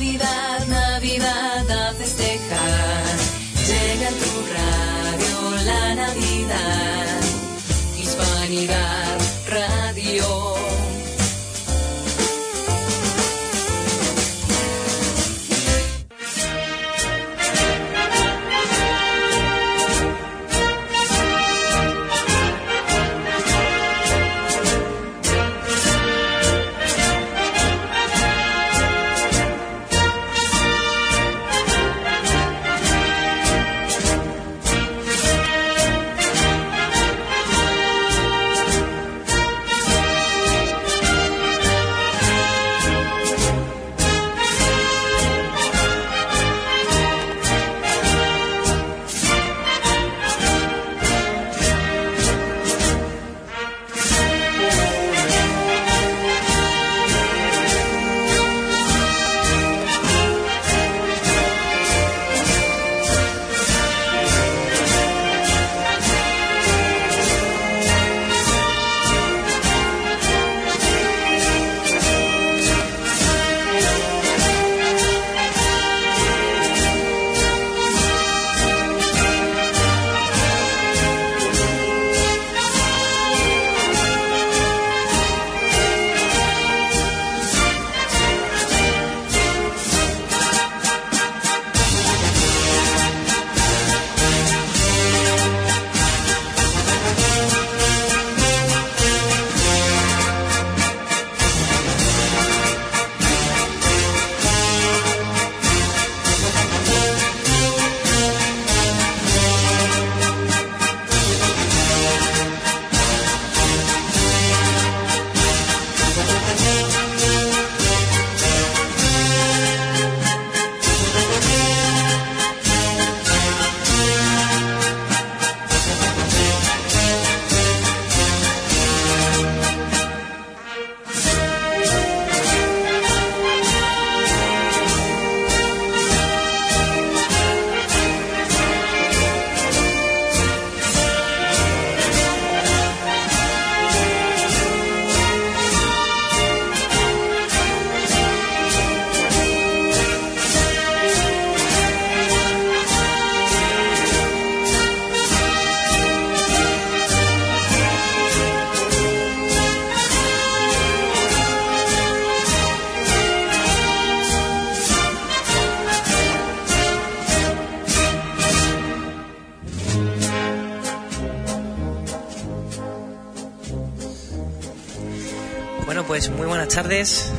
Navidad,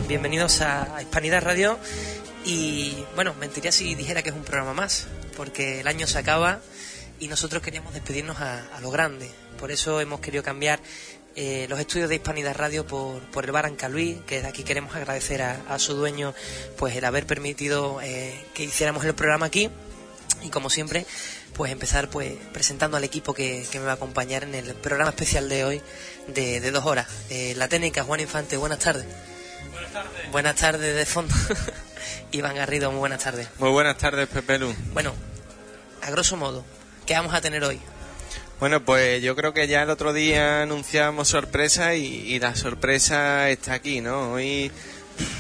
bienvenidos a Hispanidad Radio y bueno, mentiría si dijera que es un programa más, porque el año se acaba y nosotros queríamos despedirnos a, a lo grande, por eso hemos querido cambiar eh, los estudios de Hispanidad Radio por, por el Bar Ancalví, que aquí queremos agradecer a, su dueño pues el haber permitido eh, que hiciéramos el programa aquí y como siempre pues empezar pues presentando al equipo que, me va a acompañar en el programa especial de hoy de, de dos horas. Eh, la técnica Juan Infante, buenas tardes. Buenas tardes. De fondo. Iván Garrido, muy buenas tardes. Muy buenas tardes, Pepe Lu. Bueno, a grosso modo, ¿qué vamos a tener hoy? Bueno, pues yo creo que ya el otro día anunciábamos sorpresa y, y la sorpresa está aquí, ¿no? Hoy,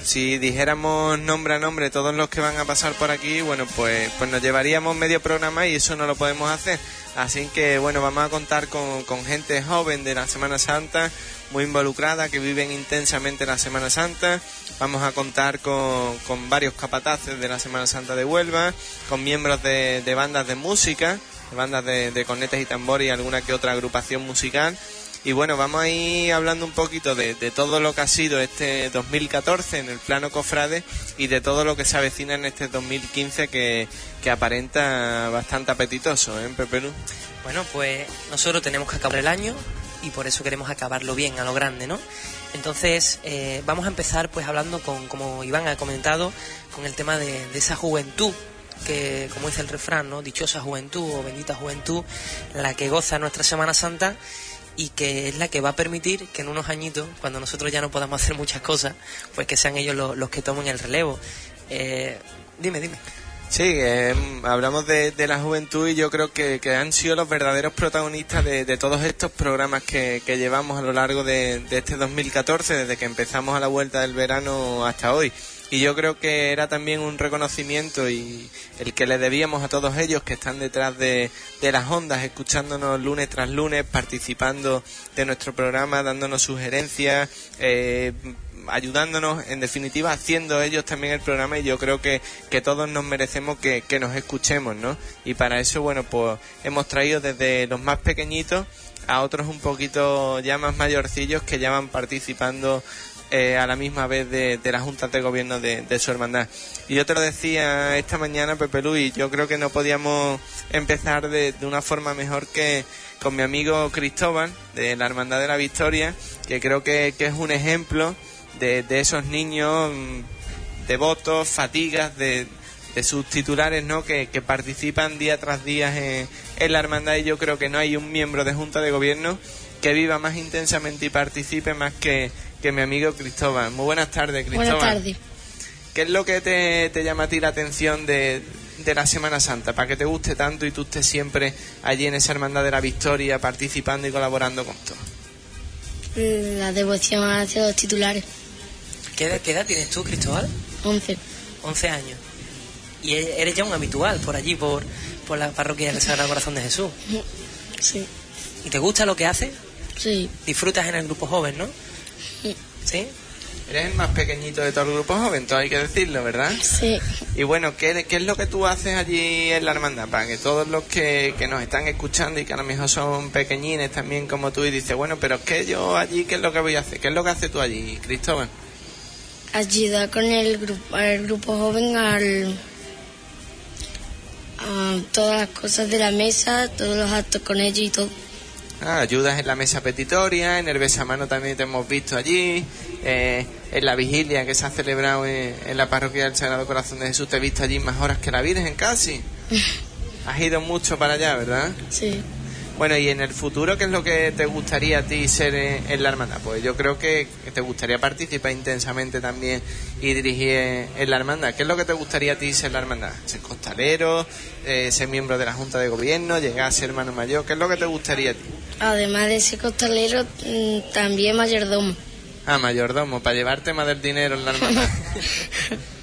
si dijéramos nombre a nombre todos los que van a pasar por aquí, bueno, pues, pues nos llevaríamos medio programa y eso no lo podemos hacer. Así que, bueno, vamos a contar con, con gente joven de la Semana Santa, muy involucrada, que viven intensamente la Semana Santa. Vamos a contar con, con varios capataces de la Semana Santa de Huelva, con miembros de, de bandas de música, de bandas de, de cornetas y tambores y alguna que otra agrupación musical. Y bueno, vamos a ir hablando un poquito de, de, todo lo que ha sido este 2014 en el plano cofrade y de todo lo que se avecina en este 2015 que, que aparenta bastante apetitoso, ¿eh, Pepe Lu? Bueno, pues nosotros tenemos que acabar el año y por eso queremos acabarlo bien, a lo grande, ¿no? Entonces, eh, vamos a empezar pues hablando con, como Iván ha comentado, con el tema de, de esa juventud que, como dice el refrán, ¿no? Dichosa juventud o bendita juventud, la que goza nuestra Semana Santa y que es la que va a permitir que en unos añitos, cuando nosotros ya no podamos hacer muchas cosas, pues que sean ellos los, los que tomen el relevo. Eh, dime, dime. Sí, eh, hablamos de, de, la juventud y yo creo que, han sido los verdaderos protagonistas de, de todos estos programas que, que, llevamos a lo largo de, de este 2014, desde que empezamos a la vuelta del verano hasta hoy. y yo creo que era también un reconocimiento y el que le debíamos a todos ellos que están detrás de, las ondas, escuchándonos lunes tras lunes, participando de nuestro programa, dándonos sugerencias, eh, ayudándonos, en definitiva, haciendo ellos también el programa y yo creo que, que todos nos merecemos que, que nos escuchemos, ¿no? Y para eso, bueno, pues hemos traído desde los más pequeñitos a otros un poquito ya más mayorcillos que ya van participando eh, a la misma vez de, de la Junta de Gobierno de, su hermandad. Y yo te lo decía esta mañana, Pepe Luis, yo creo que no podíamos empezar de, una forma mejor que con mi amigo Cristóbal, de la Hermandad de la Victoria, que creo que, es un ejemplo de, esos niños mm, devotos, fatigas, de, sus titulares, ¿no? Que, participan día tras día en, en, la hermandad y yo creo que no hay un miembro de junta de gobierno que viva más intensamente y participe más que, que mi amigo Cristóbal. Muy buenas tardes, Cristóbal. Buenas tardes. ¿Qué es lo que te, llama a ti la atención de, la Semana Santa? Para que te guste tanto y tú estés siempre allí en esa Hermandad de la Victoria participando y colaborando con todo. Mm, la devoción hacia los titulares. ¿Qué edad, tienes tú, Cristóbal? Once. Once años. Y e-, eres ya un habitual por allí, por, por la parroquia del Sagrado Corazón de Jesús. Sí. ¿Y te gusta lo que haces? Sí. Disfrutas en el grupo joven, ¿no? ¿Sí? Eres el más pequeñito de todo el grupo joven, todo hay que decirlo, ¿verdad? Sí. Y bueno, ¿qué, ¿qué, es lo que tú haces allí en la hermandad? Para que todos los que, que, nos están escuchando y que a lo mejor son pequeñines también como tú y dices, bueno, pero es que yo allí, ¿qué es lo que voy a hacer? ¿Qué es lo que haces tú allí, Cristóbal? Ayudar con el grupo, el grupo joven al, a todas las cosas de la mesa, todos los actos con ellos y todo. Ah, ayudas en la mesa petitoria, en el besamano también te hemos visto allí, eh, en la vigilia que se ha celebrado en, la parroquia del Sagrado Corazón de Jesús, te he visto allí más horas que la Virgen casi. Has ido mucho para allá, ¿verdad? Sí. Bueno, y en el futuro, ¿qué es lo que te gustaría a ti ser en, la hermandad? Pues yo creo que te gustaría participar intensamente también y dirigir en, la hermandad. ¿Qué es lo que te gustaría a ti ser en la hermandad? ¿Ser costalero? Eh, ¿Ser miembro de la Junta de Gobierno? ¿Llegar a ser hermano mayor? ¿Qué es lo que te gustaría a ti? Además de ser costalero, mm, también mayordomo. Ah, mayordomo, para llevarte más del dinero en la hermandad.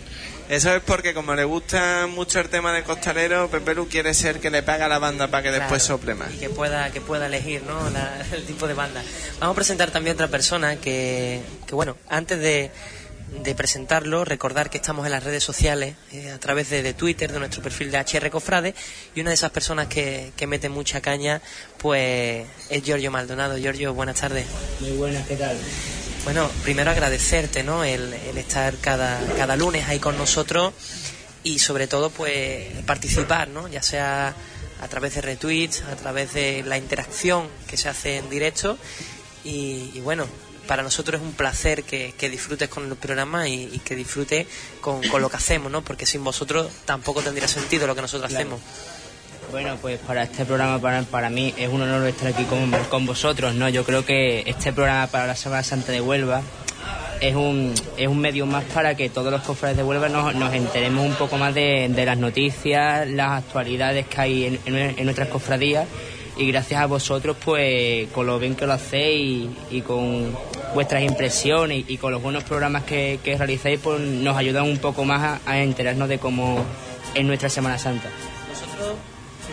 Eso es porque como le gusta mucho el tema de costalero, Pepe Lu quiere ser que le paga a la banda para que después sople más. Y que pueda, que pueda elegir ¿no? el tipo de banda. Vamos a presentar también otra persona que, que bueno, antes de, de presentarlo, recordar que estamos en las redes sociales eh, a través de, Twitter, de nuestro perfil de HR Cofrade, y una de esas personas que, que mete mucha caña, pues es Giorgio Maldonado. Giorgio, buenas tardes. Muy buenas, ¿qué tal? Bueno, primero agradecerte, ¿no? El, estar cada, cada lunes ahí con nosotros y sobre todo, pues participar, ¿no? Ya sea a través de retweets, a través de la interacción que se hace en directo y bueno, para nosotros es un placer que, disfrutes con el programa y, que disfrutes con, lo que hacemos, ¿no? Porque sin vosotros tampoco tendría sentido lo que nosotros hacemos. Bueno, pues para este programa, para, para mí, es un honor estar aquí con, con vosotros, ¿no? Yo creo que este programa para la Semana Santa de Huelva es un, es un medio más para que todos los cofrades de Huelva nos, nos enteremos un poco más de, las noticias, las actualidades que hay en, en nuestras cofradías y gracias a vosotros pues con lo bien que lo hacéis y, con vuestras impresiones y, con los buenos programas que, que, realizáis pues nos ayudan un poco más a, enterarnos de cómo es nuestra Semana Santa.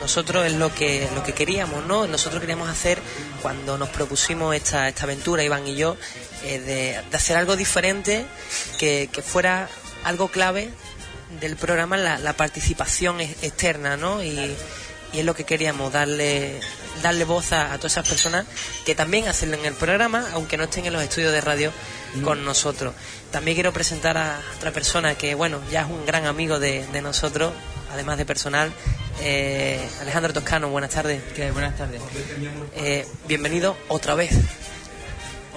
Nosotros, es lo que, lo que queríamos, ¿no? Nosotros queríamos hacer cuando nos propusimos esta, esta aventura, Iván y yo, eh, de, hacer algo diferente que, fuera algo clave del programa, la, la participación externa, ¿no? Y, y es lo que queríamos, darle, darle voz a, todas esas personas que también hacen en el programa, aunque no estén en los estudios de radio con nosotros. También quiero presentar a otra persona que, bueno, ya es un gran amigo de, nosotros, además de personal, eh, Alejandro Toscano, buenas tardes. Buenas tardes. Eh, bienvenido otra vez.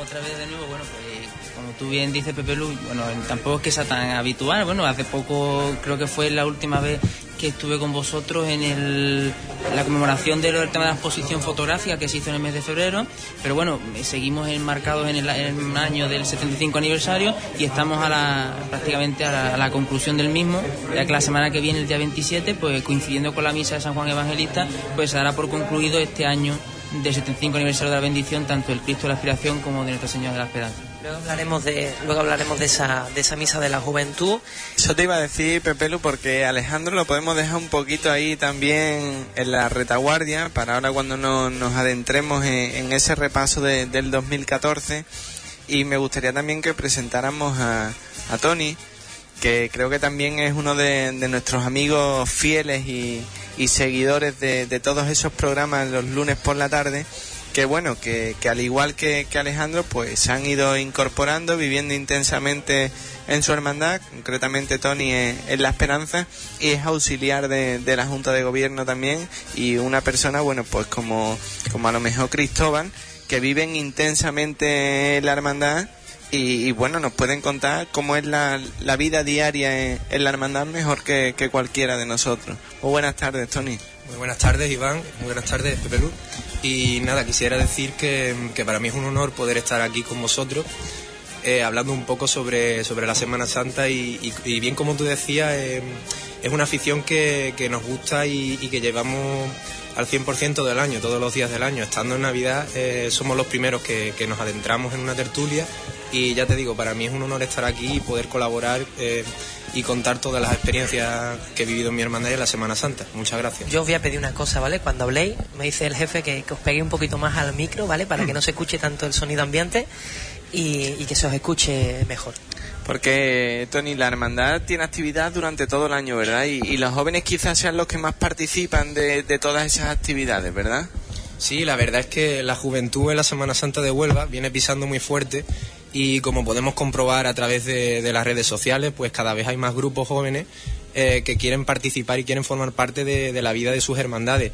Otra vez de nuevo, bueno, pues como tú bien dices Pepe Lu, bueno, tampoco es que sea tan habitual, bueno, hace poco creo que fue la última vez que estuve con vosotros en el, la conmemoración del tema de la exposición fotográfica que se hizo en el mes de febrero, pero bueno, seguimos enmarcados en el, año del 75 aniversario y estamos a la, prácticamente a la, conclusión del mismo, ya que la semana que viene, el día 27, pues coincidiendo con la misa de San Juan Evangelista, pues se dará por concluido este año del 75 aniversario de la bendición, tanto del Cristo de la Aspiración como de Nuestra Señora de la Esperanza. Luego hablaremos de, luego hablaremos de esa, de esa misa de la juventud. Eso te iba a decir, Pepelu, porque Alejandro lo podemos dejar un poquito ahí también en la retaguardia para ahora cuando nos, nos adentremos en, ese repaso de- del 2014. Y me gustaría también que presentáramos a, a Tony, que creo que también es uno de, nuestros amigos fieles y, seguidores de todos esos programas los lunes por la tarde que bueno, que, que al igual que, que Alejandro, pues se han ido incorporando, viviendo intensamente en su hermandad, concretamente Tony en La Esperanza, y es auxiliar de, de la Junta de Gobierno también, y una persona, bueno, pues como, como a lo mejor Cristóbal, que viven intensamente en la hermandad, y, bueno, nos pueden contar cómo es la, la vida diaria en, en la hermandad mejor que, que cualquiera de nosotros. Muy buenas tardes, Tony. Muy buenas tardes, Iván. Muy buenas tardes, Pepe Luz. Y nada, quisiera decir que, que para mí es un honor poder estar aquí con vosotros, eh, hablando un poco sobre, sobre la Semana Santa y, bien como tú decías, eh, es una afición que, que nos gusta y, que llevamos al 100% del año, todos los días del año. Estando en Navidad, eh, somos los primeros que nos adentramos en una tertulia y ya te digo, para mí es un honor estar aquí y poder colaborar eh, y contar todas las experiencias que he vivido en mi hermandad y en la Semana Santa. Muchas gracias. Yo os voy a pedir una cosa, ¿vale? Cuando habléis, me dice el jefe que, que os peguéis un poquito más al micro, ¿vale? Para que no se escuche tanto el sonido ambiente y, y que se os escuche mejor. Porque, Tony, la hermandad tiene actividad durante todo el año, ¿verdad? Y, y los jóvenes quizás sean los que más participan de, de todas esas actividades, ¿verdad? Sí, la verdad es que la juventud en la Semana Santa de Huelva viene pisando muy fuerte y como podemos comprobar a través de, las redes sociales, pues cada vez hay más grupos jóvenes eh, que quieren participar y quieren formar parte de, la vida de sus hermandades.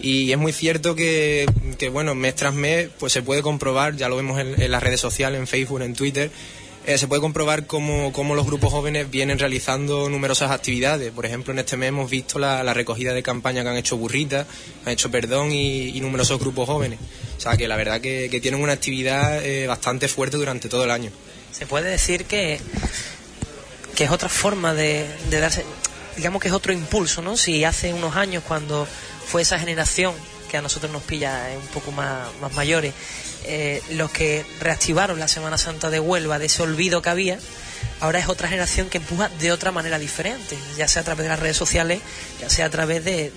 Y es muy cierto que, que, bueno, mes tras mes, pues se puede comprobar, ya lo vemos en las redes sociales, en Facebook, en Twitter, eh, se puede comprobar cómo, cómo los grupos jóvenes vienen realizando numerosas actividades. Por ejemplo, en este mes hemos visto la, la recogida de campaña que han hecho Burrita, han hecho Perdón y, numerosos grupos jóvenes. O sea que la verdad que, que tienen una actividad eh, bastante fuerte durante todo el año. Se puede decir que, que es otra forma de, de darse, digamos que es otro impulso, ¿no? Si hace unos años cuando fue esa generación que a nosotros nos pilla eh, un poco más, más mayores, eh, los que reactivaron la Semana Santa de Huelva de ese olvido que había, ahora es otra generación que empuja de otra manera diferente, ya sea a través de las redes sociales, ya sea a través de,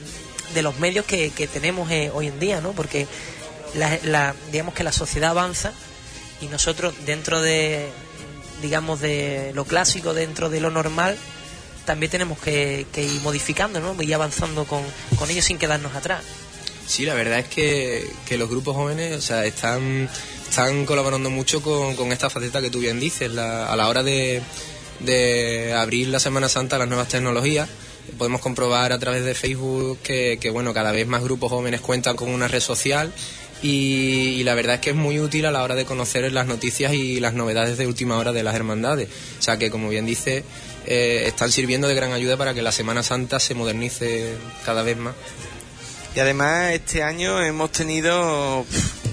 de los medios que, que tenemos eh, hoy en día, ¿no? Porque la, la- digamos que la sociedad avanza y nosotros dentro de digamos de lo clásico dentro de lo normal también tenemos que, que ir modificando ¿no? y avanzando con, con ellos sin quedarnos atrás Sí, la verdad es que, que los grupos jóvenes o sea, están, están colaborando mucho con, con esta faceta que tú bien dices, la- a la hora de, de abrir la Semana Santa a las nuevas tecnologías. Podemos comprobar a través de Facebook que, que, bueno, cada vez más grupos jóvenes cuentan con una red social y, y la verdad es que es muy útil a la hora de conocer las noticias y las novedades de última hora de las hermandades. O sea que, como bien dice, eh, están sirviendo de gran ayuda para que la Semana Santa se modernice cada vez más. Y además este año hemos tenido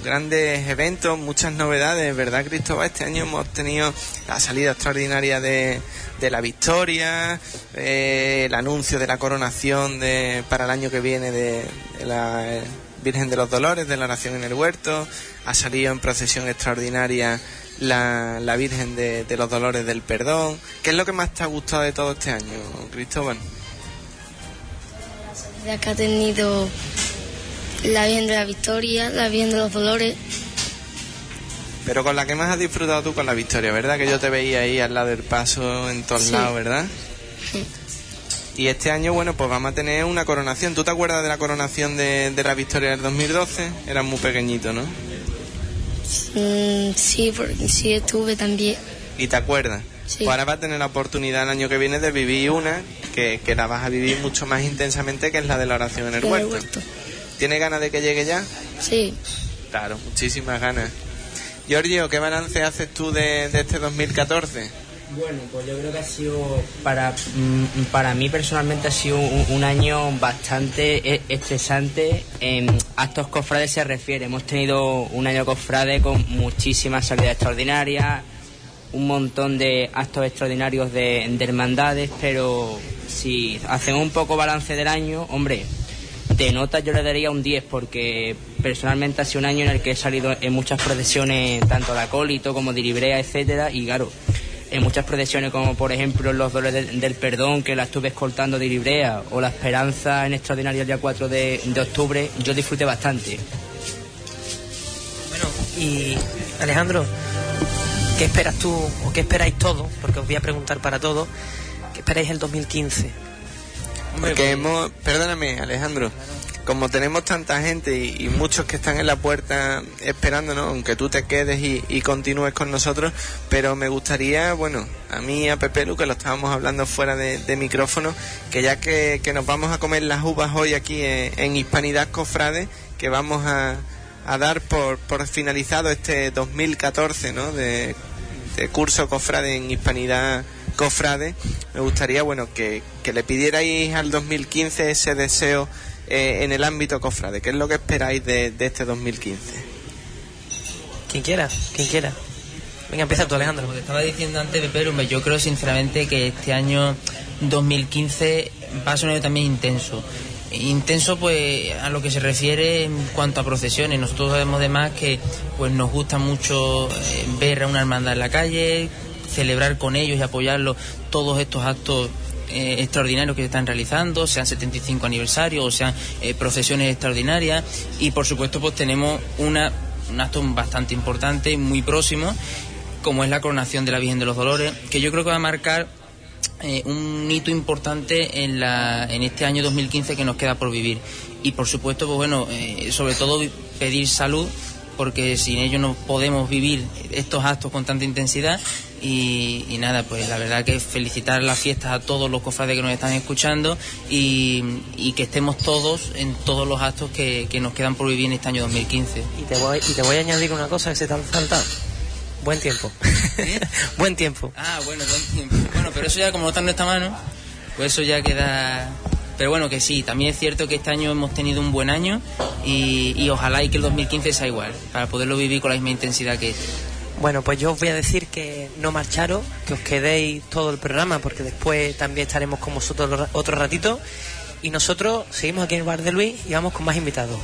grandes eventos, muchas novedades, ¿verdad Cristóbal? Este año hemos tenido la salida extraordinaria de, la Victoria, eh, el anuncio de la coronación de, para el año que viene de, la eh, Virgen de los Dolores, de la oración en el huerto, ha salido en procesión extraordinaria la, la Virgen de los Dolores del Perdón. ¿Qué es lo que más te ha gustado de todo este año, Cristóbal? Que ha tenido la Virgen de la Victoria, la Virgen de los Dolores. Pero con la que más has disfrutado tú con la victoria, ¿verdad? Que yo te veía ahí al lado del paso en todos Sí. lados, ¿verdad? Sí. Y este año, bueno, pues vamos a tener una coronación. ¿Tú te acuerdas de la coronación de, de la victoria del 2012? Era muy pequeñito, ¿no? Mm, sí, porque sí estuve también. ¿Y te acuerdas? Sí. Pues ahora vas a tener la oportunidad el año que viene de vivir una que, que la vas a vivir mucho más intensamente que es la de la oración en el huerto. huerto. ¿Tienes ganas de que llegue ya? Sí. Claro, muchísimas ganas. Giorgio, ¿qué balance haces tú de, de este 2014? Bueno, pues yo creo que ha sido, para, mm, para mí personalmente ha sido un, un año bastante e- estresante en actos cofrades se refiere. Hemos tenido un año cofrade con muchísimas salidas extraordinarias, un montón de actos extraordinarios de, de hermandades, pero si hacemos un poco balance del año, hombre, de nota yo le daría un 10 porque personalmente ha sido un año en el que he salido en muchas procesiones, tanto de acólito como de librea, etcétera, y claro, en muchas procesiones como por ejemplo los dolores del perdón que la estuve escoltando de librea o la esperanza en extraordinaria el día 4 de, de octubre, yo disfruté bastante. Bueno, y Alejandro, ¿qué esperas tú o qué esperáis todos? Porque os voy a preguntar para todos, ¿qué esperáis el 2015? Porque hemos, perdóname Alejandro, como tenemos tanta gente y, y muchos que están en la puerta esperándonos, aunque tú te quedes y, y continúes con nosotros, pero me gustaría, bueno, a mí y a Pepe Lu, que lo estábamos hablando fuera de, de micrófono, que ya que, que nos vamos a comer las uvas hoy aquí en, en Hispanidad Cofrade, que vamos a, a dar por, por finalizado este 2014, ¿no? De, de curso Cofrade en Hispanidad Cofrade, me gustaría, bueno, que, que le pidierais al 2015 ese deseo eh, en el ámbito Cofrade. ¿Qué es lo que esperáis de, de este 2015? Quien quiera, quien quiera. Venga, empieza tú, Alejandro. Como te estaba diciendo antes, Pepe, yo creo sinceramente que este año 2015 va a ser un año también intenso. Intenso, pues, a lo que se refiere en cuanto a procesiones. Nosotros sabemos además que pues nos gusta mucho eh, ver a una hermandad en la calle, celebrar con ellos y apoyarlos todos estos actos eh, extraordinarios que se están realizando, sean 75 aniversarios o sean eh, procesiones extraordinarias. Y por supuesto, pues tenemos una, un acto bastante importante muy próximo, como es la coronación de la Virgen de los Dolores, que yo creo que va a marcar eh, un hito importante en, la, en este año 2015 que nos queda por vivir. Y por supuesto, pues bueno, eh, sobre todo pedir salud, porque sin ello no podemos vivir estos actos con tanta intensidad. Y, y nada, pues la verdad que felicitar las fiestas a todos los cofrades que nos están escuchando y, y que estemos todos en todos los actos que, que nos quedan por vivir en este año 2015. Y te voy, y te voy a añadir una cosa que se te han. Buen tiempo. Buen tiempo. Ah, bueno, buen tiempo. Bueno, pero eso ya como no está en nuestra mano, pues eso ya queda... Pero bueno, que sí, también es cierto que este año hemos tenido un buen año y, y ojalá y que el 2015 sea igual, para poderlo vivir con la misma intensidad que este. Bueno, pues yo os voy a decir que no marcharos, que os quedéis todo el programa, porque después también estaremos con vosotros otro ratito. Y nosotros seguimos aquí en el bar de Luis y vamos con más invitados.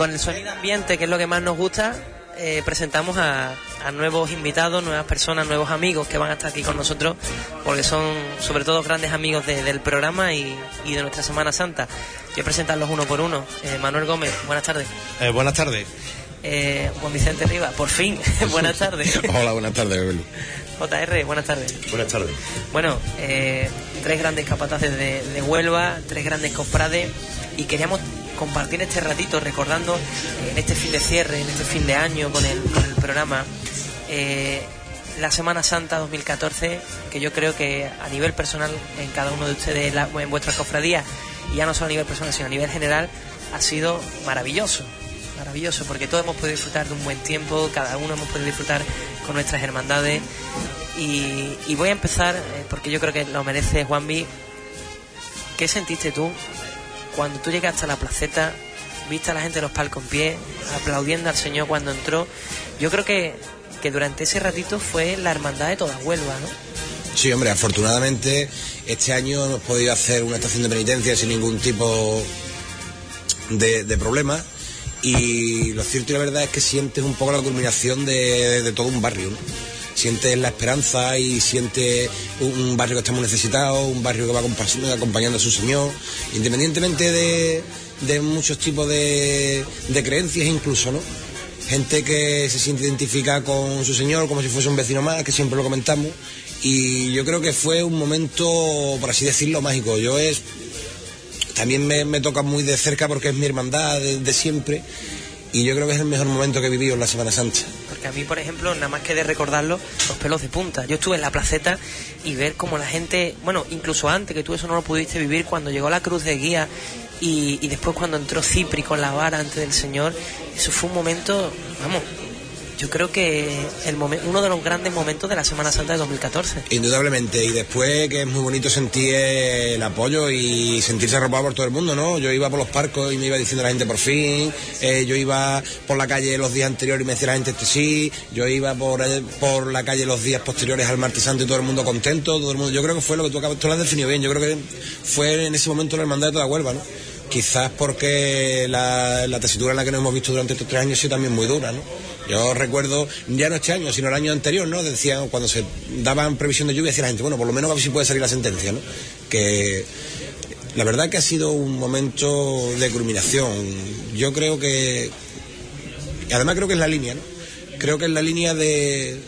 Con el sonido ambiente, que es lo que más nos gusta, eh, presentamos a, a nuevos invitados, nuevas personas, nuevos amigos que van a estar aquí con nosotros, porque son sobre todo grandes amigos de- del programa y, y de nuestra Semana Santa. A presentarlos uno por uno. Eh, Manuel Gómez, buenas tardes. Eh, buenas tardes. Eh, Juan Vicente Rivas, por fin, buenas tardes. Hola, buenas tardes, Belu. JR, buenas tardes. Buenas tardes. Bueno, eh, tres grandes capataces de, de Huelva, tres grandes cofrades y queríamos compartir este ratito recordando eh, en este fin de cierre, en este fin de año con el, con el programa eh, la Semana Santa 2014 que yo creo que a nivel personal en cada uno de ustedes en vuestras cofradías y ya no solo a nivel personal sino a nivel general ha sido maravilloso maravilloso porque todos hemos podido disfrutar de un buen tiempo cada uno hemos podido disfrutar con nuestras hermandades y, y voy a empezar, eh, porque yo creo que lo merece Juanvi. ¿Qué sentiste tú cuando tú llegaste a la placeta, viste a la gente de los palcos en pie, aplaudiendo al Señor cuando entró? Yo creo que, que durante ese ratito fue la hermandad de toda Huelva, ¿no? Sí, hombre, afortunadamente este año hemos podido hacer una estación de penitencia sin ningún tipo de, de problema y lo cierto y la verdad es que sientes un poco la culminación de, de todo un barrio. ¿no? Sientes la esperanza y sientes un, barrio que está muy necesitado, un barrio que va acompa- acompañando a su Señor, independientemente de, de muchos tipos de, de creencias incluso, ¿no? gente que se siente identificada con su señor como si fuese un vecino más, que siempre lo comentamos. Y yo creo que fue un momento, por así decirlo, mágico. Yo es. También me, me toca muy de cerca porque es mi hermandad de, de siempre. Y yo creo que es el mejor momento que he vivido en la Semana Santa. Porque a mí, por ejemplo, nada más que de recordarlo, los pelos de punta. Yo estuve en la placeta y ver cómo la gente, bueno, incluso antes, que tú eso no lo pudiste vivir, cuando llegó la cruz de guía y, y después cuando entró Cipri con la vara ante del Señor, eso fue un momento, vamos, yo creo que el momen- uno de los grandes momentos de la Semana Santa de 2014. Indudablemente, y después que es muy bonito sentir el apoyo y sentirse arropado por todo el mundo, ¿no? Yo iba por los parcos y me iba diciendo la gente por fin, eh, yo iba por la calle los días anteriores y me decía la gente este sí, yo iba por, eh, por la calle los días posteriores al martes santo y todo el mundo contento, todo el mundo, yo creo que fue lo que tú acabas, tú lo has definido bien, yo creo que fue en ese momento la hermandad de toda Huelva, ¿no? Quizás porque la, la tesitura en la que nos hemos visto durante estos tres años ha sido también muy dura, ¿no? Yo recuerdo, ya no este año, sino el año anterior, ¿no? Decían, cuando se daban previsión de lluvia, decía la gente, bueno, por lo menos a ver si puede salir la sentencia, ¿no? Que la verdad que ha sido un momento de culminación. Yo creo que, además creo que es la línea, ¿no? Creo que es la línea de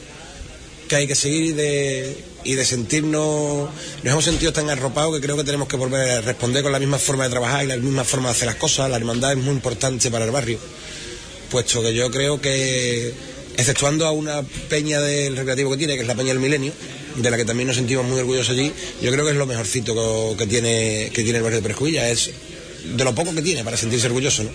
que hay que seguir de, y de sentirnos, nos hemos sentido tan arropados que creo que tenemos que volver a responder con la misma forma de trabajar y la misma forma de hacer las cosas. La hermandad es muy importante para el barrio puesto que yo creo que, exceptuando a una peña del recreativo que tiene, que es la Peña del Milenio, de la que también nos sentimos muy orgullosos allí, yo creo que es lo mejorcito que, tiene, que tiene el barrio de Prescuilla, es de lo poco que tiene para sentirse orgulloso, ¿no?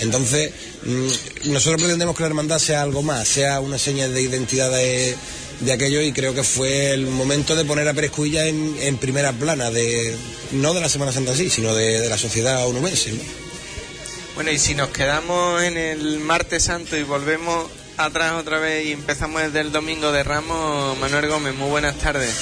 Entonces, mm, nosotros pretendemos que la hermandad sea algo más, sea una señal de identidad de, de aquello y creo que fue el momento de poner a Prescuilla en, en primera plana, de, no de la Semana Santa sí, sino de, de la sociedad onubense, ¿no? Bueno, y si nos quedamos en el martes santo y volvemos atrás otra vez y empezamos desde el domingo de Ramos, Manuel Gómez, muy buenas tardes.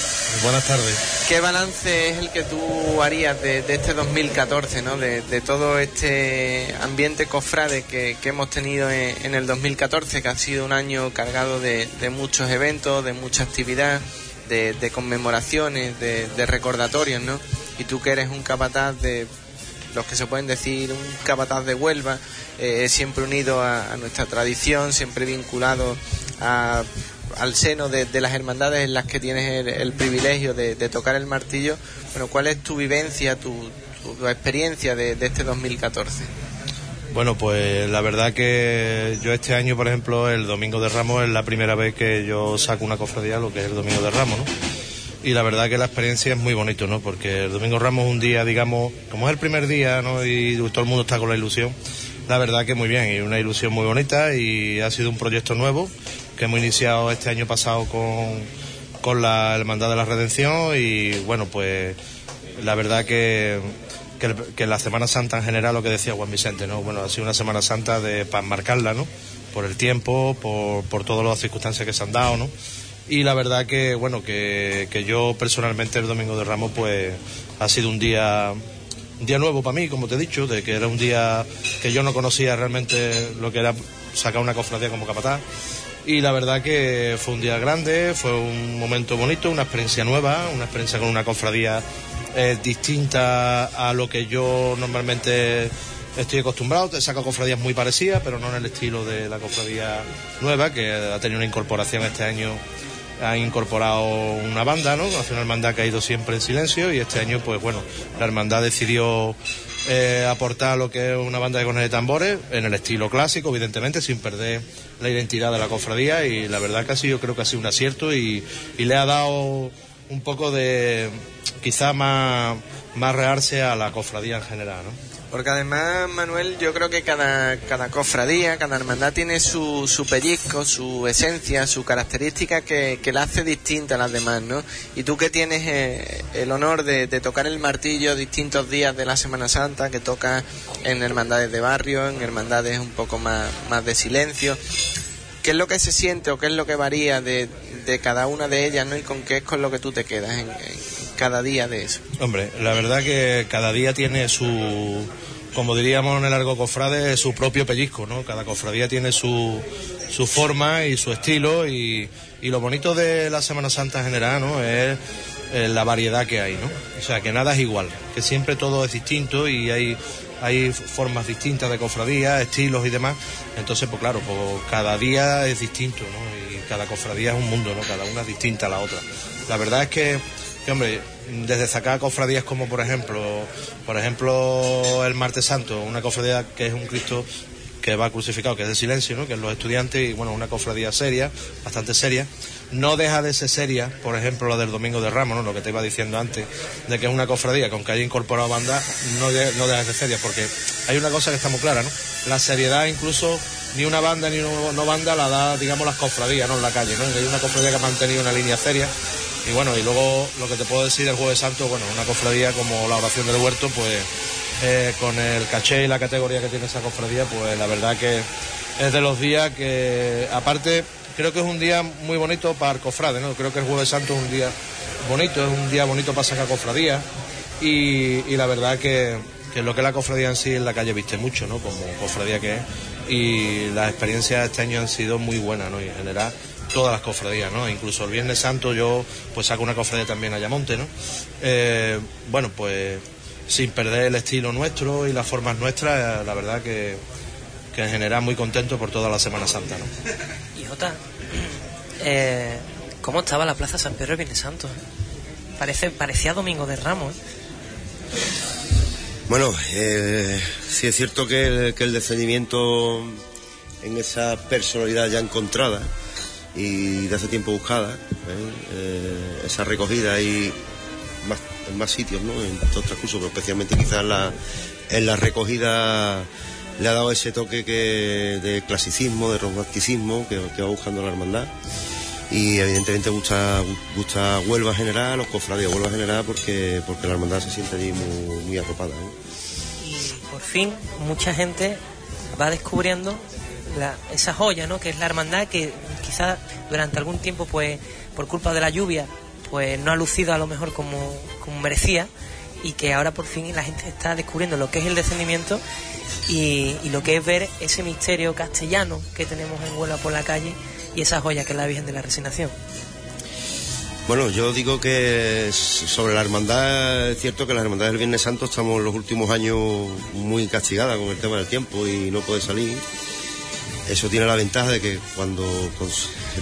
Buenas tardes. ¿Qué balance es el que tú harías de, de este 2014, ¿no? de, de todo este ambiente cofrade que, que hemos tenido en, en el 2014, que ha sido un año cargado de, de muchos eventos, de mucha actividad, de, de conmemoraciones, de recordatorios, ¿no? Y tú que eres un capataz de los que se pueden decir un capataz de Huelva, eh, siempre unido a, nuestra tradición, siempre vinculado a- al seno de, las hermandades en las que tienes el, privilegio de, tocar el martillo. Bueno, ¿cuál es tu vivencia, tu experiencia de, de este 2014? Bueno, pues la verdad que yo este año, por ejemplo, el Domingo de Ramos es la primera vez que yo saco una cofradía, lo que es el Domingo de Ramos, ¿no? Y la verdad que la experiencia es muy bonito, ¿no? Porque el Domingo Ramos un día, digamos, como es el primer día, ¿no? Y todo el mundo está con la ilusión. La verdad que muy bien, y una ilusión muy bonita y ha sido un proyecto nuevo que hemos iniciado este año pasado con, con la Hermandad de la Redención y bueno, pues la verdad que, que, que la Semana Santa en general, lo que decía Juan Vicente, ¿no? Bueno, ha sido una Semana Santa de, para marcarla, ¿no? Por el tiempo, por, por todas las circunstancias que se han dado, ¿no? Y la verdad que, bueno, que, que yo personalmente el Domingo de Ramos, pues ha sido un día un día nuevo para mí, como te he dicho, de que era un día que yo no conocía realmente lo que era sacar una cofradía como capataz. Y la verdad que fue un día grande, fue un momento bonito, una experiencia nueva, una experiencia con una cofradía eh, distinta a lo que yo normalmente estoy acostumbrado. He sacado cofradías muy parecidas, pero no en el estilo de la cofradía nueva, que ha tenido una incorporación este año. Ha incorporado una banda, ¿no? Hace una hermandad que ha ido siempre en silencio y este año, pues bueno, la hermandad decidió eh, aportar lo que es una banda de cornetas de tambores en el estilo clásico, evidentemente, sin perder la identidad de la cofradía y la verdad que ha sido, creo que ha sido un acierto y, y le ha dado un poco de quizá más, más rearse a la cofradía en general, ¿no? Porque además, Manuel, yo creo que cada, cada cofradía, cada hermandad tiene su, su pellizco, su esencia, su característica que, que la hace distinta a las demás, ¿no? Y tú que tienes eh, el honor de, tocar el martillo distintos días de la Semana Santa, que tocas en hermandades de barrio, en hermandades un poco más, más de silencio, ¿qué es lo que se siente o qué es lo que varía de, de cada una de ellas, ¿no? Y con qué es con lo que tú te quedas en cada día de eso. Hombre, la verdad que cada día tiene su, como diríamos en el largo cofrade, su propio pellizco, ¿no? Cada cofradía tiene su, su forma y su estilo y, y lo bonito de la Semana Santa en general, ¿no? Es la variedad que hay, ¿no? O sea, que nada es igual, que siempre todo es distinto y hay, hay formas distintas de cofradía, estilos y demás. Entonces, pues claro, pues cada día es distinto, ¿no? Y cada cofradía es un mundo, ¿no? Cada una es distinta a la otra. La verdad es que, que hombre, desde sacar cofradías como por ejemplo, por ejemplo el Martes Santo, una cofradía que es un Cristo que va crucificado, que es de silencio, ¿no? que es los estudiantes, y bueno, una cofradía seria, bastante seria. No deja de ser seria, por ejemplo, la del Domingo de Ramos, ¿no? lo que te iba diciendo antes, de que es una cofradía que aunque haya incorporado banda, no, no deja de ser seria, porque hay una cosa que está muy clara, ¿no? La seriedad incluso ni una banda ni una no banda la da, digamos, las cofradías, ¿no? En la calle, ¿no? Hay una cofradía que ha mantenido una línea seria. Y bueno, y luego lo que te puedo decir el Jueves Santo, bueno, una cofradía como la oración del huerto, pues eh, con el caché y la categoría que tiene esa cofradía, pues la verdad que es de los días que, aparte, creo que es un día muy bonito para el cofrade, ¿no? Creo que el Jueves Santo es un día bonito, es un día bonito para sacar cofradía y, y la verdad que, que lo que la cofradía en sí en la calle viste mucho, ¿no? Como cofradía que es y las experiencias este año han sido muy buenas, ¿no? Y en general todas las cofradías, ¿no? Incluso el Viernes Santo yo pues saco una cofradía también a Ayamonte, ¿no? Eh, bueno, pues sin perder el estilo nuestro y las formas nuestras, eh, la verdad que, que en general muy contento por toda la Semana Santa, ¿no? Y Jota, eh, ¿cómo estaba la Plaza San Pedro el Viernes Santo? Parece, parecía Domingo de Ramos. ¿eh? Bueno, eh, sí es cierto que el, que el descendimiento en esa personalidad ya encontrada y de hace tiempo buscada, ¿eh? Eh, esa recogida y más, en más sitios, ¿no? En todo el transcurso, pero especialmente quizás la, en la recogida le ha dado ese toque que, de clasicismo, de romanticismo que, que va buscando la hermandad. Y evidentemente gusta, gusta Huelva en general, los cofradías de Huelva en general, porque, porque la hermandad se siente allí muy, muy arropada. ¿no? Y por fin mucha gente va descubriendo la- esa joya, ¿no? Que es la hermandad que quizás durante algún tiempo, pues, por culpa de la lluvia, pues no ha lucido a lo mejor como, como merecía y que ahora por fin la gente está descubriendo lo que es el descendimiento y, lo que es ver ese misterio castellano que tenemos en Huelva por la calle y esa joya que es la Virgen de la Resignación. Bueno, yo digo que sobre la hermandad, es cierto que las hermandades del Viernes Santo estamos en los últimos años muy castigadas con el tema del tiempo y no puede salir. Eso tiene la ventaja de que cuando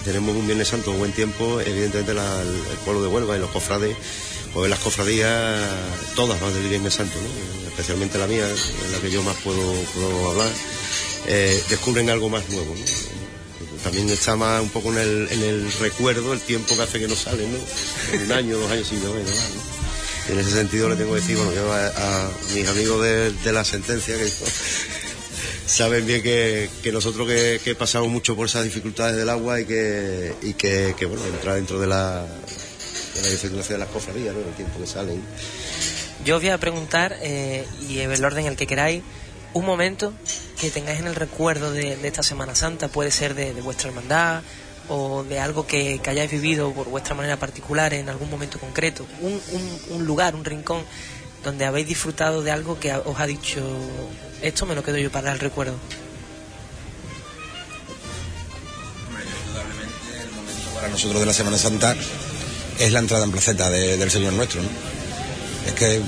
tenemos un Viernes Santo buen tiempo, evidentemente el, pueblo de Huelva y los cofrades, o las cofradías, todas van del Viernes Santo, especialmente la mía, en la que yo más puedo, hablar, eh, descubren algo más nuevo. también está más un poco en el, recuerdo, el tiempo que hace que no salen, ¿no? Un año, dos años sin ver, ¿no? En ese sentido le tengo que decir, bueno, yo a, a mis amigos de, de la sentencia que saben bien que, nosotros que, que pasamos mucho por esas dificultades del agua y que, y que, bueno, entra dentro de la, dificultad de las cofradías, ¿no? El tiempo que salen. Yo os voy a preguntar, eh, y en el orden en el que queráis, un momento que tengáis en el recuerdo de, esta Semana Santa, puede ser de, de vuestra hermandad o de algo que, que hayáis vivido por vuestra manera particular en algún momento concreto, un, un- un lugar, un rincón donde habéis disfrutado de algo que os ha dicho, esto me lo quedo yo para el recuerdo. para nosotros de la Semana Santa es la entrada en placeta de- del Señor nuestro. Es que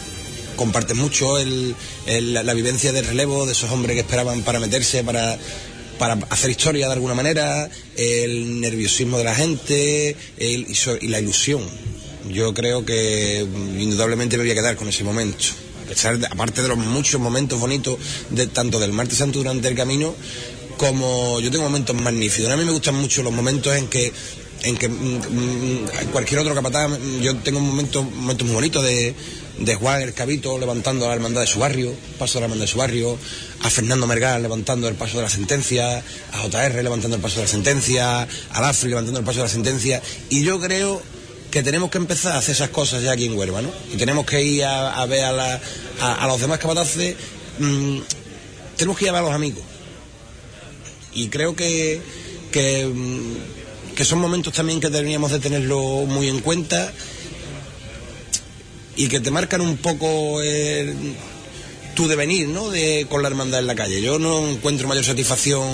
comparten mucho el- el- la, vivencia del relevo, de esos hombres que esperaban para meterse, para, para hacer historia de alguna manera, el nerviosismo de la gente el- y, y la ilusión. Yo creo que mm, indudablemente me voy a quedar con ese momento. A pesar de- aparte de los muchos momentos bonitos, de, tanto del martes santo durante el camino, como yo tengo momentos magníficos. A mí me gustan mucho los momentos en que en que mm, mm, cualquier otro capataz, yo tengo momentos, momentos muy bonitos de, de Juan el Cabito levantando la hermandad de su barrio, paso de la hermandad de su barrio, a Fernando Mergal levantando el paso de la sentencia, a JR levantando el paso de la sentencia, a Lafri levantando el paso de la sentencia, y yo creo que tenemos que empezar a hacer esas cosas ya aquí en Huelva, ¿no? Y tenemos que ir a, ver a, la- a, a los demás capataces, mm, tenemos que ir a los amigos. Y creo que, que, mm, que son momentos también que deberíamos de tenerlo muy en cuenta y que te marcan un poco el- tu devenir, ¿no? De, con la hermandad en la calle. Yo no encuentro mayor satisfacción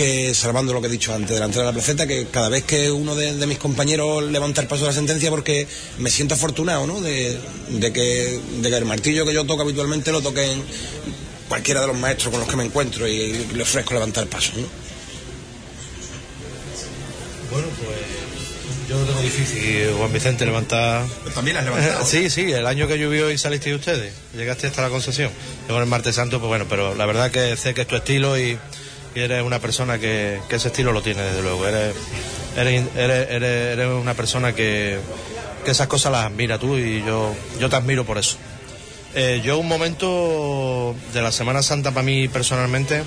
que, salvando lo que he dicho antes, delante de la placeta, que cada vez que uno de, de mis compañeros levanta el paso de la sentencia, porque me siento afortunado, ¿no? De, de que, de que el martillo que yo toco habitualmente lo toquen cualquiera de los maestros con los que me encuentro y le ofrezco levantar el paso, ¿no? Bueno, pues yo lo tengo difícil, Juan Vicente, levantar... También has levantado. sí, sí, el año que llovió y salisteis ustedes, llegaste hasta la concesión. Yo con el martes santo, pues bueno, pero la verdad que sé que es tu estilo y, y eres una persona que, que ese estilo lo tiene, desde luego. Eres, eres, eres, una persona que, esas cosas las admira tú y yo, yo te admiro por eso. Eh, yo un momento de la Semana Santa para mí personalmente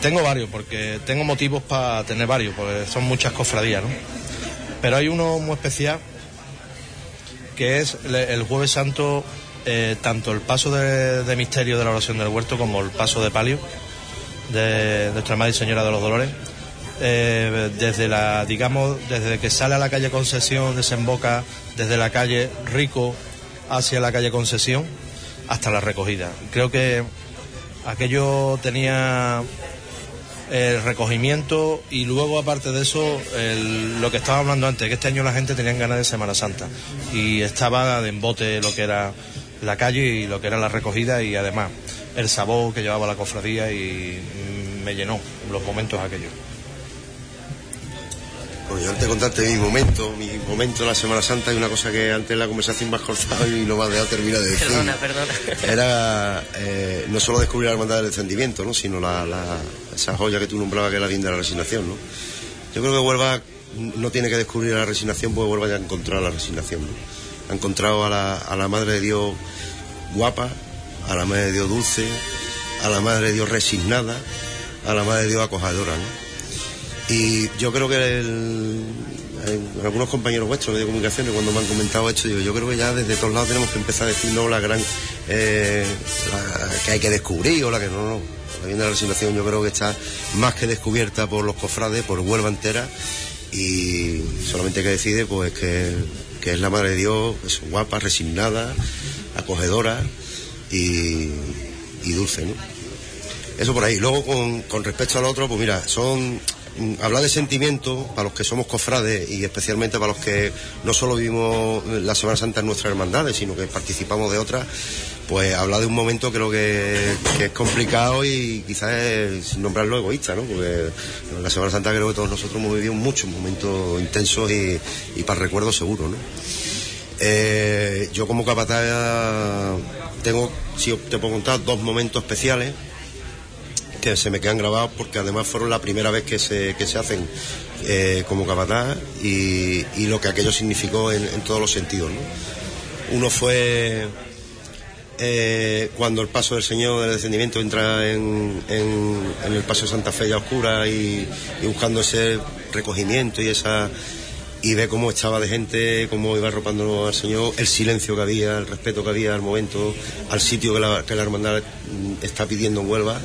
tengo varios, porque tengo motivos para tener varios, porque son muchas cofradías, ¿no? Pero hay uno muy especial, que es el Jueves Santo, eh, tanto el paso de misterio de la oración del huerto como el paso de palio de Nuestra Madre Señora de los Dolores. Eh, desde la, digamos, desde que sale a la calle Concesión, desemboca desde la calle Rico hacia la calle Concesión hasta la recogida. Creo que aquello tenía el recogimiento y luego aparte de eso lo que estaba hablando antes que este año la gente tenía ganas de Semana Santa y estaba de embote lo que era la calle y lo que era la recogida y además el sabor que llevaba la cofradía y me llenó los momentos aquellos Bueno, yo antes de contarte mi momento, mi momento en la Semana Santa, hay una cosa que antes en la conversación me has cortado y no me has dejado terminar de decir. Perdona, perdona. Era eh, no solo descubrir la hermandad del descendimiento, ¿no? sino la, la- esa joya que tú nombrabas que es la bien de la resignación. ¿no? Yo creo que Huelva no tiene que descubrir la resignación porque Huelva ya ha encontrado la resignación. ¿no? Ha encontrado a la, a la Madre de Dios guapa, a la Madre de Dios dulce, a la Madre de Dios resignada, a la Madre de Dios acogedora. ¿no? Y yo creo que algunos compañeros vuestros de comunicaciones cuando me han comentado esto, digo, yo creo que ya desde todos lados tenemos que empezar a decir no la gran eh, que hay que descubrir o la que no, no. La bien de la resignación yo creo que está más que descubierta por los cofrades, por Huelva entera y solamente que decide pues que, que es la madre de Dios, es guapa, resignada, acogedora y, y dulce, ¿no? Eso por ahí. Luego, con, con respecto al otro, pues mira, son. mm, Hablar de sentimientos para los que somos cofrades y especialmente para los que no solo vivimos la Semana Santa en nuestras hermandades, sino que participamos de otras, pues hablar de un momento creo que, es complicado y quizás es nombrarlo egoísta, ¿no? Porque la Semana Santa creo que todos nosotros hemos vivido muchos momentos intensos y, y para recuerdo seguro, ¿no? Eh, yo como capataz tengo, si te puedo contar, dos momentos especiales que se me quedan grabados porque además fueron la primera vez que se, que se hacen eh, como capataz y, y lo que aquello significó en, en todos los sentidos. ¿no? Uno fue eh, cuando el paso del Señor del descendimiento entra en, en- el paso de Santa Fe ya oscura y buscando ese recogimiento y esa y ve cómo estaba de gente, cómo iba arropando al Señor, el silencio que había, el respeto que había al momento, al sitio que la, hermandad mm, está pidiendo en Huelva,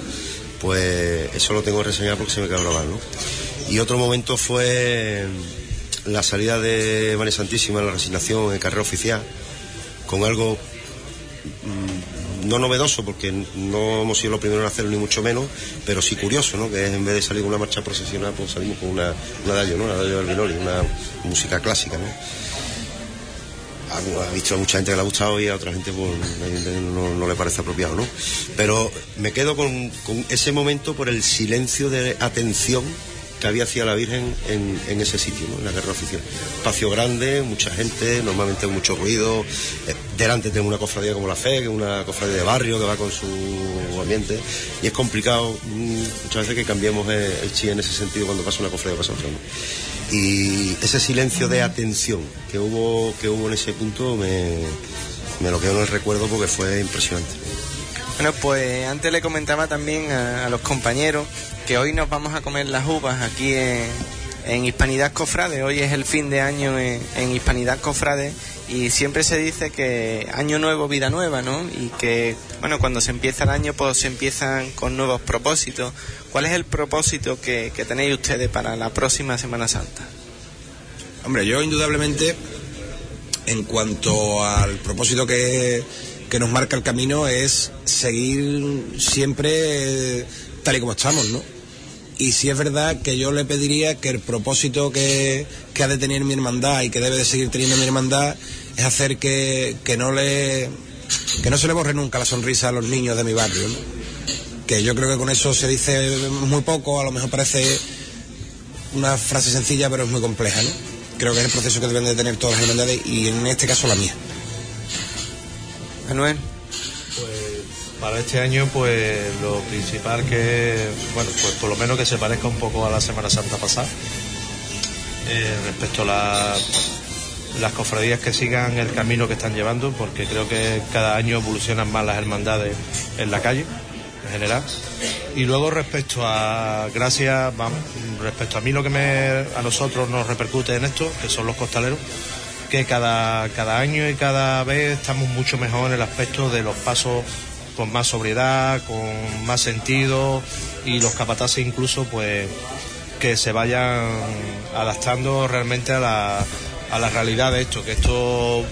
pues eso lo tengo que reseñar porque se me quedó grabado. Y otro momento fue la salida de María Santísima la resignación en carrera oficial, con algo mm, no novedoso porque no hemos sido los primeros en hacerlo ni mucho menos, pero sí curioso, ¿no? Que es en vez de salir con una marcha procesional, pues salimos con una, una ¿no? Una dallo del Vinoli, una música clásica, ¿no? Ha, ha visto a mucha gente que le ha gustado y a otra gente pues, no, no le parece apropiado, ¿no? Pero me quedo con, con ese momento por el silencio de atención que había hacia la Virgen en, ese sitio, en la guerra oficial. Espacio grande, mucha gente, normalmente mucho ruido. Eh, delante tengo una cofradía como la Fe, que es una cofradía de barrio que va con su ambiente. Y es complicado mm, muchas veces que cambiemos el, chi en ese sentido cuando pasa una cofradía pasa otra. Y ese silencio de atención que hubo, que hubo en ese punto me, me lo quedo en el recuerdo porque fue impresionante. Bueno, pues antes le comentaba también a, los compañeros que hoy nos vamos a comer las uvas aquí en, Hispanidad Cofrade. Hoy es el fin de año en, Hispanidad Cofrade y siempre se dice que año nuevo, vida nueva, ¿no? Y que, bueno, cuando se empieza el año, pues se empiezan con nuevos propósitos. ¿Cuál es el propósito que tenéis ustedes para la próxima Semana Santa? Hombre, yo indudablemente, en cuanto al propósito que, que nos marca el camino, es seguir siempre eh, tal y como estamos, ¿no? Y si es verdad que yo le pediría que el propósito que, que ha de tener mi hermandad y que debe de seguir teniendo mi hermandad es hacer que, que no le que no se le borre nunca la sonrisa a los niños de mi barrio, ¿no? Que yo creo que con eso se dice muy poco, a lo mejor parece una frase sencilla, pero es muy compleja, ¿no? Creo que es el proceso que deben de tener todas las hermandades y en este caso la mía. Manuel. Para este año, pues lo principal que, bueno, pues por lo menos que se parezca un poco a la Semana Santa pasada. Eh, respecto a la- las cofradías que sigan el camino que están llevando, porque creo que cada año evolucionan más las hermandades en la calle, en general. Y luego respecto a, gracias, vamos, respecto a mí lo que me, a nosotros nos repercute en esto, que son los costaleros, que cada, cada año y cada vez estamos mucho mejor en el aspecto de los pasos con más sobriedad, con más sentido y los capataces incluso pues que se vayan adaptando realmente a la, a la realidad de esto, que esto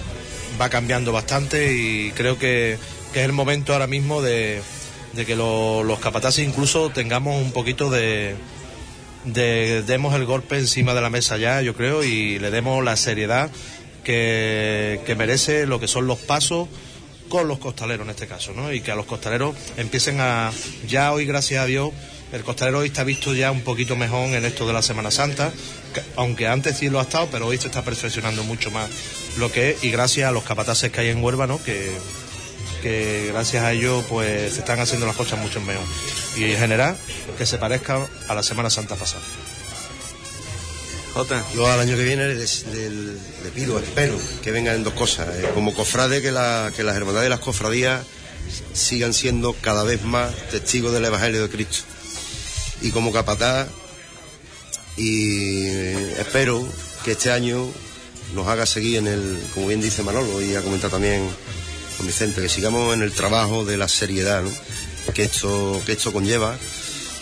va cambiando bastante y creo que, que es el momento ahora mismo de, de que lo- los capataces incluso tengamos un poquito de, de demos el golpe encima de la mesa ya, yo creo, y le demos la seriedad que, merece lo que son los pasos con los costaleros en este caso, ¿no? Y que a los costaleros empiecen a, ya hoy gracias a Dios, el costalero hoy está visto ya un poquito mejor en esto de la Semana Santa, que- aunque antes sí lo ha estado, pero hoy se está perfeccionando mucho más lo que es, y gracias a los capataces que hay en Huelva, ¿no? Que, que gracias a ellos pues se están haciendo las cosas mucho mejor. Y en general, que se parezca a la Semana Santa pasada. Yo al año que viene le, le- le pido, espero que vengan dos cosas. eh, como cofrade, que, la- que las hermandades y las cofradías sigan siendo cada vez más testigos del Evangelio de Cristo. Y como capataz, y eh, espero que este año nos haga seguir en el, como bien dice Manolo y ha comentado también con Vicente, que sigamos en el trabajo de la seriedad que, esto, que esto conlleva,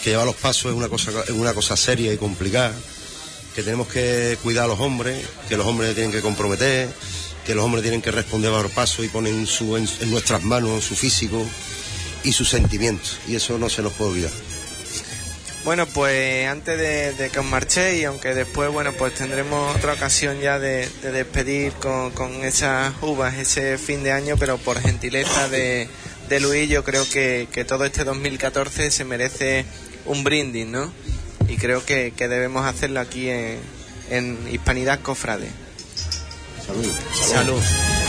que llevar los pasos es una cosa, es una cosa seria y complicada que tenemos que cuidar a los hombres, que los hombres tienen que comprometer, que los hombres tienen que responder a los pasos y ponen su, en, nuestras manos su físico y sus sentimientos. Y eso no se nos puede olvidar. Bueno, pues antes de, de que os marchéis, aunque después, bueno, pues tendremos otra ocasión ya de, de despedir con, con esas uvas ese fin de año, pero por gentileza de, de Luis, yo creo que, que todo este 2014 se merece un brindis, ¿no? Y creo que, que debemos hacerlo aquí en, en Hispanidad Cofrade. Salud. Salud.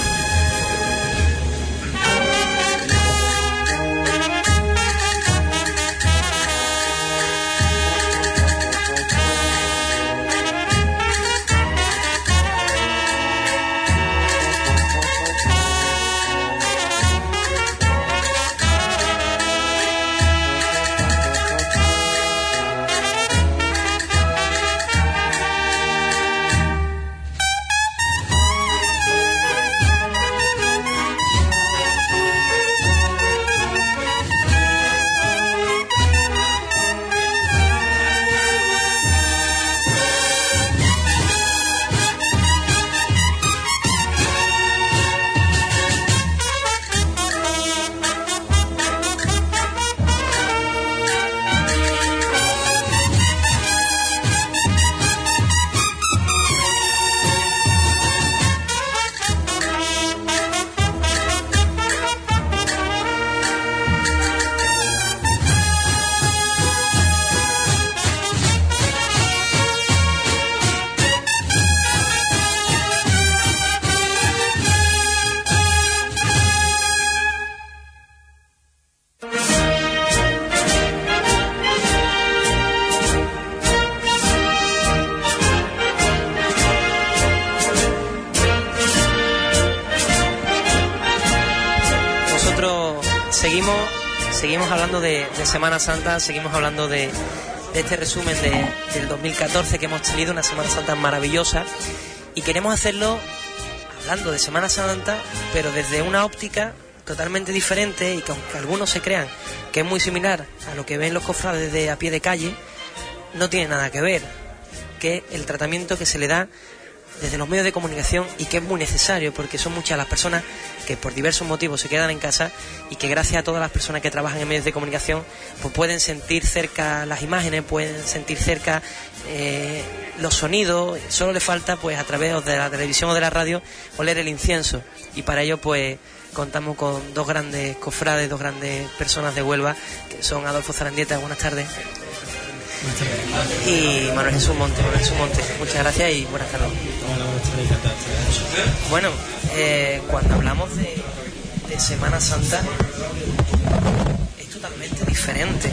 Seguimos, seguimos hablando de, Semana Santa, seguimos hablando de, de este resumen de- del 2014 que hemos tenido, una Semana Santa maravillosa, y queremos hacerlo hablando de Semana Santa, pero desde una óptica totalmente diferente y que aunque algunos se crean que es muy similar a lo que ven los cofrades de a pie de calle, no tiene nada que ver, que el tratamiento que se le da desde los medios de comunicación y que es muy necesario porque son muchas las personas que por diversos motivos se quedan en casa y que gracias a todas las personas que trabajan en medios de comunicación pues pueden sentir cerca las imágenes, pueden sentir cerca eh, los sonidos, solo le falta pues a través de la televisión o de la radio oler el incienso. Y para ello pues contamos con dos grandes cofrades, dos grandes personas de Huelva que son Adolfo Zarandieta, buenas tardes y Manuel Jesús Monte, Manuel Jesús Monte, muchas gracias y buenas tardes. Bueno, eh, cuando hablamos de, de Semana Santa es totalmente diferente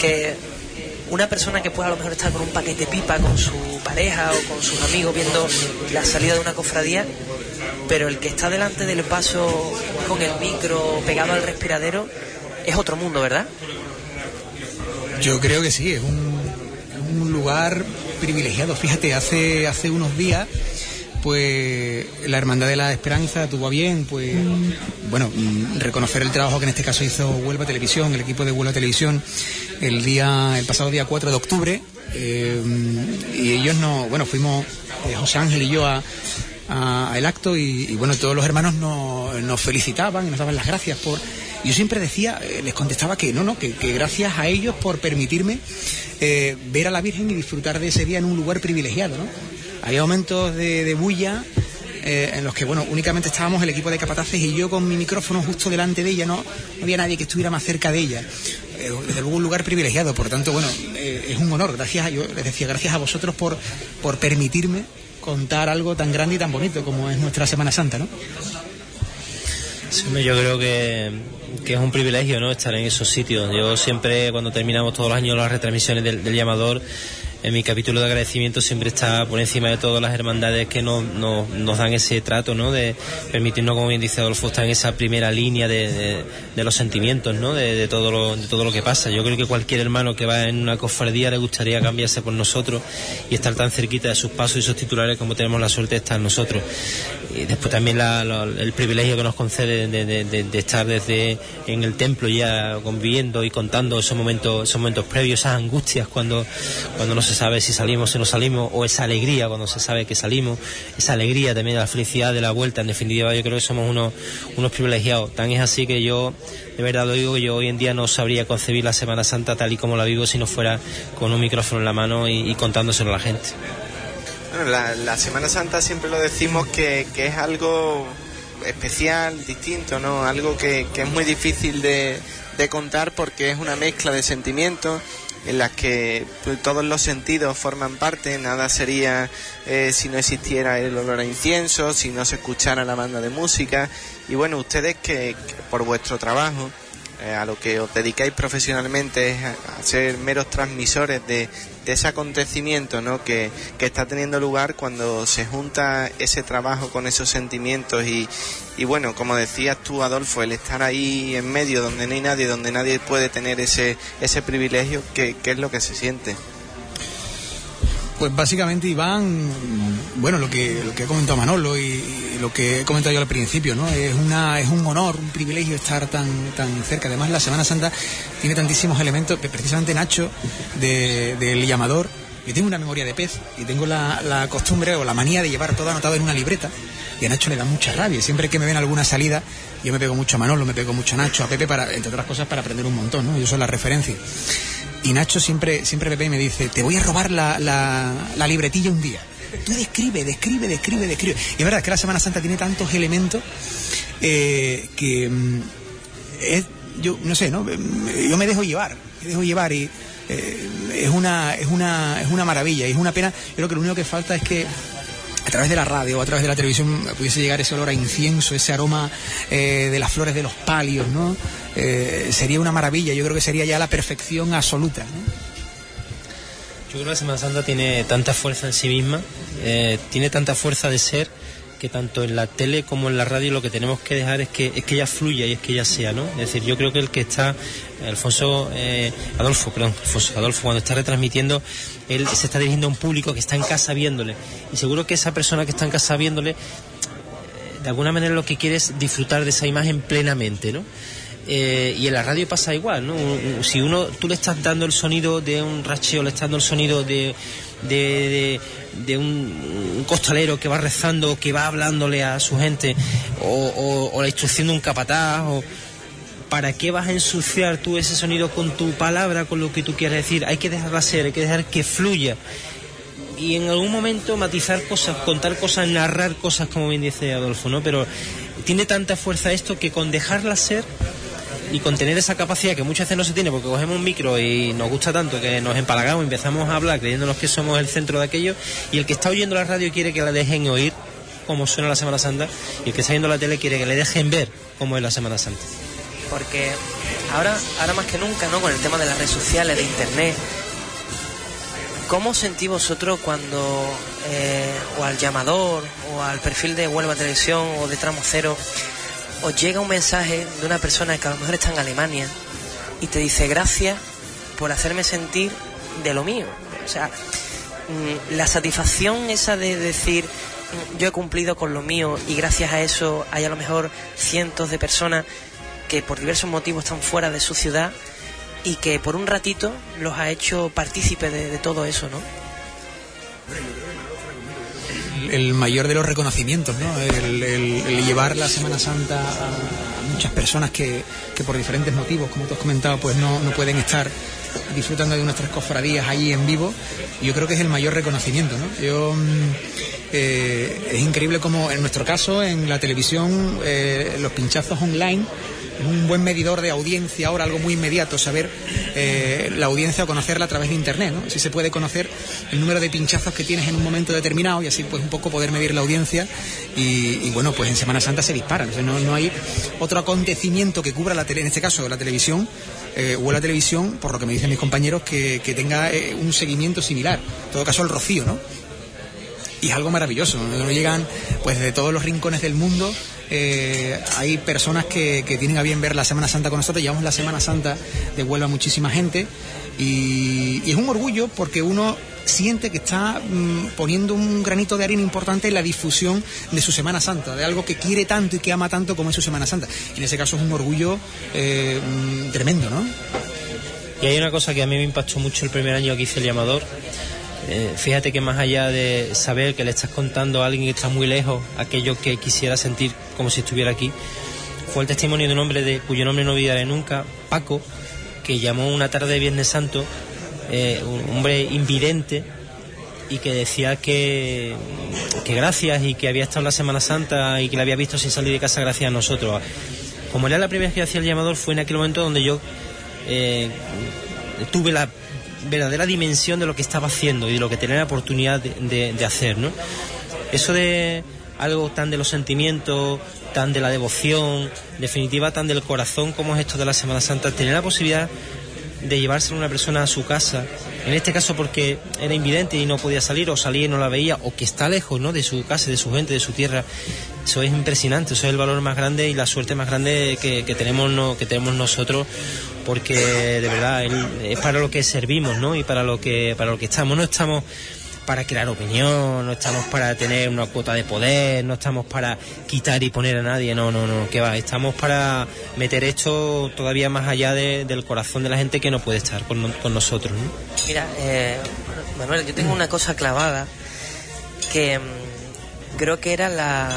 que una persona que pueda a lo mejor estar con un paquete pipa con su pareja o con sus amigos viendo la salida de una cofradía, pero el que está delante del paso con el micro pegado al respiradero es otro mundo, ¿verdad? Yo creo que sí, es un, un lugar privilegiado. Fíjate, hace, hace unos días, pues la Hermandad de la Esperanza tuvo a bien, pues, bueno, mm, reconocer el trabajo que en este caso hizo Huelva Televisión, el equipo de Huelva Televisión, el día, el pasado día 4 de octubre, eh, y ellos no, bueno, fuimos eh, José Ángel y yo a, al acto y, y, bueno, todos los hermanos nos, nos felicitaban y nos daban las gracias por... Yo siempre decía, eh, les contestaba que no, no, que, gracias a ellos por permitirme eh, ver a la Virgen y disfrutar de ese día en un lugar privilegiado, ¿no? Había momentos de, bulla eh, en los que, bueno, únicamente estábamos el equipo de capataces y yo con mi micrófono justo delante de ella, no, había nadie que estuviera más cerca de ella. Desde luego un lugar privilegiado, por tanto, bueno, es un honor. Gracias, a, yo les decía, gracias a vosotros por, por permitirme contar algo tan grande y tan bonito como es nuestra Semana Santa, ¿no? Sí, yo creo que, que es un privilegio ¿no? estar en esos sitios. Yo siempre, cuando terminamos todos los años las retransmisiones del, del llamador, en mi capítulo de agradecimiento siempre está por encima de todas las hermandades que nos, nos, nos dan ese trato, ¿no? De permitirnos, como bien dice Adolfo, estar en esa primera línea de, los sentimientos, ¿no? De, todo lo, de todo lo que pasa. Yo creo que cualquier hermano que va en una cofradía le gustaría cambiarse por nosotros y estar tan cerquita de sus pasos y sus titulares como tenemos la suerte de estar nosotros. Y después también el privilegio que nos concede de, estar desde en el templo ya conviviendo y contando esos momentos, esos momentos previos, esas angustias cuando, cuando no se sabe si salimos, si no salimos, o esa alegría cuando se sabe que salimos, esa alegría también, la felicidad de la vuelta. En definitiva, yo creo que somos unos, unos privilegiados. Tan es así que yo, de verdad lo digo, yo hoy en día no sabría concebir la Semana Santa tal y como la vivo si no fuera con un micrófono en la mano y, y contándoselo a la gente. Bueno, la, la Semana Santa siempre lo decimos que, que es algo especial, distinto, ¿no? Algo que, que es muy difícil de, de contar porque es una mezcla de sentimientos en las que pues, todos los sentidos forman parte, nada sería eh, si no existiera el olor a incienso, si no se escuchara la banda de música. Y bueno, ustedes que, por vuestro trabajo, eh, a lo que os dedicáis profesionalmente es a, a ser meros transmisores de ese acontecimiento ¿no? que, que está teniendo lugar cuando se junta ese trabajo con esos sentimientos y, y bueno, como decías tú Adolfo, el estar ahí en medio donde no hay nadie, donde nadie puede tener ese, ese privilegio, ¿qué, qué es lo que se siente? Pues básicamente, Iván, bueno, lo que, lo que ha comentado Manolo y, lo que he comentado yo al principio, ¿no? Es, una, es un honor, un privilegio estar tan, tan cerca. Además, la Semana Santa tiene tantísimos elementos, que precisamente Nacho, de- del llamador, yo tengo una memoria de pez y tengo la, la costumbre o la manía de llevar todo anotado en una libreta. Y a Nacho le da mucha rabia. Siempre que me ven alguna salida, yo me pego mucho a Manolo, me pego mucho a Nacho, a Pepe, para, entre otras cosas, para aprender un montón, ¿no? Yo soy la referencia. Y Nacho siempre, siempre Pepe me dice, te voy a robar la, la, la libretilla un día. Tú describe, describe, describe, describe. Y es verdad que la Semana Santa tiene tantos elementos eh, que mm, es, yo no sé, ¿no? Yo me dejo llevar, me dejo llevar y eh, es una, es una, es una maravilla y es una pena. Yo creo que lo único que falta es que a través de la radio o a través de la televisión pudiese llegar ese olor a incienso, ese aroma eh, de las flores de los palios, ¿no? Eh, sería una maravilla, yo creo que sería ya la perfección absoluta, ¿no? Yo creo que la Semana Santa tiene tanta fuerza en sí misma, eh, tiene tanta fuerza de ser que tanto en la tele como en la radio lo que tenemos que dejar es que, es que ella fluya y es que ella sea, ¿no? Es decir, yo creo que el que está, Alfonso, eh, Adolfo, perdón, Alfonso, Adolfo, cuando está retransmitiendo, él se está dirigiendo a un público que está en casa viéndole. Y seguro que esa persona que está en casa viéndole, eh, de alguna manera lo que quiere es disfrutar de esa imagen plenamente, ¿no? Eh, y en la radio pasa igual, ¿no? Si uno, tú le estás dando el sonido de un racheo, le estás dando el sonido de, de, un, costalero que va rezando, que va hablándole a su gente, o, o, la instrucción de un capataz, o, ¿para qué vas a ensuciar tú ese sonido con tu palabra, con lo que tú quieres decir? Hay que dejarla ser, hay que dejar que fluya. Y en algún momento matizar cosas, contar cosas, narrar cosas, como bien dice Adolfo, ¿no? Pero tiene tanta fuerza esto que con dejarla ser y con tener esa capacidad que muchas veces no se tiene porque cogemos un micro y nos gusta tanto que nos empalagamos y empezamos a hablar creyéndonos que somos el centro de aquello y el que está oyendo la radio quiere que la dejen oír como suena la Semana Santa y el que está viendo la tele quiere que le dejen ver cómo es la Semana Santa. Porque ahora, ahora más que nunca, ¿no? Con el tema de las redes sociales, de internet, ¿cómo sentí vosotros cuando eh, o al llamador o al perfil de Huelva Televisión o de Tramo Cero os llega un mensaje de una persona que a lo mejor está en Alemania y te dice gracias por hacerme sentir de lo mío. O sea, mm, la satisfacción esa de decir mm, yo he cumplido con lo mío y gracias a eso hay a lo mejor cientos de personas que por diversos motivos están fuera de su ciudad y que por un ratito los ha hecho partícipes de, de todo eso, ¿no? El mayor de los reconocimientos, ¿no? El, llevar la Semana Santa a, muchas personas que, por diferentes motivos, como tú has comentado, pues no, no pueden estar disfrutando de nuestras cofradías allí en vivo, yo creo que es el mayor reconocimiento, ¿no? Yo, mm, eh, es increíble como en nuestro caso, en la televisión, eh, los pinchazos online un buen medidor de audiencia ahora, algo muy inmediato, saber eh, la audiencia o conocerla a través de Internet, ¿no? Así se puede conocer el número de pinchazos que tienes en un momento determinado y así pues un poco poder medir la audiencia y, bueno, pues en Semana Santa se dispara, no, no hay otro acontecimiento que cubra la tele, en este caso la televisión eh, o la televisión, por lo que me dicen mis compañeros, que, tenga eh, un seguimiento similar, en todo caso el Rocío, ¿no? y es algo maravilloso. Nos llegan pues de todos los rincones del mundo eh, hay personas que, tienen a bien ver la Semana Santa con nosotros, llevamos la Semana Santa de Huelva a muchísima gente y, es un orgullo porque uno siente que está mm, poniendo un granito de arena importante en la difusión de su Semana Santa, de algo que quiere tanto y que ama tanto como es su Semana Santa. Y en ese caso es un orgullo eh, tremendo, ¿no? Y hay una cosa que a mí me impactó mucho el primer año que hice el llamador, eh, fíjate que más allá de saber que le estás contando a alguien que está muy lejos aquello que quisiera sentir como si estuviera aquí, fue el testimonio de un hombre de, cuyo nombre no olvidaré nunca, Paco, que llamó una tarde de Viernes Santo, eh, un hombre invidente, y que decía que, que gracias y que había estado en la Semana Santa y que le había visto sin salir de casa gracias a nosotros. Como era la primera vez que hacía el llamador, fue en aquel momento donde yo eh, tuve la verdadera dimensión de lo que estaba haciendo y de lo que tenía la oportunidad de, hacer, ¿no? Eso de algo tan de los sentimientos, tan de la devoción, definitiva tan del corazón como es esto de la Semana Santa, tener la posibilidad de llevarse a una persona a su casa, en este caso porque era invidente y no podía salir, o salía y no la veía, o que está lejos ¿no? de su casa, de su gente, de su tierra, eso es impresionante, eso es el valor más grande y la suerte más grande que, tenemos, que tenemos nosotros porque de verdad es para lo que servimos, ¿no? Y para lo que para lo que estamos, no estamos para crear opinión, no estamos para tener una cuota de poder, no estamos para quitar y poner a nadie, no, no, no, que va, estamos para meter esto todavía más allá del corazón de la gente que no puede estar con, nosotros. ¿no? Mira, eh, Manuel, yo tengo una cosa clavada que mm, creo que era la,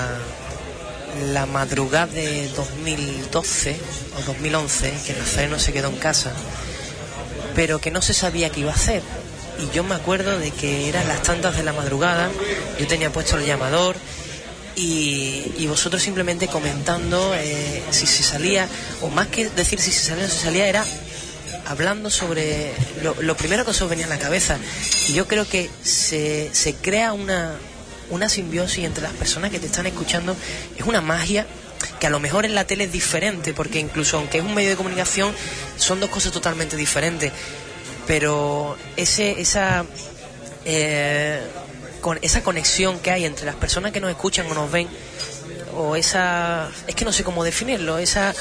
la madrugada de 2012 o 2011, que Nazareno se quedó en casa, pero que no se sabía qué iba a hacer. Y yo me acuerdo de que eran las tantas de la madrugada, yo tenía puesto el llamador y, vosotros simplemente comentando eh, si se salía, o más que decir si se salía o no se salía, era hablando sobre lo, lo, primero que os venía a la cabeza. Y yo creo que se, se crea una, una simbiosis entre las personas que te están escuchando, es una magia que a lo mejor en la tele es diferente, porque incluso aunque es un medio de comunicación, son dos cosas totalmente diferentes. Pero ese, esa, eh, con esa conexión que hay entre las personas que nos escuchan o nos ven, o esa, es que no sé cómo definirlo, esa,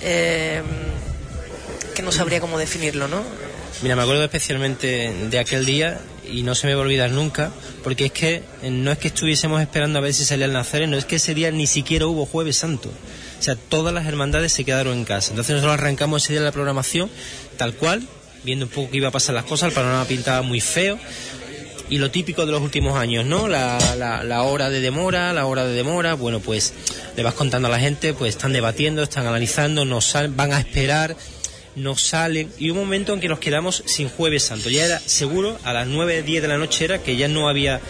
eh, que no sabría cómo definirlo, ¿no? Mira, me acuerdo especialmente de aquel día y no se me va a olvidar nunca, porque es que eh, no es que estuviésemos esperando a ver si salía el Nazareno, es que ese día ni siquiera hubo Jueves Santo. O sea, todas las hermandades se quedaron en casa. Entonces nosotros arrancamos ese día la programación tal cual, viendo un poco que iba a pasar las cosas, el panorama pintaba muy feo. Y lo típico de los últimos años, ¿no? La, la, hora de demora, la hora de demora, bueno, pues le vas contando a la gente, pues están debatiendo, están analizando, nos sal- van a esperar, nos salen y un momento en que nos quedamos sin jueves santo. Ya era seguro, a las 9, 10 de la noche era que ya no había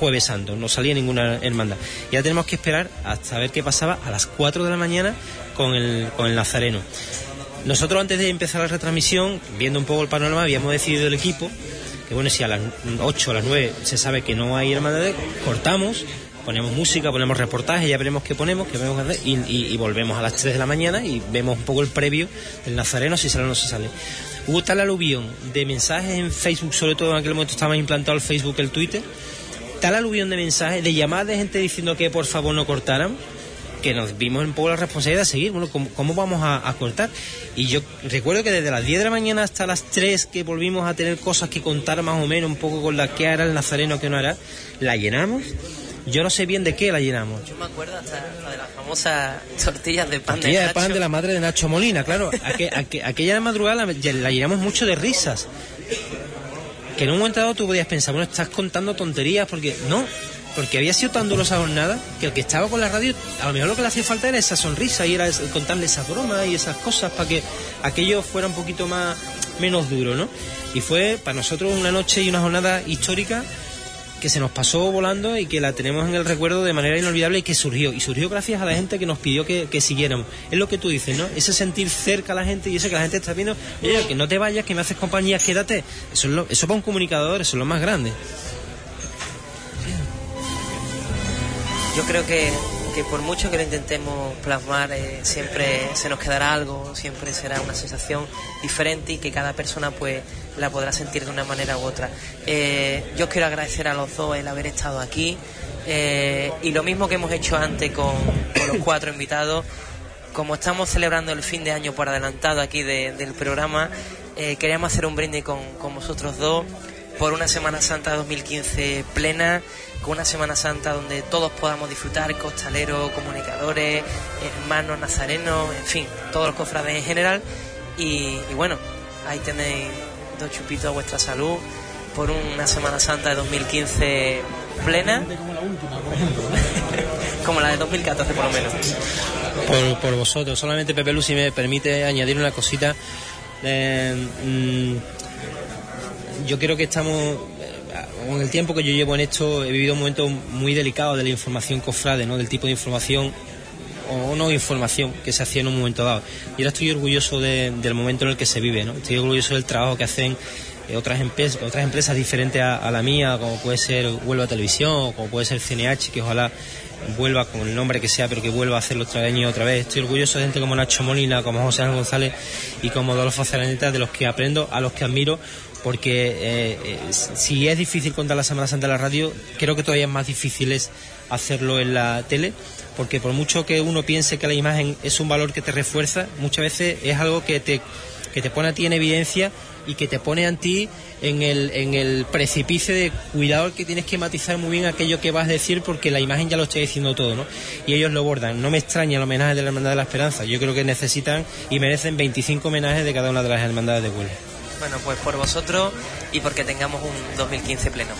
jueves santo, no salía ninguna hermandad. Ya tenemos que esperar hasta ver qué pasaba a las 4 de la mañana con el, con el Nazareno. Nosotros antes de empezar la retransmisión, viendo un poco el panorama, habíamos decidido el equipo que bueno, si a las 8 o a las 9 se sabe que no hay hermandades, cortamos, ponemos música, ponemos reportajes, ya veremos qué ponemos, qué vamos a hacer, y volvemos a las 3 de la mañana y vemos un poco el previo del Nazareno, si sale o no se sale. Hubo tal aluvión de mensajes en Facebook, sobre todo en aquel momento estaba implantado el Facebook, el Twitter, tal aluvión de mensajes, de llamadas de gente diciendo que por favor no cortaran, que nos vimos un poco la responsabilidad de seguir, bueno, ¿cómo, cómo vamos a, a cortar? Y yo recuerdo que desde las 10 de la mañana hasta las 3 que volvimos a tener cosas que contar más o menos un poco con la que era el nazareno, que no era, la llenamos. Yo no sé bien de qué la llenamos. Yo me acuerdo hasta la de las famosas tortillas de pan Tortilla de de pan de la madre de Nacho Molina, claro. Aque- aque- aquella madrugada la, la llenamos mucho de risas. Que en un momento dado tú podías pensar, bueno, estás contando tonterías, porque no, porque había sido tan duro esa jornada que el que estaba con la radio, a lo mejor lo que le hacía falta era esa sonrisa y era contarle esas bromas y esas cosas para que aquello fuera un poquito más menos duro, ¿no? Y fue para nosotros una noche y una jornada histórica que se nos pasó volando y que la tenemos en el recuerdo de manera inolvidable y que surgió. Y surgió gracias a la gente que nos pidió que, que siguiéramos. Es lo que tú dices, ¿no? Ese sentir cerca a la gente y ese que la gente está viendo, oye, que no te vayas, que me haces compañía, quédate. Eso, es lo, eso para un comunicador, eso es lo más grande. Yo creo que, que por mucho que lo intentemos plasmar, eh, siempre se nos quedará algo, siempre será una sensación diferente y que cada persona pues la podrá sentir de una manera u otra. Eh, yo quiero agradecer a los dos el haber estado aquí eh, y lo mismo que hemos hecho antes con, los cuatro invitados, como estamos celebrando el fin de año por adelantado aquí de- del programa, eh, queríamos hacer un brindis con, con vosotros dos por una Semana Santa 2015 plena, con una Semana Santa donde todos podamos disfrutar, costaleros, comunicadores, hermanos, nazarenos, en fin, todos los cofrades en general. Y, y bueno, ahí tenéis dos chupitos a vuestra salud por una Semana Santa de 2015 plena, como la de 2014 por lo menos. Por, por vosotros. Solamente Pepe Lu, si me permite añadir una cosita. Eh, mm, yo creo que estamos, con el tiempo que yo llevo en esto, he vivido un momento muy delicado de la información cofrade, ¿no? del tipo de información o no información que se hacía en un momento dado. Y ahora estoy orgulloso de- del momento en el que se vive, ¿no? estoy orgulloso del trabajo que hacen eh, otras empresas, otras empresas diferentes a, la mía, como puede ser Huelva Televisión, como puede ser CNH, que ojalá vuelva con el nombre que sea, pero que vuelva a hacerlo otra y otra vez. Estoy orgulloso de gente como Nacho Molina, como José Ángel González y como Adolfo Zaraneta, de los que aprendo, a los que admiro, porque eh, eh, si es difícil contar la Semana Santa en la radio, creo que todavía es más difícil es hacerlo en la tele, porque por mucho que uno piense que la imagen es un valor que te refuerza, muchas veces es algo que te, que te pone a ti en evidencia y que te pone a ti en el, en el precipicio de cuidado que tienes que matizar muy bien aquello que vas a decir porque la imagen ya lo está diciendo todo, ¿no? Y ellos lo bordan. No me extraña el homenaje de la Hermandad de la Esperanza. Yo creo que necesitan y merecen 25 homenajes de cada una de las hermandades de Huelva. Bueno, pues por vosotros y porque tengamos un 2015 pleno.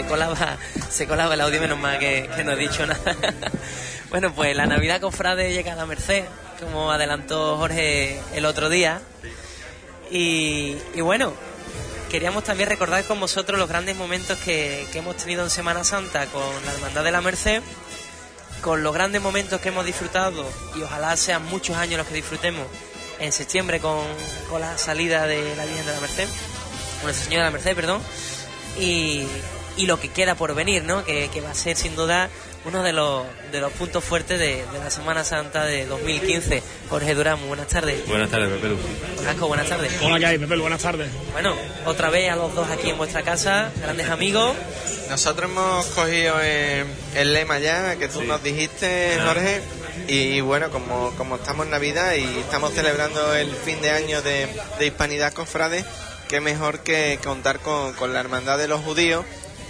Se, colaba se colaba el audio, menos mal que, no he dicho nada. bueno, pues la Navidad Cofrade llega a la Merced, como adelantó Jorge el otro día. Y, bueno, queríamos también recordar con vosotros los grandes momentos que, hemos tenido en Semana Santa con la Hermandad de la Merced, con los grandes momentos que hemos disfrutado y ojalá sean muchos años los que disfrutemos en septiembre con, con la salida de la Virgen de la Merced, Nuestra Señora de la Merced, perdón, y, y lo que queda por venir, ¿no? Que, que va a ser sin duda uno de los, de los puntos fuertes de, de la Semana Santa de 2015. Jorge Durán, buenas tardes. Buenas tardes, Pepe Lu. Casco, buenas tardes. Hola, ¿qué hay, Pepe? Buenas tardes. Bueno, otra vez a los dos aquí en vuestra casa, grandes amigos. Nosotros hemos cogido eh, el lema ya que tú nos dijiste, Jorge, y bueno, como, como estamos en Navidad y estamos celebrando el fin de año de, de Hispanidad Cofrade, qué mejor que contar con, con la Hermandad de los Judíos,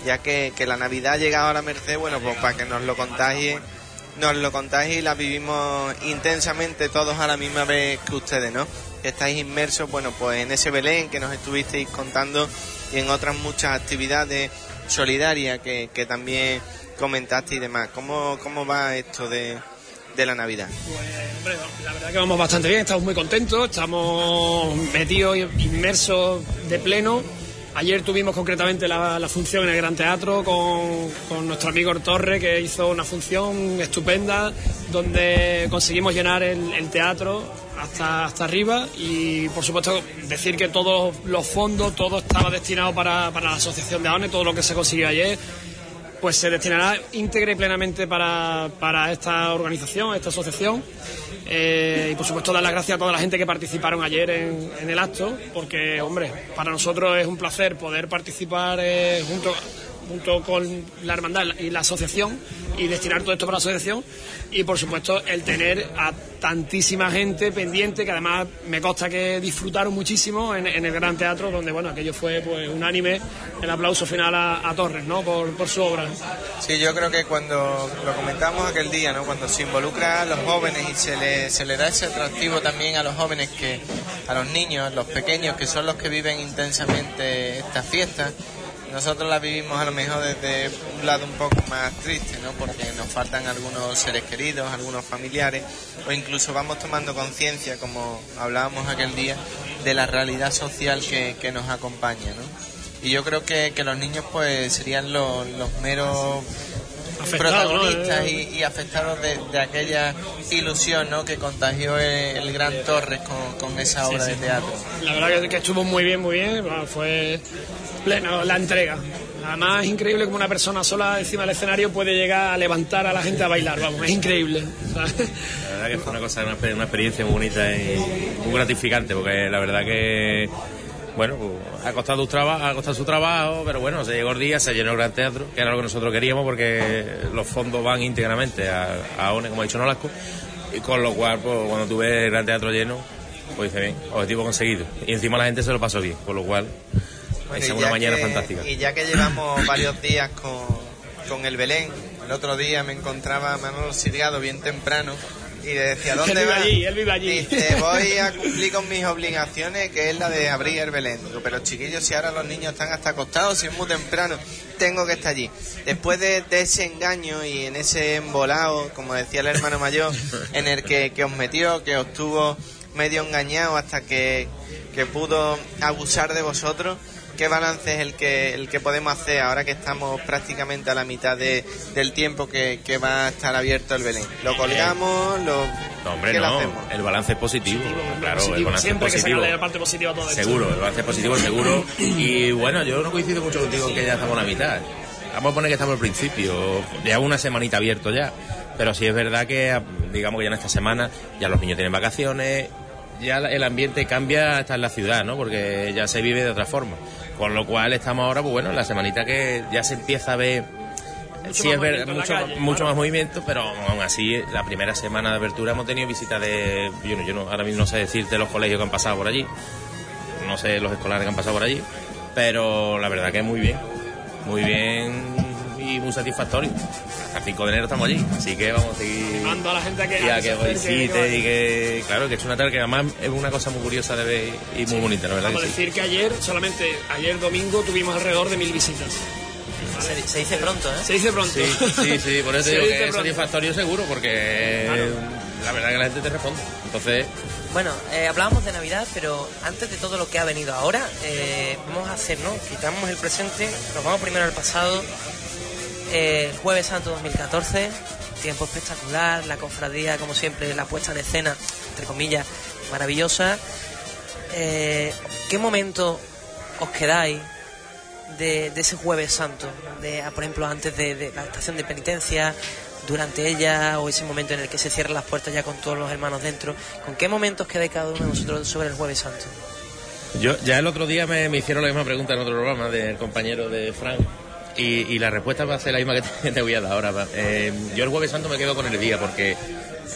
ya que, que la Navidad ha llegado a la Merced, bueno, pues para que nos lo contagie, nos lo contagie y la vivimos intensamente todos a la misma vez que ustedes, ¿no? Que estáis inmersos, bueno, pues en ese Belén que nos estuvisteis contando y en otras muchas actividades solidarias que, que también comentaste y demás. ¿Cómo, cómo va esto de, de la Navidad? Hombre, la verdad que vamos bastante bien, estamos muy contentos, estamos metidos, inmersos de pleno. Ayer tuvimos concretamente la, función en el Gran Teatro con, con nuestro amigo Torre, que hizo una función estupenda, donde conseguimos llenar el, el teatro hasta, hasta arriba y, por supuesto, decir que todos los fondos, todo estaba destinado para, para la Asociación de AONE, todo lo que se consiguió ayer pues se destinará íntegra y plenamente para, para esta organización, esta asociación. Eh, y por supuesto dar las gracias a toda la gente que participaron ayer en, el acto, porque, hombre, para nosotros es un placer poder participar eh, junto, junto con la hermandad y la asociación y destinar todo esto para la asociación y por supuesto el tener a tantísima gente pendiente que además me consta que disfrutaron muchísimo en, el Gran Teatro donde bueno aquello fue pues unánime el aplauso final a, Torres no por, por su obra Sí, yo creo que cuando lo comentamos aquel día, ¿no? Cuando se involucra a los jóvenes y se le, se le da ese atractivo también a los jóvenes que a los niños, los pequeños que son los que viven intensamente estas fiestas. Nosotros las vivimos a lo mejor desde un lado un poco más triste, ¿no? Porque nos faltan algunos seres queridos, algunos familiares, o incluso vamos tomando conciencia, como hablábamos aquel día, de la realidad social que, que nos acompaña, ¿no? Y yo creo que, que los niños pues serían los, los meros Protagonistas y, y afectados de, de aquella ilusión ¿no? que contagió el, el gran Torres con, con esa obra Sí, de teatro. La verdad que, que estuvo muy bien, muy bien. Bueno, fue pleno la entrega. Además es increíble como una persona sola encima del escenario puede llegar a levantar a la gente a bailar. Vamos, es increíble. ¿sabes? La verdad que fue una cosa, una, una experiencia muy bonita y muy gratificante, porque la verdad que, bueno, pues, ha costado, ha costado su trabajo, pero bueno, se llegó el día, se llenó el Gran Teatro, que era lo que nosotros queríamos, porque los fondos van íntegramente a, a ONE, como ha dicho Nolasco, y con lo cual, pues, cuando tú ves el Gran Teatro lleno, pues dice bien, objetivo conseguido. Y encima la gente se lo pasó bien, con lo cual, Bueno, esa una mañana que- fantástica. Y ya que llevamos varios días con, con el Belén, el otro día me encontraba Manolo Siriado bien temprano y le decía, ¿dónde vas? allí, él vive allí. Dice, voy a cumplir con mis obligaciones, que es la de abrir el Belén. Digo, pero chiquillos, si ahora los niños están hasta acostados, si es muy temprano, tengo que estar allí. Después de, de ese engaño y en ese embolado, como decía el hermano mayor, en el que, que os metió, que os tuvo medio engañado hasta que, que pudo abusar de vosotros, ¿qué balance es el que, el que podemos hacer ahora que estamos prácticamente a la mitad de, del tiempo que, que va a estar abierto el Belén? ¿Lo colgamos? Lo, No, hombre, ¿Qué le no, hacemos? el balance es positivo, claro, el balance es Siempre que positivo. sacarle la parte positiva a todo. Seguro, el balance es positivo, seguro. Y bueno, yo no coincido mucho contigo en que ya estamos a la mitad. Vamos a poner que estamos al principio, ya una semanita abierto ya. Pero sí es verdad que, digamos que ya en esta semana, ya los niños tienen vacaciones, ya el ambiente cambia hasta en la ciudad, ¿no? Porque ya se vive de otra forma. Con lo cual estamos ahora, pues bueno, en la semanita que ya se empieza a ver Mucho sí es la mucho, calle, mucho claro. más movimiento, pero aún así, la primera semana de apertura hemos tenido visita de. Yo, no, yo no, ahora mismo no sé decirte los colegios que han pasado por allí, no sé los escolares que han pasado por allí, pero la verdad que muy bien, muy bien y muy satisfactorio. Hasta el 5 de enero estamos allí, así que vamos a seguir. Mando a la gente que, Y a que visite y que, claro, que es una tarde que además es una cosa muy curiosa de ver y muy bonita, la verdad Vamos a sí. decir que ayer, solamente ayer domingo, tuvimos alrededor de mil visitas. Se, se dice pronto, ¿eh? Se dice pronto. Sí, sí, sí, por eso Se digo que es satisfactorio seguro, porque la verdad que la gente te responde. Entonces, Bueno, eh, hablábamos de Navidad, pero antes de todo lo que ha venido ahora, eh, vamos a hacer, ¿no? Quitamos el presente, nos vamos primero al pasado. Eh, Jueves Santo 2014, tiempo espectacular, la cofradía, como siempre, la puesta en escena, entre comillas, maravillosa. Eh, ¿Qué momento os quedáis de, ese Jueves Santo? De, ah, por ejemplo, antes de, la estación de penitencia, durante ella o ese momento en el que se cierran las puertas ya con todos los hermanos dentro. ¿Con qué momentos quedáis cada uno de vosotros sobre el Jueves Santo? yo ya el otro día me, me hicieron la misma pregunta en otro programa del compañero de Frank. Y, y la respuesta va a ser la misma que te, voy a dar ahora. Eh, yo el Jueves Santo me quedo con el día porque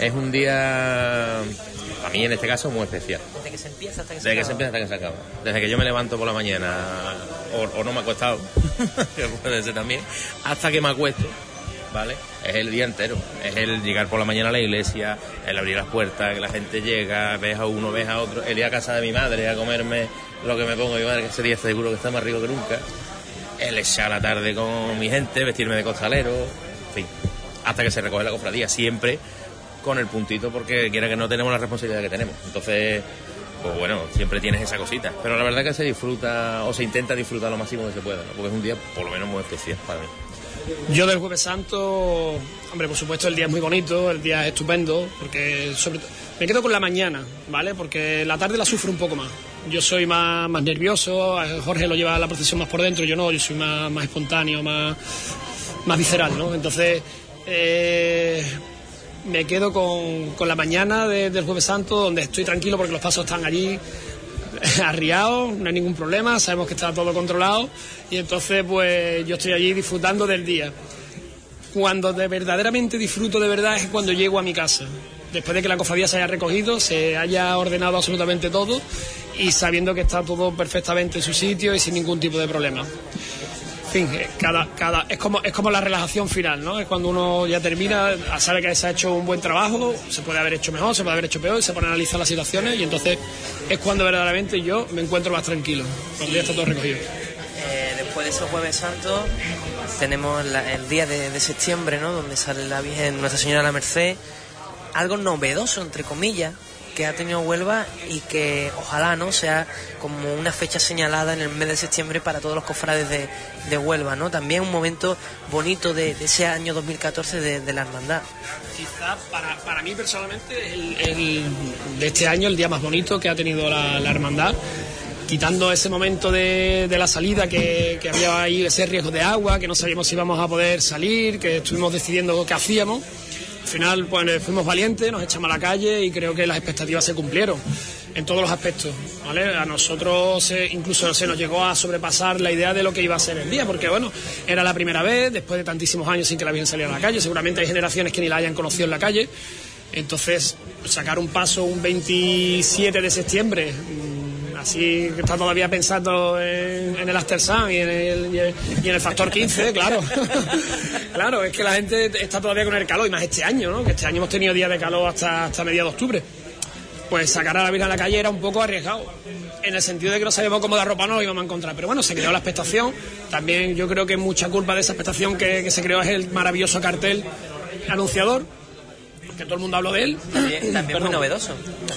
es un día, a mí en este caso, muy especial. Desde que se empieza hasta que se Desde que acaba. se empieza hasta que se acaba. Desde que yo me levanto por la mañana, o, o no me he acostado, que puede ser también, hasta que me acuesto, ¿vale? Es el día entero. Es el llegar por la mañana a la iglesia, el abrir las puertas, que la gente llega, ves a uno, ves a otro, el ir a casa de mi madre a comerme lo que me pongo mi madre, que ese día seguro que está más rico que nunca. El echar la tarde con mi gente, vestirme de costalero, en fin, hasta que se recoge la cofradía, siempre con el puntito porque quiera que no tenemos la responsabilidad que tenemos. Entonces, pues bueno, siempre tienes esa cosita. Pero la verdad que se disfruta o se intenta disfrutar lo máximo que se pueda, ¿no? porque es un día por lo menos muy especial para mí. Yo del Jueves Santo, hombre, por supuesto el día es muy bonito, el día es estupendo, porque sobre me quedo con la mañana, ¿vale? Porque la tarde la sufro un poco más. Yo soy más, más nervioso, eh, Jorge lo lleva la procesión más por dentro, yo no, yo soy más, más espontáneo, más, más visceral, ¿no? Entonces, eh, me quedo con, con la mañana de- del Jueves Santo, donde estoy tranquilo porque los pasos están allí arriados, no hay ningún problema, sabemos que está todo controlado y entonces pues yo estoy allí disfrutando del día. Cuando de verdaderamente disfruto de verdad es cuando llego a mi casa. Después de que la cofradía se haya recogido, se haya ordenado absolutamente todo y sabiendo que está todo perfectamente en su sitio y sin ningún tipo de problema. Fin, eh, cada, cada, es, como, es como la relajación final, ¿no? Es cuando uno ya termina, sabe que se ha hecho un buen trabajo, se puede haber hecho mejor, se puede haber hecho peor, se pone a analizar las situaciones y entonces es cuando verdaderamente yo me encuentro más tranquilo, cuando ya está todo recogido. Eh, después de ese Jueves Santo tenemos la- el día de, de septiembre, ¿no? Donde sale la Virgen Nuestra Señora la Merced. Algo novedoso, entre comillas, que ha tenido Huelva y que ojalá no sea como una fecha señalada en el mes de septiembre para todos los cofrades de, Huelva, ¿no? También un momento bonito de, ese año 2014 de, de la hermandad. Quizá para, para mí personalmente el, de este año el día más bonito que ha tenido la, la hermandad, quitando ese momento de, de la salida que, que había ahí ese riesgo de agua, que no sabíamos si íbamos a poder salir, que estuvimos decidiendo qué hacíamos. Al final pues fuimos valientes, nos echamos a la calle y creo que las expectativas se cumplieron en todos los aspectos. ¿vale? A nosotros se- incluso se nos llegó a sobrepasar la idea de lo que iba a ser el día, porque bueno, era la primera vez, después de tantísimos años sin que la Virgen saliera a la calle, seguramente hay generaciones que ni la hayan conocido en la calle. Entonces, sacar un paso un 27 de septiembre, así que está todavía pensando en, en el After Sun y en el, y en- y en el factor 15, claro. claro, es que la gente está todavía con el calor, y más este año, ¿no? Que este año hemos tenido días de calor hasta, hasta mediados de octubre. Pues sacar a la Virgen a la calle era un poco arriesgado, en el sentido de que no sabíamos cómo de ropa nos íbamos a encontrar. Pero bueno, se creó la expectación. También yo creo que mucha culpa de esa expectación que, que se creó es el maravilloso cartel anunciador, que todo el mundo habló de él. También, también muy novedoso.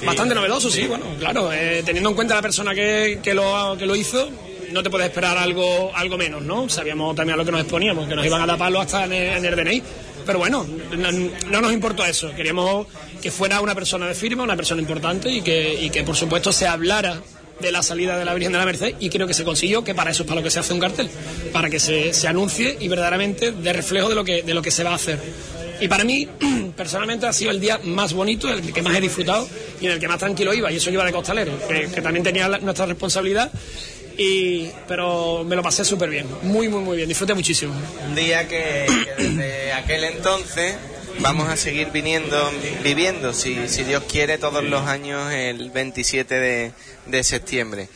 Bastante novedoso, sí, bueno, claro. eh, teniendo en cuenta la persona que, que lo, que lo hizo, no te puedes esperar algo, algo menos, ¿no? Sabíamos también a lo que nos exponíamos, que nos iban a taparlo hasta en el, en el DNI. Pero bueno, no, no nos importó eso. Queríamos que fuera una persona de firma, una persona importante y que, y que por supuesto se hablara de la salida de la Virgen de la Merced y creo que se consiguió que para eso es para lo que se hace un cartel, para que se, se anuncie y verdaderamente de reflejo de lo que de lo que se va a hacer. Y para mí, personalmente, ha sido el día más bonito, el que más he disfrutado y en el que más tranquilo iba. Y eso iba de costalero, que, también tenía nuestra responsabilidad. Y, pero me lo pasé súper bien, muy, muy, muy bien. Disfruté muchísimo. Un día que, que desde aquel entonces vamos a seguir viniendo, viviendo, si, si Dios quiere, todos los años el 27 de, de septiembre.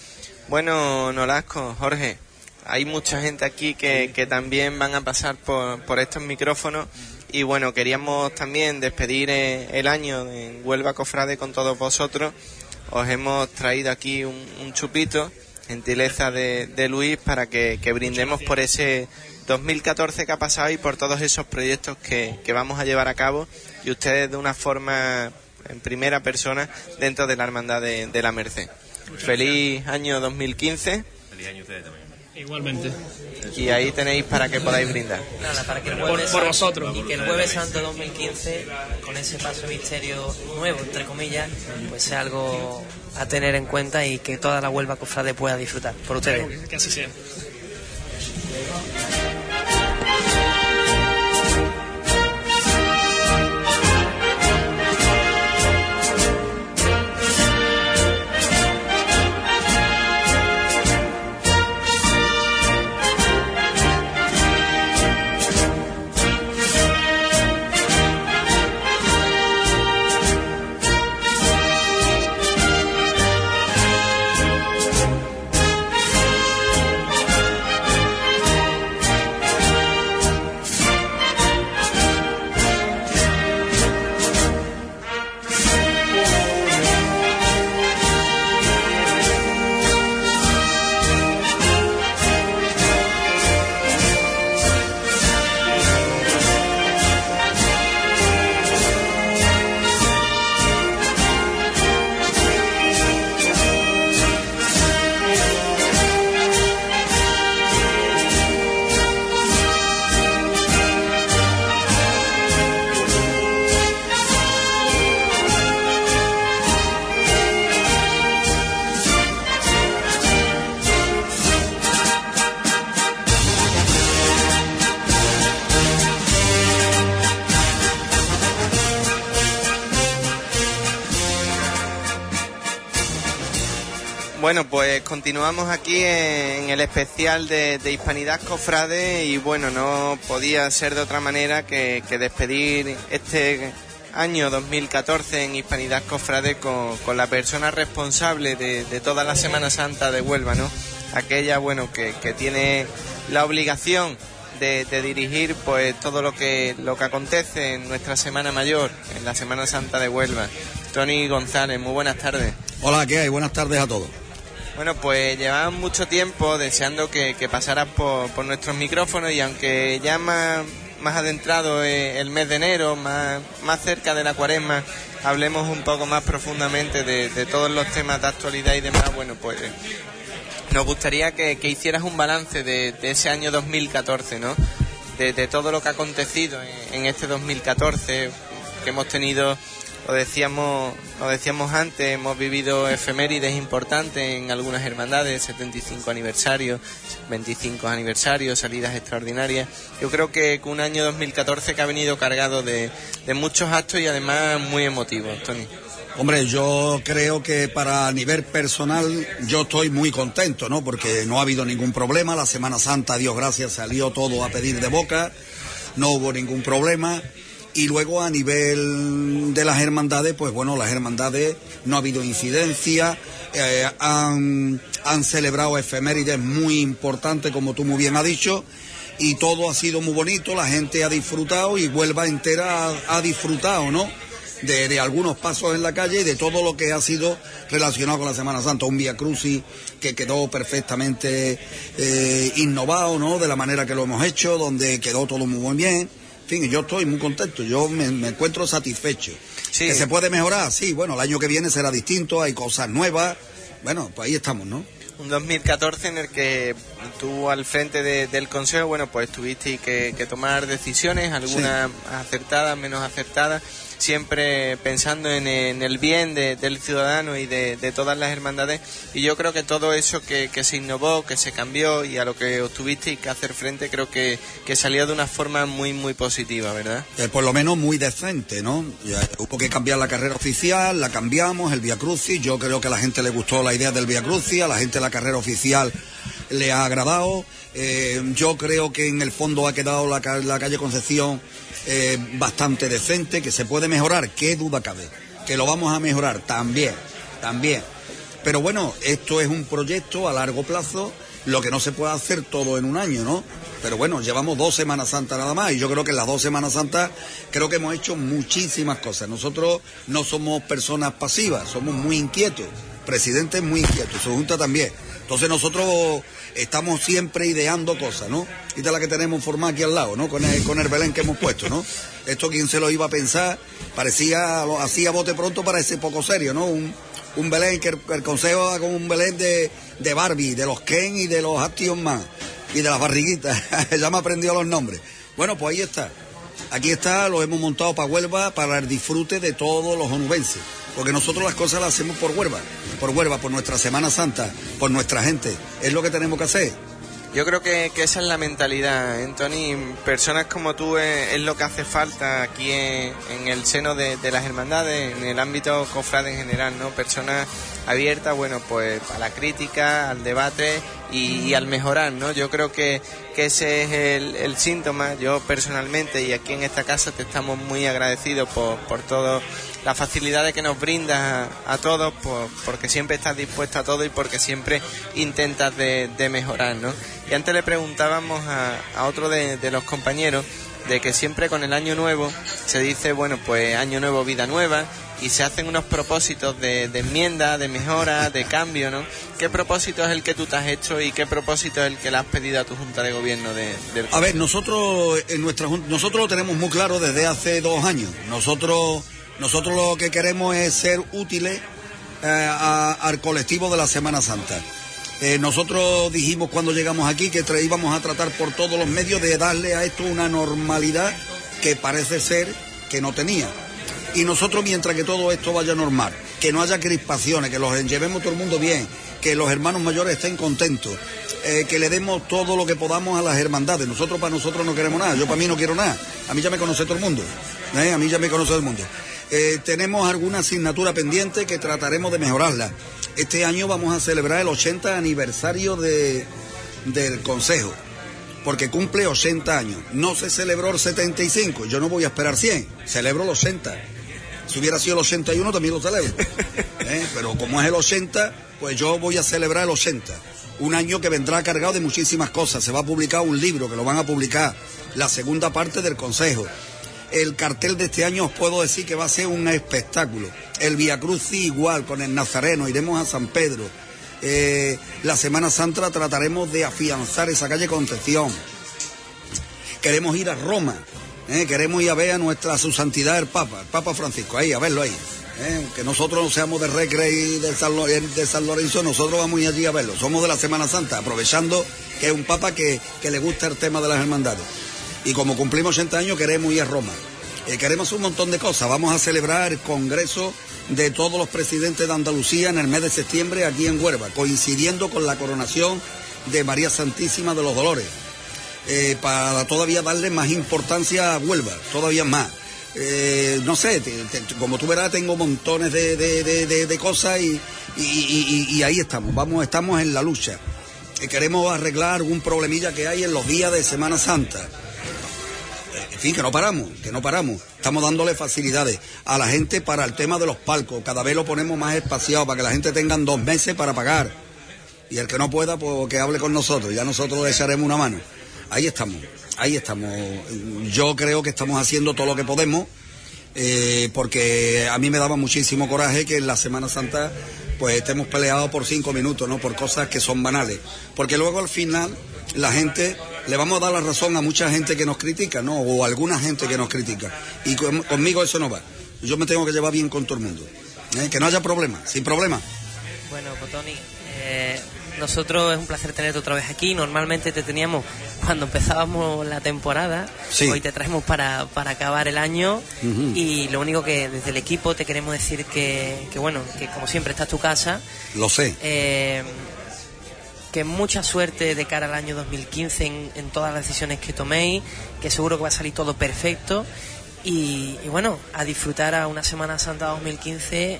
Bueno, Nolasco, Jorge, hay mucha gente aquí que, que también van a pasar por, por estos micrófonos y bueno, queríamos también despedir eh, el año en Huelva Cofrade con todos vosotros. Os hemos traído aquí un, un chupito gentileza de, de Luis para que, que brindemos por ese 2014 que ha pasado y por todos esos proyectos que, que vamos a llevar a cabo y ustedes de una forma en primera persona dentro de la Hermandad de, de la Merced. Feliz año 2015 Feliz año ustedes también. Igualmente. y ahí tenéis para que podáis brindar. Nada, para que el Por- jueves por Santo- vosotros. y que el jueves santo 2015 con ese paso misterio nuevo entre comillas pues sea algo a tener en cuenta y que toda la Huelva cofrade pueda disfrutar por ustedes Que así sea. Continuamos aquí en el especial de, Hispanidad Cofrade y bueno, no podía ser de otra manera que, despedir este año 2014 en Hispanidad Cofrade con, la persona responsable de, toda la Semana Santa de Huelva, ¿no? Aquella, bueno, que, que tiene la obligación de, de dirigir pues todo lo que, lo que acontece en nuestra Semana Mayor, en la Semana Santa de Huelva. Tony González, muy buenas tardes. Hola, ¿qué hay? Buenas tardes a todos. Bueno, pues llevaban mucho tiempo deseando que, que pasaras por, por nuestros micrófonos y aunque ya más, adentrado eh, el mes de enero, más, más cerca de la cuaresma, hablemos un poco más profundamente de, de todos los temas de actualidad y demás, bueno, pues nos gustaría que, que hicieras un balance de, de ese año 2014, ¿no? De, de todo lo que ha acontecido en, en este 2014, que hemos tenido lo decíamos, lo decíamos antes, hemos vivido efemérides importantes en algunas hermandades, 75 aniversarios, 25 aniversarios, salidas extraordinarias. Yo creo que un año 2014 que ha venido cargado de, de muchos actos y además muy emotivos, Tony. Hombre, yo creo que para nivel personal yo estoy muy contento, ¿no? Porque no ha habido ningún problema. La Semana Santa, Dios gracias, salió todo a pedir de boca. No hubo ningún problema. Y luego a nivel de las hermandades, pues bueno, las hermandades no ha habido incidencia, eh, han, celebrado efemérides muy importantes, como tú muy bien has dicho, y todo ha sido muy bonito, la gente ha disfrutado y Huelva entera ha, ha disfrutado, ¿no? De, de algunos pasos en la calle y de todo lo que ha sido relacionado con la Semana Santa. Un Via Crucis que quedó perfectamente eh, innovado, ¿no? De la manera que lo hemos hecho, donde quedó todo muy bien. En fin, yo estoy muy contento, yo me, me encuentro satisfecho. Sí. ¿Que se puede mejorar? Sí, bueno, el año que viene será distinto, hay cosas nuevas. Bueno, pues ahí estamos, ¿no? Un 2014 en el que tú al frente de- del Consejo, bueno, pues tuviste que, que tomar decisiones, algunas acertadas, menos acertadas, siempre pensando en, en el bien de- del ciudadano y de, de todas las hermandades. Y yo creo que todo eso que, que se innovó, que se cambió y a lo que os tuvisteis que hacer frente, creo que, que salió de una forma muy, muy positiva, ¿verdad? Eh, por lo menos muy decente, ¿no? Ya hubo que cambiar la carrera oficial, la cambiamos, el Via Crucis, yo creo que a la gente le gustó la idea del Via Crucis, a la gente la carrera oficial le ha agradado, Eh, yo creo que en el fondo ha quedado la, la calle Concepción eh, bastante decente, que se puede mejorar, qué duda cabe, que lo vamos a mejorar también, también. Pero bueno, esto es un proyecto a largo plazo, lo que no se puede hacer todo en un año, ¿no? Pero bueno, llevamos dos Semanas Santas nada más y yo creo que en las dos Semanas Santas creo que hemos hecho muchísimas cosas. Nosotros no somos personas pasivas, somos muy inquietos. Presidente es muy inquieto, su junta también. Entonces nosotros estamos siempre ideando cosas, ¿no? Esta es la que tenemos formada aquí al lado, ¿no? Con el, con el Belén que hemos puesto, ¿no? Esto quién se lo iba a pensar, parecía, lo hacía bote pronto para ese poco serio, ¿no? Un, un Belén, que el, el consejo haga con un Belén de, de Barbie, de los Ken y de los Action Man y de las barriguitas. ya me aprendió los nombres. Bueno, pues ahí está. Aquí está, lo hemos montado para Huelva, para el disfrute de todos los onubenses. Porque nosotros las cosas las hacemos por Huelva, por Huelva, por nuestra Semana Santa, por nuestra gente. Es lo que tenemos que hacer. Yo creo que, esa es la mentalidad, Anthony. Personas como tú es, lo que hace falta aquí en, en el seno de, de las hermandades, en el ámbito cofrade en general, ¿no? Personas abiertas, bueno, pues a la crítica, al debate y, al mejorar, ¿no? Yo creo que, que ese es el, el síntoma. Yo personalmente y aquí en esta casa te estamos muy agradecidos por, por todo las facilidades que nos brindas a, todos, por- porque siempre estás dispuesto a todo y porque siempre intentas de, mejorar, ¿no? Y antes le preguntábamos a, a otro de los compañeros de que siempre con el año nuevo se dice, bueno, pues año nuevo, vida nueva, y se hacen unos propósitos de, de enmienda, de mejora, de cambio, ¿no? ¿Qué propósito es el que tú te has hecho y qué propósito es el que le has pedido a tu Junta de Gobierno de, del A ver, nosotros en nuestra nosotros lo tenemos muy claro desde hace dos años. Nosotros nosotros lo que queremos es ser útiles eh, al colectivo de la Semana Santa. Eh, nosotros dijimos cuando llegamos aquí que íbamos a tratar por todos los medios de darle a esto una normalidad que parece ser que no tenía. Y nosotros mientras que todo esto vaya normal, que no haya crispaciones, que los llevemos todo el mundo bien, que los hermanos mayores estén contentos, eh, que le demos todo lo que podamos a las hermandades. Nosotros para nosotros no queremos nada, yo para mí no quiero nada. A mí ya me conoce todo el mundo, ¿eh? a mí ya me conoce todo el mundo. Tenemos alguna asignatura pendiente que trataremos de mejorarla. Este año vamos a celebrar el 80 aniversario de, del Consejo, porque cumple 80 años. No se celebró el 75, yo no voy a esperar 100, celebro el 80. Si hubiera sido el 81 también lo celebro. ¿eh? Pero como es el 80, pues yo voy a celebrar el 80. Un año que vendrá cargado de muchísimas cosas. Se va a publicar un libro que lo van a publicar, la segunda parte del Consejo. El cartel de este año os puedo decir que va a ser un espectáculo. El Via Crucis igual, con el Nazareno, iremos a San Pedro. Eh, la Semana Santa trataremos de afianzar esa calle Concepción. Queremos ir a Roma, ¿eh? queremos ir a ver a nuestra su santidad el Papa, el Papa Francisco, ahí, a verlo ahí. ¿eh? Que nosotros no seamos de Recre y de San, Lo- de San Lorenzo, nosotros vamos a ir allí a verlo. Somos de la Semana Santa, aprovechando que es un Papa que, que le gusta el tema de las hermandades. Y como cumplimos 80 años, queremos ir a Roma. Eh, queremos un montón de cosas. Vamos a celebrar el Congreso de todos los presidentes de Andalucía en el mes de septiembre aquí en Huelva, coincidiendo con la coronación de María Santísima de los Dolores eh, para todavía darle más importancia a Huelva, todavía más. Eh, no sé, como tú verás, tengo montones de, de- de- cosas y, y- y- ahí estamos, vamos, estamos en la lucha. Queremos arreglar algún problemilla que hay en los días de Semana Santa. En fin, que no paramos, que no paramos. Estamos dándole facilidades a la gente para el tema de los palcos. Cada vez lo ponemos más espaciado para que la gente tenga dos meses para pagar. Y el que no pueda, pues que hable con nosotros. Ya nosotros le echaremos una mano. Ahí estamos, ahí estamos. Yo creo que estamos haciendo todo lo que podemos, eh, porque a mí me daba muchísimo coraje que en la Semana Santa pues estemos peleados por cinco minutos, ¿no? Por cosas que son banales. Porque luego al final la gente, le vamos a dar la razón a mucha gente que nos critica, ¿no? O a alguna gente que nos critica. Y con- conmigo eso no va. Yo me tengo que llevar bien con todo el mundo. ¿eh? Que no haya problema, sin problema. Bueno, pues Tony, eh, nosotros es un placer tenerte otra vez aquí. Normalmente te teníamos cuando empezábamos la temporada. Sí. Hoy te traemos para, para acabar el año. Y lo único que desde el equipo te queremos decir que, que bueno, que como siempre esta es tu casa. Lo sé. Eh, que mucha suerte de cara al año 2015 en, en todas las decisiones que toméis, que seguro que va a salir todo perfecto. Y, bueno, a disfrutar a una Semana Santa 2015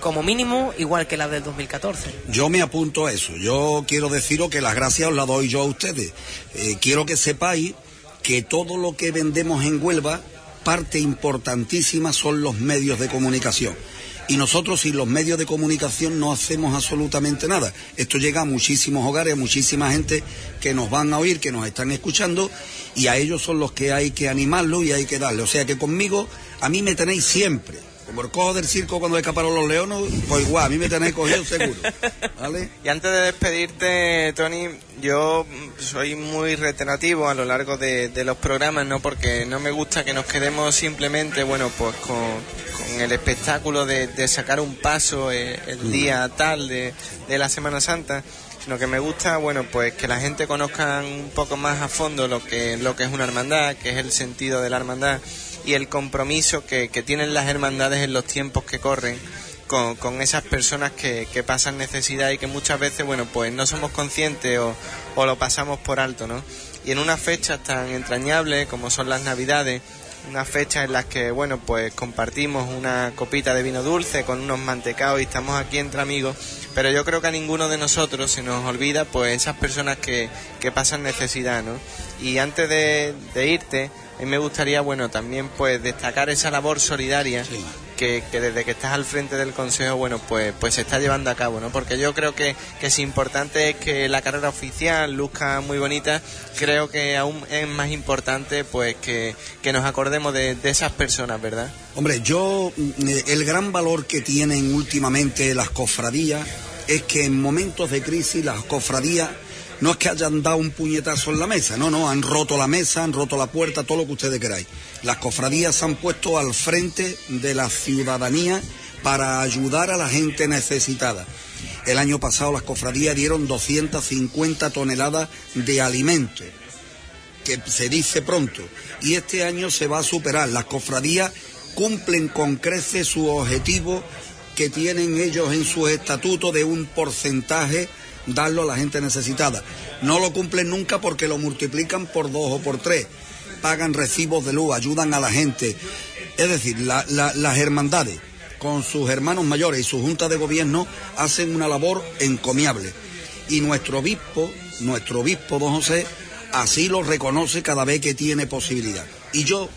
como mínimo igual que la del 2014. Yo me apunto a eso. Yo quiero deciros que las gracias os las doy yo a ustedes. Eh, quiero que sepáis que todo lo que vendemos en Huelva, parte importantísima son los medios de comunicación. Y nosotros sin los medios de comunicación no hacemos absolutamente nada. Esto llega a muchísimos hogares, a muchísima gente que nos van a oír, que nos están escuchando, y a ellos son los que hay que animarlo y hay que darle. O sea que conmigo, a mí me tenéis siempre Como el cojo del circo cuando escaparon los leones, pues igual, a mí me tenéis cogido seguro. ¿Vale? Y antes de despedirte, Tony, yo soy muy reiterativo a lo largo de, los programas, ¿no? Porque no me gusta que nos quedemos simplemente, bueno, pues con, el espectáculo de, de sacar un paso eh, el día tal de, de la Semana Santa, sino que me gusta, bueno, pues que la gente conozca un poco más a fondo lo que, lo que es una hermandad, que es el sentido de la hermandad y el compromiso que, tienen las hermandades en los tiempos que corren con, con esas personas que, pasan necesidad y que muchas veces, bueno, pues no somos conscientes o, o lo pasamos por alto, ¿no? Y en unas fechas tan entrañables como son las Navidades, unas fechas en las que, bueno, pues compartimos una copita de vino dulce con unos mantecados y estamos aquí entre amigos, pero yo creo que a ninguno de nosotros se nos olvida, pues, esas personas que, que pasan necesidad, ¿no? Y antes de irte, a mí me gustaría, bueno, también, pues, destacar esa labor solidaria que, que desde que estás al frente del Consejo, bueno, pues, pues se está llevando a cabo, ¿no? Porque yo creo que, que es importante que la carrera oficial luzca muy bonita, creo que aún es más importante, pues, que, que nos acordemos de, de esas personas, ¿verdad? Hombre, yo, mm, el gran valor que tienen últimamente las cofradías es que en momentos de crisis las cofradías no es que hayan dado un puñetazo en la mesa, no, no, han roto la mesa, han roto la puerta, todo lo que ustedes queráis. Las cofradías se han puesto al frente de la ciudadanía para ayudar a la gente necesitada. El año pasado las cofradías dieron 250 toneladas de alimentos, que se dice pronto, y este año se va a superar. Las cofradías cumplen con creces su objetivo que tienen ellos en su estatuto de un porcentaje darlo a la gente necesitada. No lo cumplen nunca porque lo multiplican por dos o por tres. Pagan recibos de luz, ayudan a la gente. Es decir, la- la- las hermandades con sus hermanos mayores y su junta de gobierno hacen una labor encomiable. Y nuestro obispo, nuestro obispo, don José, así lo reconoce cada vez que tiene posibilidad. Y yo,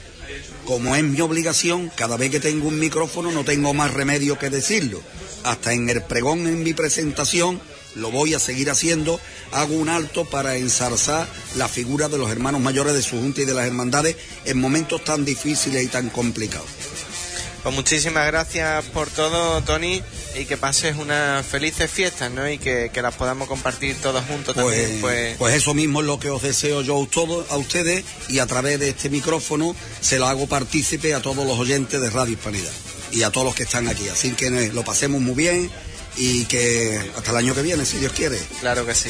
como es mi obligación, cada vez que tengo un micrófono no tengo más remedio que decirlo. Hasta en el pregón en mi presentación lo voy a seguir haciendo, hago un alto para ensalzar la figura de los hermanos mayores de su junta y de las hermandades en momentos tan difíciles y tan complicados. Pues muchísimas gracias por todo, Tony, y que pases unas felices fiestas, ¿no? Y que, que las podamos compartir todos juntos también, pues... Pues eso mismo es lo que os deseo yo a todos- a ustedes y a través de este micrófono se lo hago partícipe a todos los oyentes de Radio Hispanidad y a todos los que están aquí. Así que eh, lo pasemos muy bien y que hasta el año que viene, si Dios quiere. Claro que sí.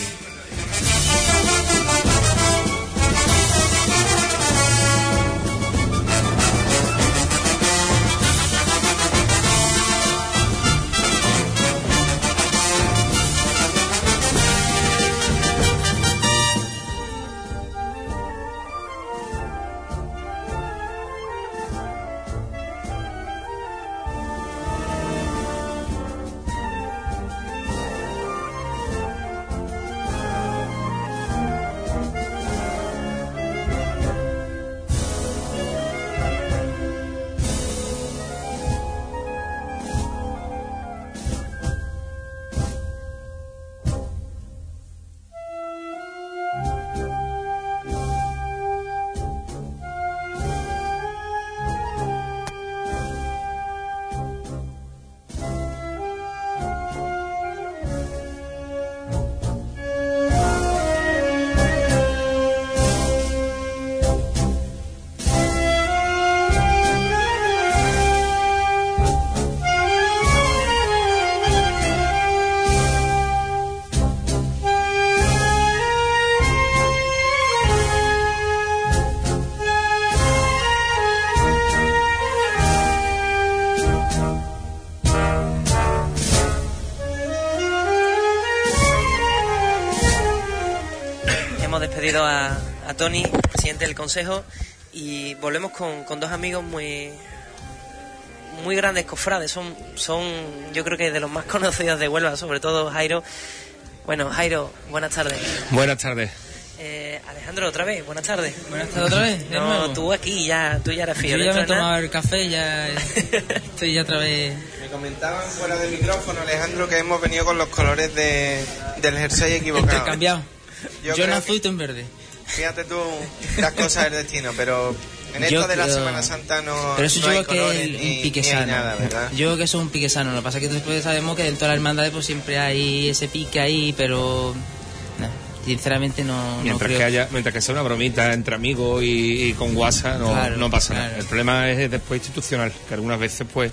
Presidente del Consejo, y volvemos con, con dos amigos muy muy grandes cofrades. Son, son, yo creo que de los más conocidos de Huelva, sobre todo Jairo. Bueno, Jairo, buenas tardes. Buenas tardes. Eh, Alejandro, otra vez, buenas tardes. Buenas tardes otra vez, de No, nuevo. tú aquí ya, tú ya eres Yo fiel. ya me he tomado el café, ya estoy ya otra vez. Me comentaban fuera de micrófono, Alejandro, que hemos venido con los colores de, del jersey equivocado. Intercambiado. Yo Yo, en azul y tú en verde. Fíjate tú las cosas del destino, pero En Yo esto de la creo- Semana Santa no, Pero eso no yo hay creo que es un pique sano. nada, ¿verdad? Yo creo que eso es un pique sano. Lo que pasa es que después sabemos que dentro de la hermandad pues siempre hay ese pique ahí, pero sinceramente no, no Mientras creo. que haya, mientras que sea una bromita entre amigos y, y con WhatsApp no, Claro, no pasa nada. El problema es después institucional, que algunas veces pues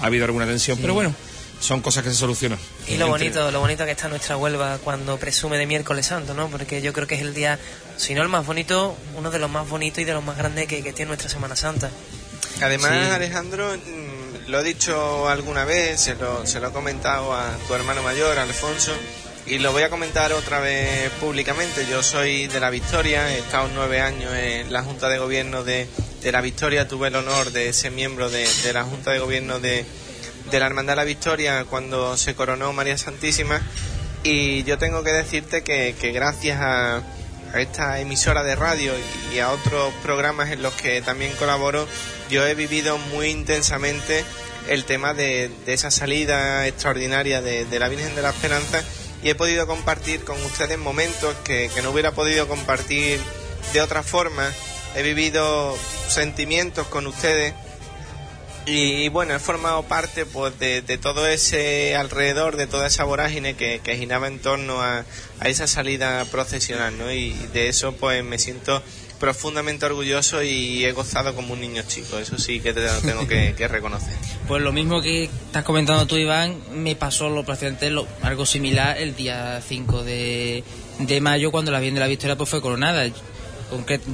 ha habido alguna tensión, pero bueno, son cosas que se solucionan. Y lo bonito, lo bonito que está nuestra Huelva cuando presume de miércoles santo, ¿no? Porque yo creo que es el día, si no el más bonito, uno de los más bonitos y de los más grandes que, que tiene nuestra Semana Santa. Además, Sí. Alejandro, mm, lo he dicho alguna vez, se lo, se lo he comentado a tu hermano mayor, Alfonso, y lo voy a comentar otra vez públicamente. Yo soy de La Victoria, he estado nueve años en la Junta de Gobierno de, de La Victoria, tuve el honor de ser miembro de, de la Junta de Gobierno de, de la Hermandad de la Victoria cuando se coronó María Santísima, y yo tengo que decirte que, que gracias a, a esta emisora de radio y a otros programas en los que también colaboro, yo he vivido muy intensamente el tema de, de esa salida extraordinaria de, de la Virgen de la Esperanza y he podido compartir con ustedes momentos que, que no hubiera podido compartir de otra forma. He vivido sentimientos con ustedes y, bueno, he formado parte pues de, todo ese alrededor, de toda esa vorágine que, que giraba en torno a, a esa salida procesional, ¿no? Y de eso pues me siento profundamente orgulloso y he gozado como un niño chico, eso sí que te lo tengo que, que reconocer. Pues lo mismo que estás comentando tú, Iván, me pasó lo lo- algo similar el día 5 de, de mayo cuando la Virgen de la Victoria pues fue coronada.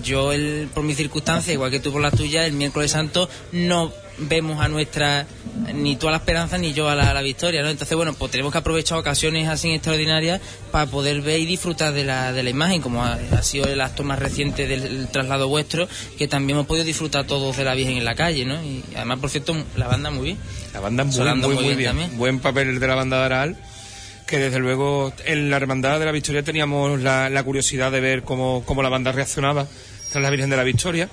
Yo, el, por mis circunstancias, igual que tú por las tuyas, el miércoles santo no vemos a nuestra, ni tú a la esperanza ni yo a la, a la victoria, ¿no? Entonces, bueno, pues tenemos que aprovechar ocasiones así extraordinarias para poder ver y disfrutar de la, de la imagen, como ha, ha sido el acto más reciente del el traslado vuestro, que también hemos podido disfrutar todos de la Virgen en la calle, ¿no? Y además, por cierto, la banda muy bien. La banda muy, muy, muy muy bien bien. también. Buen papel de la banda de Aral, que desde luego en la Hermandad de la Victoria teníamos la, la curiosidad de ver cómo, cómo la banda reaccionaba tras la Virgen de la Victoria.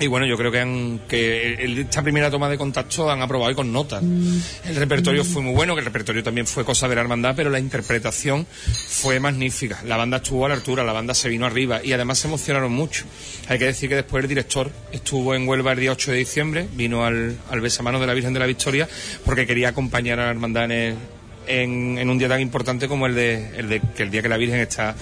Y bueno, yo creo que, han, que esta primera toma de contacto han aprobado y con notas. El repertorio fue muy bueno, que el repertorio también fue cosa de la hermandad, pero la interpretación fue magnífica. La banda estuvo a la altura, la banda se vino arriba y además se emocionaron mucho. Hay que decir que después el director estuvo en Huelva el día 8 de diciembre, vino al, al besamano de la Virgen de la Victoria porque quería acompañar a la hermandad en, en un día tan importante como el de, el de que el día que la Virgen está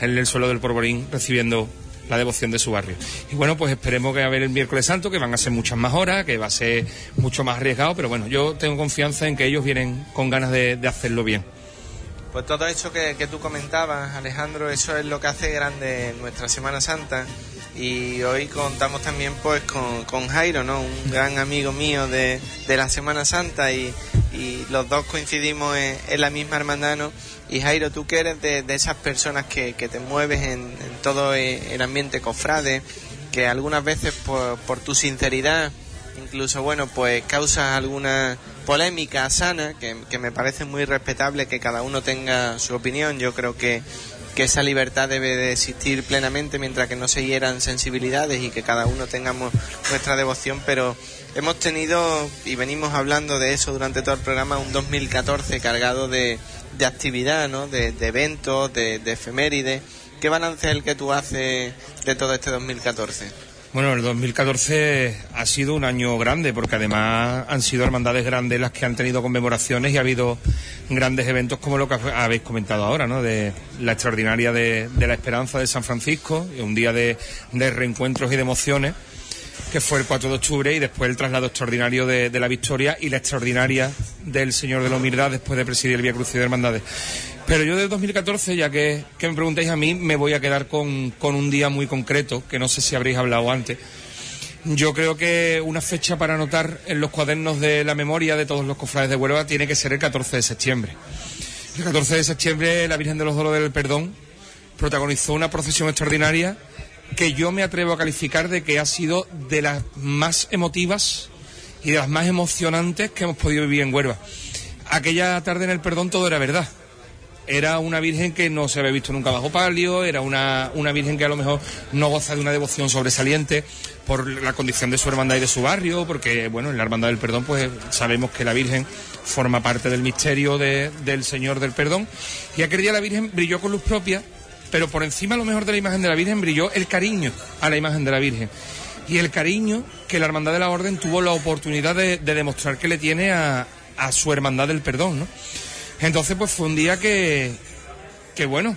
en el suelo del Porborín recibiendo la devoción de su barrio. Y bueno, pues esperemos que a haber el miércoles santo, que van a ser muchas más horas, que va a ser mucho más arriesgado, pero bueno, yo tengo confianza en que ellos vienen con ganas de, de hacerlo bien. Pues todo eso que, que tú comentabas, Alejandro, eso es lo que hace grande nuestra Semana Santa. Y hoy contamos también pues con, con Jairo, ¿no? Un gran amigo mío de, de la Semana Santa y, y los dos coincidimos en, la misma hermandad, ¿no? Y Jairo, tú que eres de, de esas personas que, que te mueves en, en todo el ambiente cofrade, que algunas veces por, por tu sinceridad incluso bueno pues causa alguna polémica sana que, me parece muy respetable que cada uno tenga su opinión yo creo que, que esa libertad debe de existir plenamente mientras que no se hieran sensibilidades y que cada uno tengamos nuestra devoción pero hemos tenido y venimos hablando de eso durante todo el programa un 2014 cargado de, de actividad ¿no? de, de eventos de, de efemérides ¿qué balance es el que tú haces de todo este 2014? Bueno, el 2014 ha sido un año grande porque además han sido hermandades grandes las que han tenido conmemoraciones y ha habido grandes eventos como lo que habéis comentado ahora, ¿no? De la extraordinaria de, la Esperanza de San Francisco, un día de, reencuentros y de emociones que fue el 4 de octubre y después el traslado extraordinario de, la Victoria y la extraordinaria del Señor de la Humildad después de presidir el Vía Crucis de Hermandades. Pero yo de 2014, ya que, me preguntáis a mí, me voy a quedar con, con un día muy concreto, que no sé si habréis hablado antes. Yo creo que una fecha para anotar en los cuadernos de la memoria de todos los cofrades de Huelva tiene que ser el 14 de septiembre. El 14 de septiembre la Virgen de los Dolores del Perdón protagonizó una procesión extraordinaria que yo me atrevo a calificar de que ha sido de las más emotivas y de las más emocionantes que hemos podido vivir en Huelva. Aquella tarde en el Perdón todo era verdad. Era una virgen que no se había visto nunca bajo palio, era una, una virgen que a lo mejor no goza de una devoción sobresaliente por la condición de su hermandad y de su barrio, porque bueno, en la hermandad del perdón pues sabemos que la virgen forma parte del misterio de- del Señor del Perdón. Y aquel día la virgen brilló con luz propia, pero por encima a lo mejor de la imagen de la virgen brilló el cariño a la imagen de la virgen. y el cariño que la Hermandad de la Orden tuvo la oportunidad de, de demostrar que le tiene a, a su Hermandad del Perdón, ¿no? Entonces, pues fue un día que, que bueno,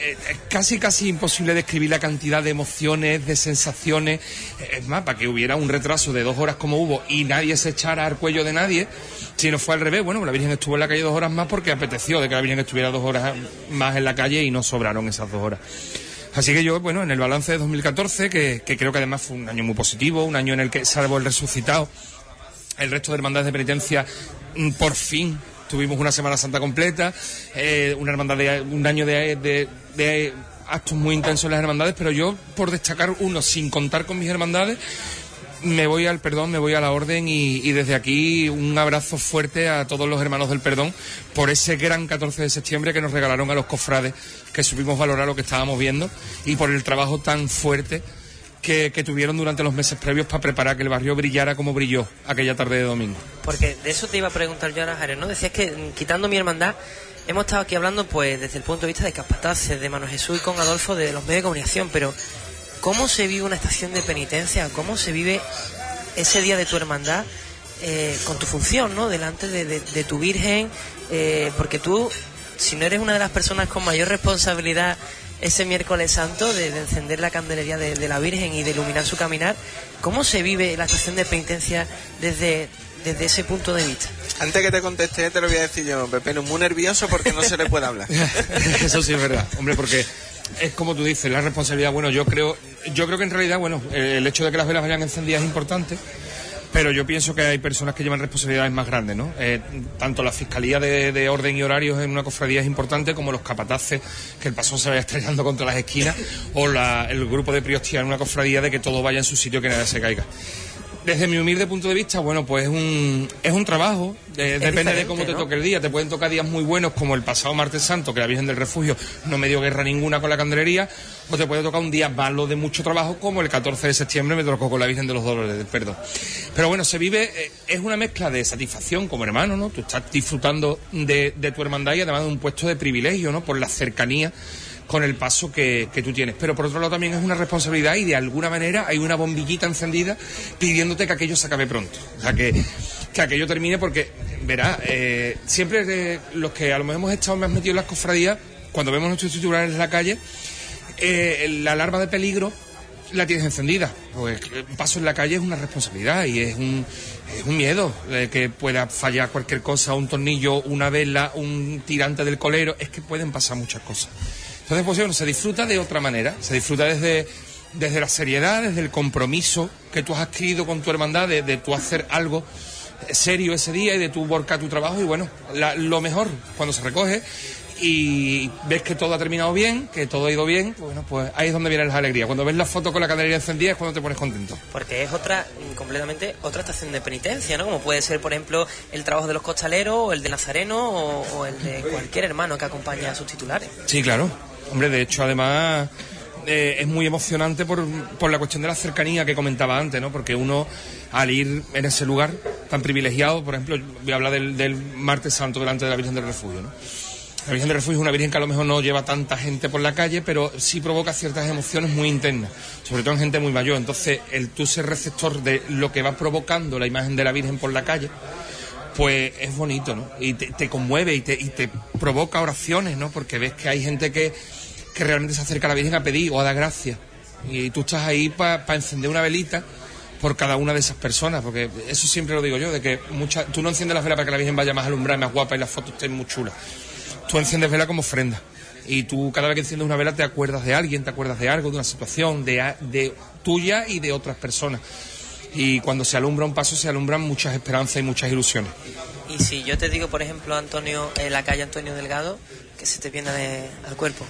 eh, es casi casi imposible describir la cantidad de emociones, de sensaciones. Es más, para que hubiera un retraso de dos horas como hubo y nadie se echara al cuello de nadie, si no fue al revés, bueno, la Virgen estuvo en la calle dos horas más porque apeteció de que la Virgen estuviera dos horas más en la calle y no sobraron esas dos horas. Así que yo, bueno, en el balance de 2014, que, que creo que además fue un año muy positivo, un año en el que, salvo el resucitado, el resto de hermandades de penitencia, mm, por fin tuvimos una Semana Santa completa, eh, una hermandad de, un año de, actos muy intensos en las hermandades, pero yo, por destacar uno, sin contar con mis hermandades, me voy al perdón, me voy a la orden y, y desde aquí un abrazo fuerte a todos los hermanos del perdón por ese gran 14 de septiembre que nos regalaron a los cofrades, que supimos valorar lo que estábamos viendo y por el trabajo tan fuerte que, tuvieron durante los meses previos para preparar que el barrio brillara como brilló aquella tarde de domingo. Porque de eso te iba a preguntar yo ahora, Jared, ¿no? Decías que mm, quitando mi hermandad, hemos estado aquí hablando pues desde el punto de vista de capataces, de Mano Jesús y con Adolfo de los medios de comunicación, pero ¿cómo se vive una estación de penitencia? ¿Cómo se vive ese día de tu hermandad eh, con tu función, ¿no? Delante de, de- de tu Virgen, eh, porque tú, si no eres una de las personas con mayor responsabilidad ese miércoles santo de, de encender la candelería de, de la Virgen y de iluminar su caminar, ¿cómo se vive la estación de penitencia desde, desde ese punto de vista? Antes que te conteste, te lo voy a decir yo, Pepe, no, muy nervioso porque no se le puede hablar. Eso sí es verdad, hombre, porque es como tú dices, la responsabilidad, bueno, yo creo, yo creo que en realidad, bueno, el hecho de que las velas vayan encendidas es importante, pero yo pienso que hay personas que llevan responsabilidades más grandes, ¿no? Eh, tanto la Fiscalía de, de Orden y Horarios en una cofradía es importante, como los capataces, que el paso se vaya estrellando contra las esquinas, o la- el grupo de priostía en una cofradía de que todo vaya en su sitio, que nada se caiga. Desde mi humilde punto de vista, bueno, pues es un, es un trabajo, de- depende de cómo te toque el día. Te pueden tocar días muy buenos, como el pasado martes santo, que la Virgen del Refugio no me dio guerra ninguna con la candelería, o te puede tocar un día malo de mucho trabajo, como el 14 de septiembre me tocó con la Virgen de los Dolores Perdón. Pero bueno, se vive, eh, es una mezcla de satisfacción como hermano, ¿no? Tú estás disfrutando de, de tu hermandad y además de un puesto de privilegio, ¿no? Por la cercanía con el paso que, que tú tienes. Pero por otro lado también es una responsabilidad y de alguna manera hay una bombillita encendida pidiéndote que aquello se acabe pronto. O sea, que, que aquello termine porque, verás, eh, siempre eh, los que a lo mejor hemos estado más metidos en las cofradías, cuando vemos nuestros titulares en la calle, eh, la alarma de peligro la tienes encendida. Pues un paso en la calle es una responsabilidad y es un, es un miedo de que pueda fallar cualquier cosa, un tornillo, una vela, un tirante del colero. Es que pueden pasar muchas cosas. Entonces, pues bueno, se disfruta de otra manera. Se disfruta desde, desde la seriedad, desde el compromiso que tú has adquirido con tu hermandad, de, de tú hacer algo serio ese día y de tu volcar tu trabajo. Y bueno, la- lo mejor cuando se recoge y ves que todo ha terminado bien, que todo ha ido bien, bueno, pues ahí es donde viene la alegría. Cuando ves la foto con la candelería encendida es cuando te pones contento. Porque es otra, mm, completamente otra estación de penitencia, ¿no? Como puede ser, por ejemplo, el trabajo de los costaleros, o el de Nazareno, o, o el de cualquier hermano que acompaña a sus titulares. Sí, claro. Hombre, de hecho, además eh, es muy emocionante por, por la cuestión de la cercanía que comentaba antes, ¿no? Porque uno, al ir en ese lugar tan privilegiado, por ejemplo, voy a hablar del, del martes santo delante de la Virgen del Refugio, ¿no? La Virgen del Refugio es una Virgen que a lo mejor no lleva tanta gente por la calle, pero sí provoca ciertas emociones muy internas, sobre todo en gente muy mayor. Entonces, el tú ser receptor de lo que va provocando la imagen de la Virgen por la calle, pues es bonito, ¿no? Y te, te conmueve y te, y te provoca oraciones, ¿no? Porque ves que hay gente que, que realmente se acerca a la Virgen a pedir o a dar gracias. Y tú estás ahí para encender una velita por cada una de esas personas, porque eso siempre lo digo yo, de que mucha, tú no enciendes la vela para que la Virgen vaya más alumbrada más guapa y las fotos estén muy chulas. Tú enciendes vela como ofrenda. Y tú cada vez que enciendes una vela te acuerdas de alguien, te acuerdas de algo, de una situación, de, de tuya y de otras personas. Y cuando se alumbra un paso se alumbran muchas esperanzas y muchas ilusiones. Y si yo te digo, por ejemplo, Antonio, en la calle Antonio Delgado, que se te viene al cuerpo.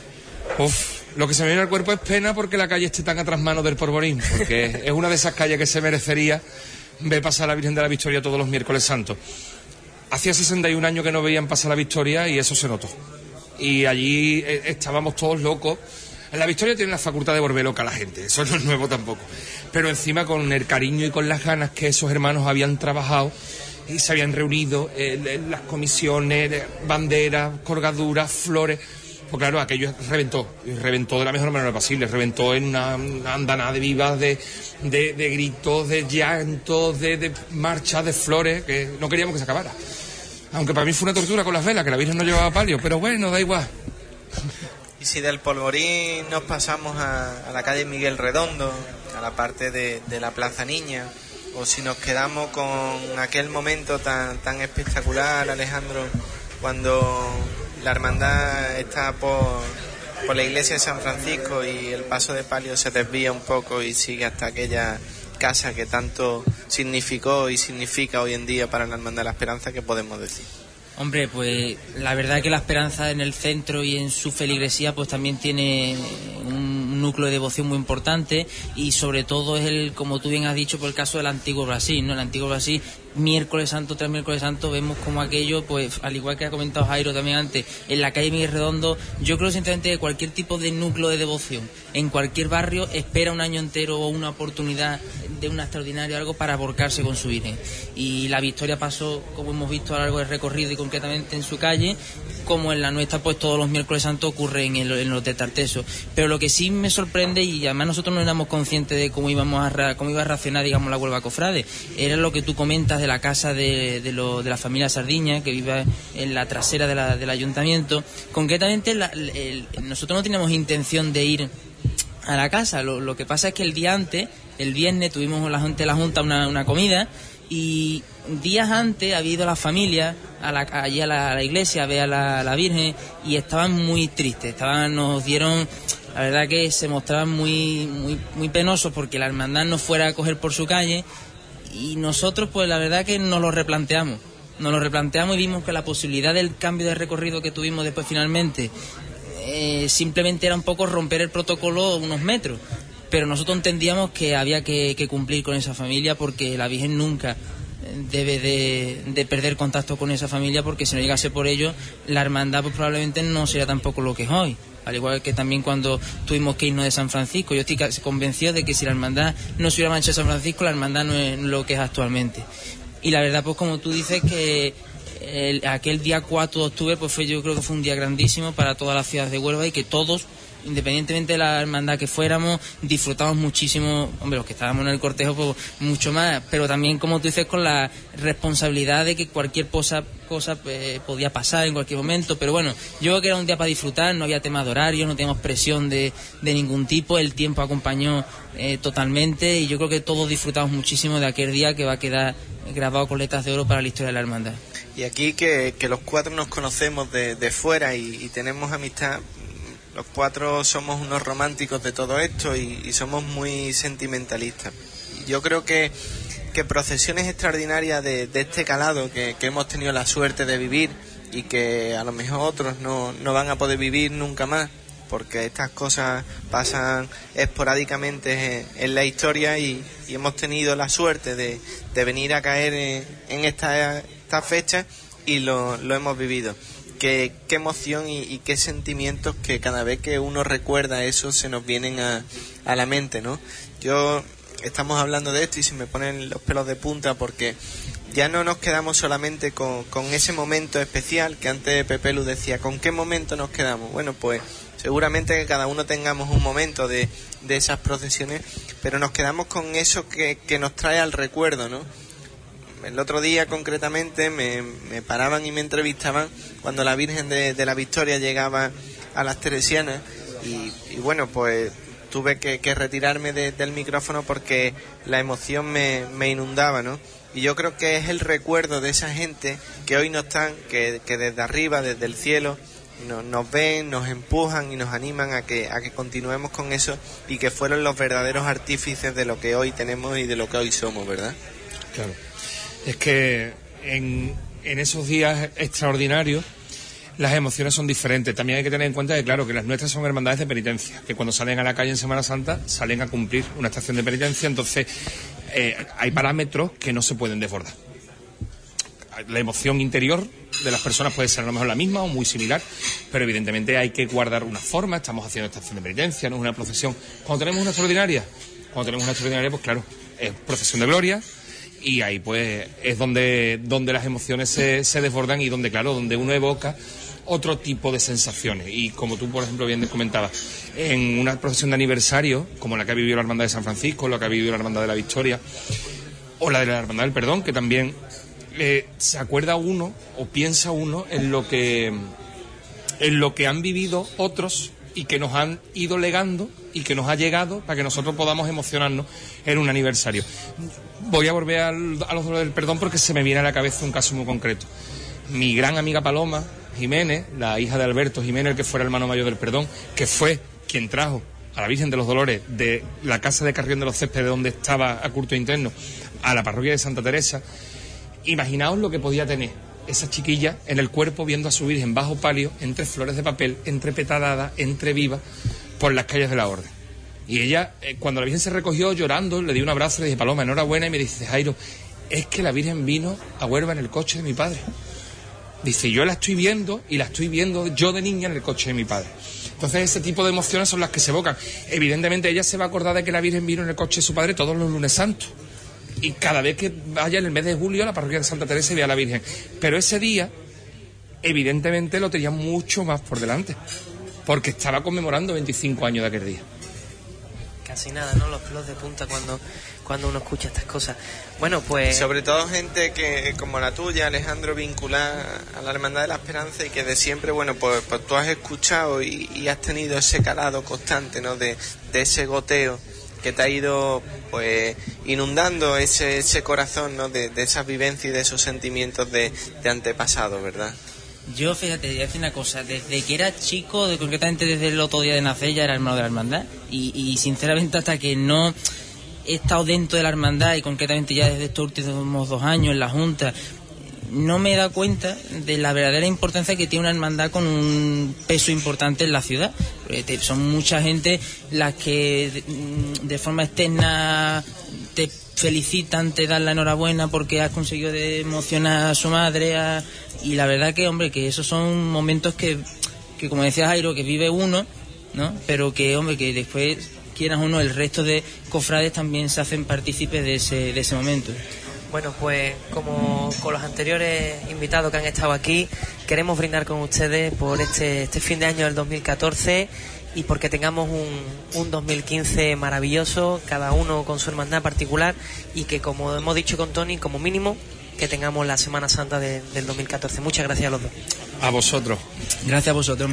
Uf, lo que se me viene al cuerpo es pena porque la calle esté tan atrás manos del Porborín, porque es una de esas calles que se merecería ver pasar a la Virgen de la Victoria todos los miércoles santos. Hacía 61 años que no veían pasar la Victoria y eso se notó. Y allí eh, estábamos todos locos. La Victoria tiene la facultad de volver loca a la gente, eso no es nuevo tampoco. Pero encima con el cariño y con las ganas que esos hermanos habían trabajado y se habían reunido, eh, en las comisiones, eh, banderas, colgaduras, flores. Pues claro, aquello reventó, reventó de la mejor manera posible, reventó en una, andanada de vivas, de, de, gritos, de llantos, de, de marchas, de flores, que no queríamos que se acabara. Aunque para mí fue una tortura con las velas, que la Virgen no llevaba palio, pero bueno, da igual. Y si del Polvorín nos pasamos a, a la calle Miguel Redondo, a la parte de, de la Plaza Niña, o si nos quedamos con aquel momento tan, tan espectacular, Alejandro, cuando la hermandad está por, por la iglesia de San Francisco y el paso de palio se desvía un poco y sigue hasta aquella casa que tanto significó y significa hoy en día para la hermandad de la esperanza, que podemos decir? Hombre, pues la verdad que la esperanza en el centro y en su feligresía pues también tiene un núcleo de devoción muy importante y sobre todo es el, como tú bien has dicho, por el caso del antiguo Brasil, ¿no? El antiguo Brasil, miércoles santo tras miércoles santo, vemos como aquello, pues al igual que ha comentado Jairo también antes, en la calle Miguel Redondo, yo creo sinceramente que cualquier tipo de núcleo de devoción en cualquier barrio espera un año entero o una oportunidad de una extraordinaria algo para volcarse con su Virgen. Y la victoria pasó, como hemos visto a lo largo del recorrido y concretamente en su calle, como en la nuestra, pues todos los miércoles santos ocurre en, el- en los de Tarteso. Pero lo que sí me sorprende, y además nosotros no éramos conscientes de cómo íbamos a cómo iba a reaccionar, digamos, la Huelva Cofrade, era lo que tú comentas de la casa de, de, lo- de la familia Sardiña, que vive en la trasera de la- del ayuntamiento. Concretamente, la- nosotros no teníamos intención de ir a la casa. Lo, que pasa es que el día antes, el viernes, tuvimos la gente la Junta una, una comida y días antes había ido la familia a la, allí a la, iglesia a ver a la, a la Virgen y estaban muy tristes. Estaban, nos dieron, la verdad que se mostraban muy, muy, muy penosos porque la hermandad no fuera a coger por su calle y nosotros pues la verdad que nos lo replanteamos. Nos lo replanteamos y vimos que la posibilidad del cambio de recorrido que tuvimos después finalmente eh, simplemente era un poco romper el protocolo unos metros. Pero nosotros entendíamos que había que, cumplir con esa familia porque la Virgen nunca debe de, de perder contacto con esa familia porque si no llegase por ello, la hermandad pues, probablemente no sería tampoco lo que es hoy. Al igual que también cuando tuvimos que irnos de San Francisco. Yo estoy convencido de que si la hermandad no se hubiera manchado San Francisco, la hermandad no es lo que es actualmente. Y la verdad, pues como tú dices, que el- aquel día 4 de octubre pues fue yo creo que fue un día grandísimo para toda la ciudad de Huelva y que todos independientemente de la hermandad que fuéramos disfrutamos muchísimo hombre los que estábamos en el cortejo pues mucho más. Pero también como tú dices con la responsabilidad de que cualquier cosa cosa pues, podía pasar en cualquier momento. Pero bueno yo creo que era un día para disfrutar no había tema de horario no teníamos presión de, ningún tipo el tiempo acompañó eh, totalmente. Y yo creo que todos disfrutamos muchísimo de aquel día que va a quedar grabado con letras de oro para la historia de la hermandad. Y aquí que, que los cuatro nos conocemos de, de fuera y, y tenemos amistad, los cuatro somos unos románticos de todo esto y, somos muy sentimentalistas. Yo creo que, que procesiones extraordinarias de, de este calado que, hemos tenido la suerte de vivir y que a lo mejor otros no, no van a poder vivir nunca más porque estas cosas pasan esporádicamente en, la historia y, y hemos tenido la suerte de, de venir a caer en, en esta, esta fecha y lo, lo hemos vivido. Qué, qué emoción y, qué sentimientos que cada vez que uno recuerda eso se nos vienen a, la mente, ¿no? Yo estamos hablando de esto y se me ponen los pelos de punta porque ya no nos quedamos solamente con, ese momento especial que antes Pepe Lu decía, ¿con qué momento nos quedamos? Bueno, pues seguramente que cada uno tengamos un momento de, de esas procesiones, pero nos quedamos con eso que, que nos trae al recuerdo, ¿no? El otro día concretamente me, me paraban y me entrevistaban cuando la Virgen de, la Victoria llegaba a las Teresianas y, bueno, pues tuve que, que retirarme de- del micrófono porque la emoción me, inundaba, ¿no? Y yo creo que es el recuerdo de esa gente que hoy no están, que, que desde arriba, desde el cielo, no- nos ven, nos empujan y nos animan a que, a que continuemos con eso y que fueron los verdaderos artífices de lo que hoy tenemos y de lo que hoy somos, ¿verdad? Claro. Es que en, esos días extraordinarios las emociones son diferentes. También hay que tener en cuenta que, claro, que las nuestras son hermandades de penitencia, que cuando salen a la calle en Semana Santa salen a cumplir una estación de penitencia, entonces eh, hay parámetros que no se pueden desbordar. La emoción interior de las personas puede ser a lo mejor la misma o muy similar, pero evidentemente hay que guardar una forma. Estamos haciendo estación de penitencia, no es una procesión. Cuando tenemos una extraordinaria, cuando tenemos una extraordinaria, pues claro, es procesión de gloria, y ahí pues es donde, donde las emociones se, desbordan y donde, claro, donde uno evoca otro tipo de sensaciones. Y como tú, por ejemplo, bien comentabas, en una procesión de aniversario, como la que ha vivido la Hermandad de San Francisco, la que ha vivido la Hermandad de la Victoria, o la de la Hermandad del Perdón, que también eh, se acuerda uno o piensa uno en lo que en lo que han vivido otros y que nos han ido legando y que nos ha llegado para que nosotros podamos emocionarnos en un aniversario. Voy a volver al- a los dolores del perdón porque se me viene a la cabeza un caso muy concreto. Mi gran amiga Paloma Jiménez, la hija de Alberto Jiménez, el que fuera hermano mayor del perdón, que fue quien trajo a la Virgen de los Dolores de la casa de Carrión de los Céspedes donde estaba a culto interno a la parroquia de Santa Teresa, imaginaos lo que podía tener esa chiquilla en el cuerpo viendo a su Virgen bajo palio, entre flores de papel, entre petaladas, entre vivas, por las calles de la Orden. Y ella, eh, cuando la Virgen se recogió llorando, le di un abrazo, le dije, Paloma, enhorabuena, y me dice, Jairo, es que la Virgen vino a Huelva en el coche de mi padre. Dice, yo la estoy viendo y la estoy viendo yo de niña en el coche de mi padre. Entonces ese tipo de emociones son las que se evocan. Evidentemente ella se va a acordar de que la Virgen vino en el coche de su padre todos los lunes santos. Y cada vez que vaya en el mes de julio a la parroquia de Santa Teresa y vea a la Virgen. Pero ese día, evidentemente lo tenía mucho más por delante. Porque estaba conmemorando 25 años de aquel día. Casi nada, ¿no? Los pelos de punta cuando, cuando uno escucha estas cosas. Bueno, pues... Sobre todo gente que, como la tuya, Alejandro, vinculada a la Hermandad de la Esperanza y que de siempre, bueno, pues, pues tú has escuchado y, y has tenido ese calado constante, ¿no? De, de ese goteo que te ha ido, pues, inundando ese, ese corazón, ¿no? De, de esas vivencias y de esos sentimientos de, de antepasado, ¿verdad? Yo, fíjate, te voy a decir una cosa. Desde que era chico, de, concretamente desde el otro día de nacer, ya era hermano de la hermandad. Y, y sinceramente, hasta que no he estado dentro de la hermandad y concretamente ya desde estos últimos dos años en la Junta, no me he dado cuenta de la verdadera importancia que tiene una hermandad con un peso importante en la ciudad. Te- son mucha gente las que de, mm, de forma externa te felicitan, te dan la enhorabuena porque has conseguido de emocionar a su madre y la verdad que, hombre, que esos son momentos que, que como decía Jairo, que vive uno, ¿no? Pero que, hombre, que después, quieras o no, el resto de cofrades también se hacen partícipes de ese, de ese momento. Bueno, pues como con los anteriores invitados que han estado aquí, queremos brindar con ustedes por este, este fin de año del 2014 y porque tengamos un, un 2015 maravilloso, cada uno con su hermandad particular y que como hemos dicho con Tony, como mínimo, que tengamos la Semana Santa de- del 2014. Muchas gracias a los dos. A vosotros. Gracias a vosotros,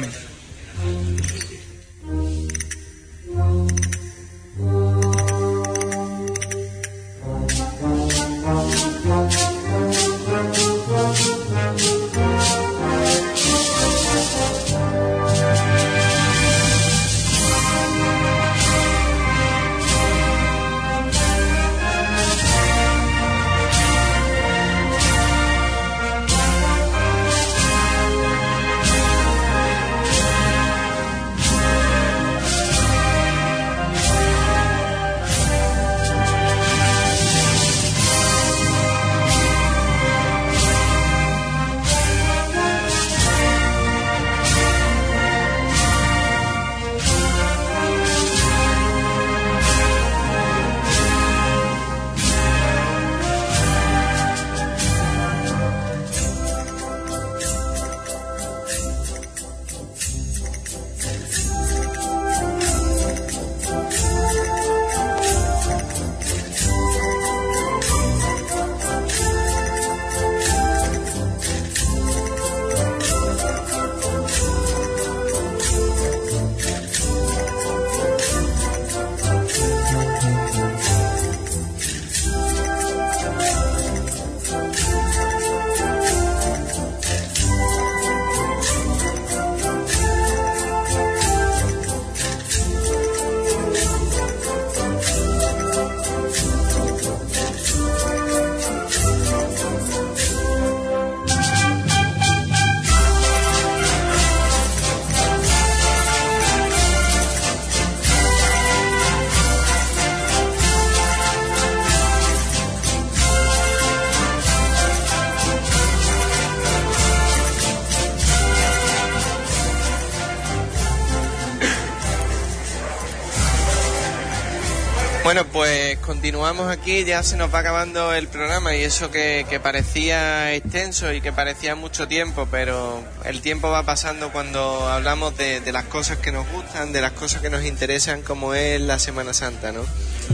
continuamos aquí, ya se nos va acabando el programa y eso que, parecía extenso y que parecía mucho tiempo, pero el tiempo va pasando cuando hablamos de, las cosas que nos gustan, de las cosas que nos interesan, como es la Semana Santa, ¿no?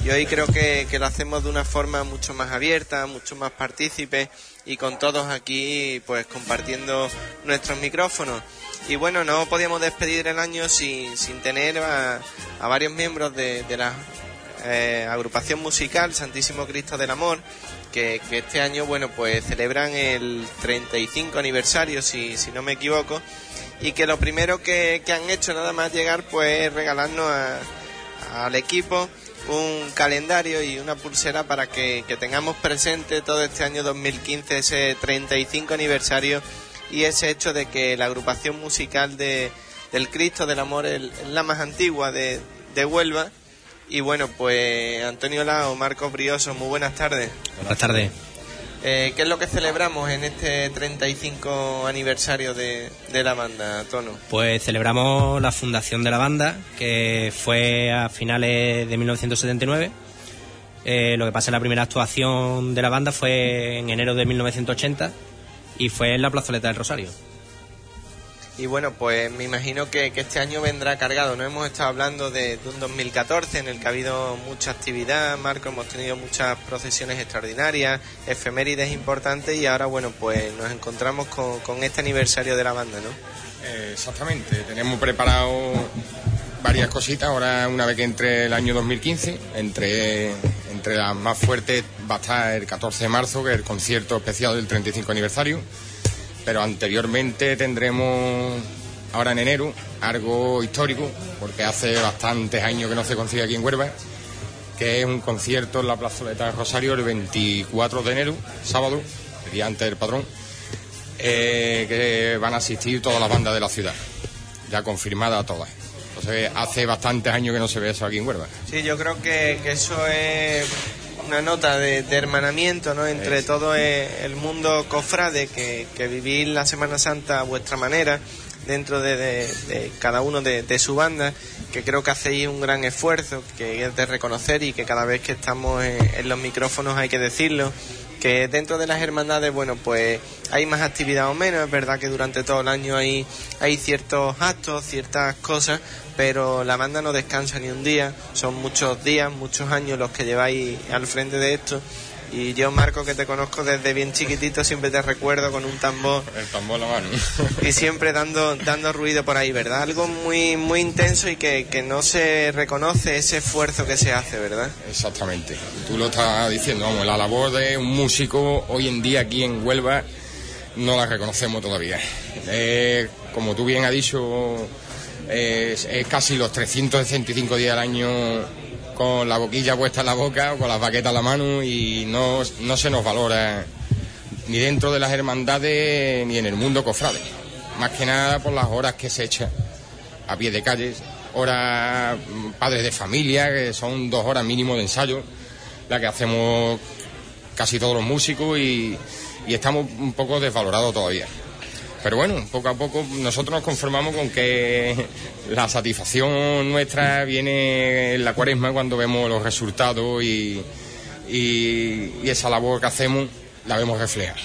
Y hoy creo que, lo hacemos de una forma mucho más abierta, mucho más partícipe y con todos aquí pues compartiendo nuestros micrófonos. Y bueno, no podíamos despedir el año sin, sin tener a, varios miembros de, de la eh, agrupación musical Santísimo Cristo del Amor, que, este año, bueno, pues celebran el 35 aniversario, si, no me equivoco, y que lo primero que, han hecho nada más llegar, pues es regalarnos al equipo un calendario y una pulsera para que, tengamos presente todo este año 2015, ese 35 aniversario y ese hecho de que la agrupación musical de, del Cristo del Amor es la más antigua de Huelva y bueno, pues Antonio Lao, Marcos Brioso, muy buenas tardes. Buenas tardes. Eh, ¿Qué es lo que celebramos en este 35 aniversario de, de, la banda, Tono? Pues celebramos la fundación de la banda, que fue a finales de 1979. Eh, lo que pasa es la primera actuación de la banda fue en enero de 1980 y fue en la plazoleta del Rosario. Y bueno, pues me imagino que, que, este año vendrá cargado. No hemos estado hablando de, de, un 2014 en el que ha habido mucha actividad, Marco, hemos tenido muchas procesiones extraordinarias, efemérides importantes y ahora, bueno, pues nos encontramos con, con este aniversario de la banda, ¿no? Eh, exactamente, tenemos preparado varias cositas. Ahora, una vez que entre el año 2015, entre, entre las más fuertes va a estar el 14 de marzo, que es el concierto especial del 35 aniversario pero anteriormente tendremos ahora en enero algo histórico, porque hace bastantes años que no se consigue aquí en Huelva, que es un concierto en la plazoleta de Rosario el 24 de enero, sábado, el día antes del padrón, eh, que van a asistir todas las bandas de la ciudad, ya confirmadas todas. Entonces, hace bastantes años que no se ve eso aquí en Huelva. Sí, yo creo que, que eso es una nota de, de hermanamiento ¿no? entre todo el mundo cofrade que, que vivís la Semana Santa a vuestra manera dentro de, de, de cada uno de, su banda que creo que hacéis un gran esfuerzo que es de reconocer y que cada vez que estamos en, en los micrófonos hay que decirlo que dentro de las hermandades, bueno, pues hay más actividad o menos, es verdad que durante todo el año hay, hay ciertos actos, ciertas cosas, pero la banda no descansa ni un día, son muchos días, muchos años los que lleváis al frente de esto. Y yo, Marco, que te conozco desde bien chiquitito, siempre te recuerdo con un tambor. El tambor en la mano. y siempre dando, dando ruido por ahí, ¿verdad? Algo muy, muy intenso y que, que no se reconoce ese esfuerzo que se hace, ¿verdad? Exactamente. Tú lo estás diciendo, vamos, la labor de un músico hoy en día aquí en Huelva no la reconocemos todavía. Eh, como tú bien has dicho, es, es casi los 365 días al año con la boquilla puesta en la boca o con las baquetas en la mano y no, no se nos valora ni dentro de las hermandades ni en el mundo cofrade. Más que nada por las horas que se echan a pie de calles, horas padres de familia, que son dos horas mínimo de ensayo, la que hacemos casi todos los músicos y, y estamos un poco desvalorados todavía. Pero bueno, poco a poco nosotros nos conformamos con que la satisfacción nuestra viene en la cuaresma cuando vemos los resultados y, y, esa labor que hacemos la vemos reflejada.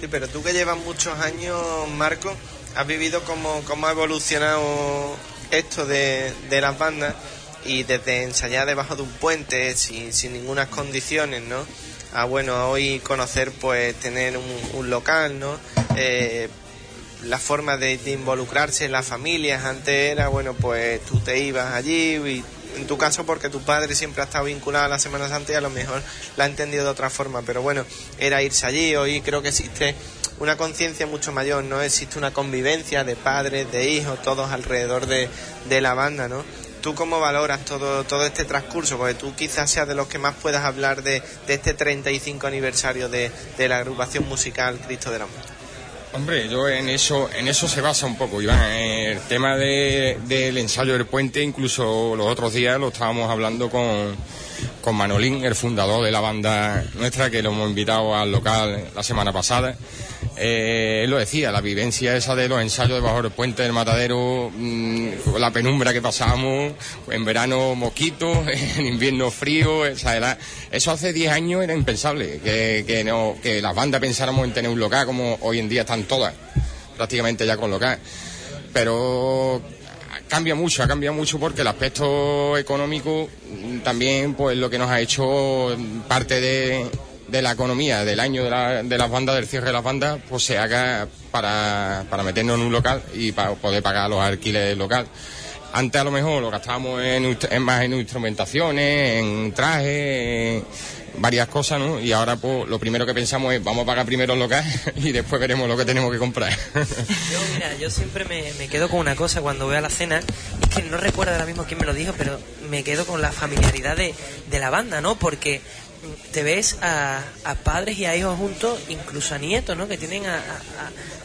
Sí, pero tú que llevas muchos años, Marco, has vivido cómo, cómo ha evolucionado esto de, de las bandas y desde ensayar debajo de un puente sin, sin ninguna condiciones, ¿no? A bueno, hoy conocer, pues tener un, un local, ¿no? Eh, la forma de, involucrarse en las familias. Antes era, bueno, pues tú te ibas allí y en tu caso porque tu padre siempre ha estado vinculado a la Semana Santa y a lo mejor la ha entendido de otra forma. Pero bueno, era irse allí. Hoy creo que existe una conciencia mucho mayor, ¿no? Existe una convivencia de padres, de hijos, todos alrededor de, de la banda, ¿no? ¿Tú cómo valoras todo, todo este transcurso? Porque tú quizás seas de los que más puedas hablar de, de este 35 aniversario de, de la agrupación musical Cristo del Amor. Hombre, yo en eso, en eso se basa un poco, Iván. El tema de, del ensayo del puente, incluso los otros días lo estábamos hablando con, con Manolín, el fundador de la banda nuestra, que lo hemos invitado al local la semana pasada. eh, él lo decía, la vivencia esa de los ensayos debajo del puente del matadero, mm, la penumbra que pasamos, en verano mosquitos, en invierno frío, o sea, era- eso hace 10 años era impensable, que, que, no, que las bandas pensáramos en tener un local como hoy en día están todas, prácticamente ya con local. Pero cambia mucho, ha cambiado mucho porque el aspecto económico también pues lo que nos ha hecho parte de, de la economía del año de, la- de las bandas, del cierre de las bandas, pues se haga para, para meternos en un local y para poder pagar los alquileres local. Antes a lo mejor lo gastábamos en, en más en instrumentaciones, en trajes, varias cosas, ¿no? Y ahora pues lo primero que pensamos es vamos a pagar primero el local y después veremos lo que tenemos que comprar. Yo, mira, yo siempre me, me quedo con una cosa cuando voy a la cena, es que no recuerdo ahora mismo quién me lo dijo, pero me quedo con la familiaridad de, de la banda, ¿no? Porque te ves a, a padres y a hijos juntos, incluso a nietos, ¿no? Que tienen a,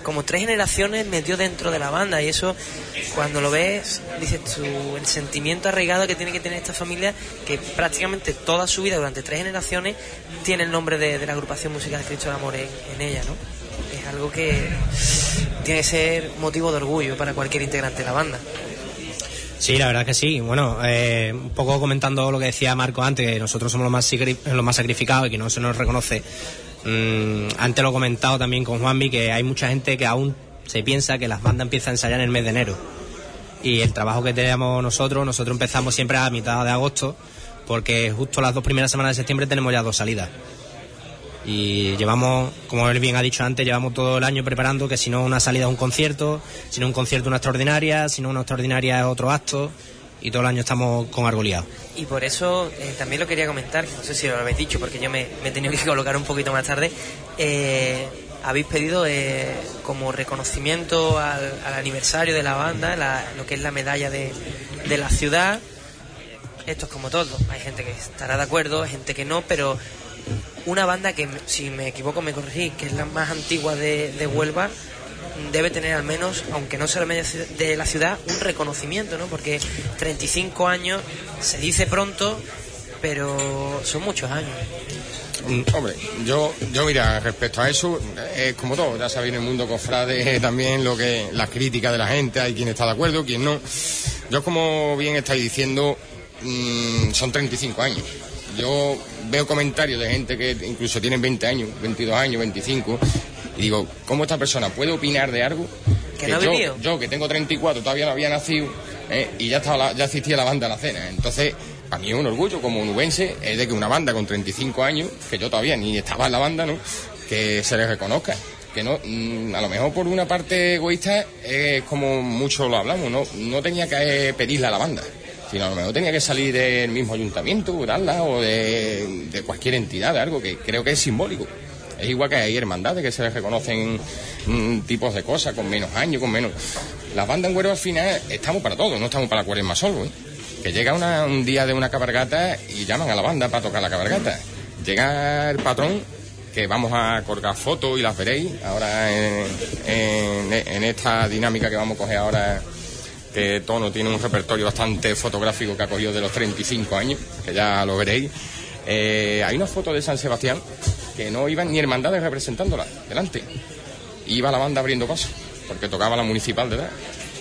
como tres generaciones metidos dentro de la banda, y eso, cuando lo ves, dices tú, el sentimiento arraigado que tiene que tener esta familia, que prácticamente toda su vida, durante tres generaciones, tiene el nombre de, de la agrupación musical Cristo del Amor en, en ella, ¿no? Es algo que tiene que ser motivo de orgullo para cualquier integrante de la banda. Sí, la verdad que sí. Bueno, eh, un poco comentando lo que decía Marco antes, que nosotros somos los más, los más sacrificados y que no se nos reconoce. Mm, antes lo he comentado también con Juanvi, que hay mucha gente que aún se piensa que las bandas empiezan a ensayar en el mes de enero. Y el trabajo que tenemos nosotros, nosotros empezamos siempre a mitad de agosto, porque justo las dos primeras semanas de septiembre tenemos ya dos salidas. Y llevamos, como él bien ha dicho antes, llevamos todo el año preparando que si no una salida es un concierto, si no un concierto una extraordinaria, si no una extraordinaria es otro acto, y todo el año estamos con algo liado. Y por eso eh, también lo quería comentar, no sé si lo habéis dicho, porque yo me, me he tenido que colocar un poquito más tarde. Eh, habéis pedido eh, como reconocimiento al, al aniversario de la banda, la- lo que es la medalla de, de la ciudad. Esto es como todo, hay gente que estará de acuerdo, hay gente que no, pero una banda que, si me equivoco, me corregí, que es la más antigua de, Huelva, debe tener al menos, aunque no sea la media de la ciudad, un reconocimiento, ¿no? Porque 35 años se dice pronto, pero son muchos años. Mm, Hombre, yo, yo mira, respecto a eso, es como todo, ya sabéis en el mundo cofrade eh, también lo que las críticas de la gente, hay quien está de acuerdo, quien no. Yo como bien estáis diciendo, mm, son 35 años. Yo veo comentarios de gente que incluso tienen 20 años, 22 años, 25, y digo, ¿cómo esta persona puede opinar de algo Que no yo, yo, que tengo 34, todavía no había nacido, eh, y ya, estaba la- ya existía la banda a la cena? Entonces, para mí es un orgullo como nubense es de que una banda con 35 años, que yo todavía ni estaba en la banda, ¿no? Que se les reconozca. Que no, mm, a lo mejor por una parte egoísta, es como mucho lo hablamos, no, no tenía que pedirle a la banda, sino a lo mejor tenía que salir del mismo ayuntamiento, darla, o de, cualquier entidad, de algo que creo que es simbólico. Es igual que hay hermandades que se les reconocen mm, tipos de cosas, con menos años, con menos. Las bandas en Huelva al final estamos para todo, no estamos para cuaresma solo, ¿eh? Que llega una- un día de una cabalgata y llaman a la banda para tocar la cabalgata. Llega el patrón, que vamos a colgar fotos y las veréis ahora en- en esta dinámica que vamos a coger ahora que Tono tiene un repertorio bastante fotográfico que ha cogido de los 35 años, que ya lo veréis. Eh, hay una foto de San Sebastián que no iban ni hermandades representándola delante. Iba la banda abriendo paso, porque tocaba la municipal detrás.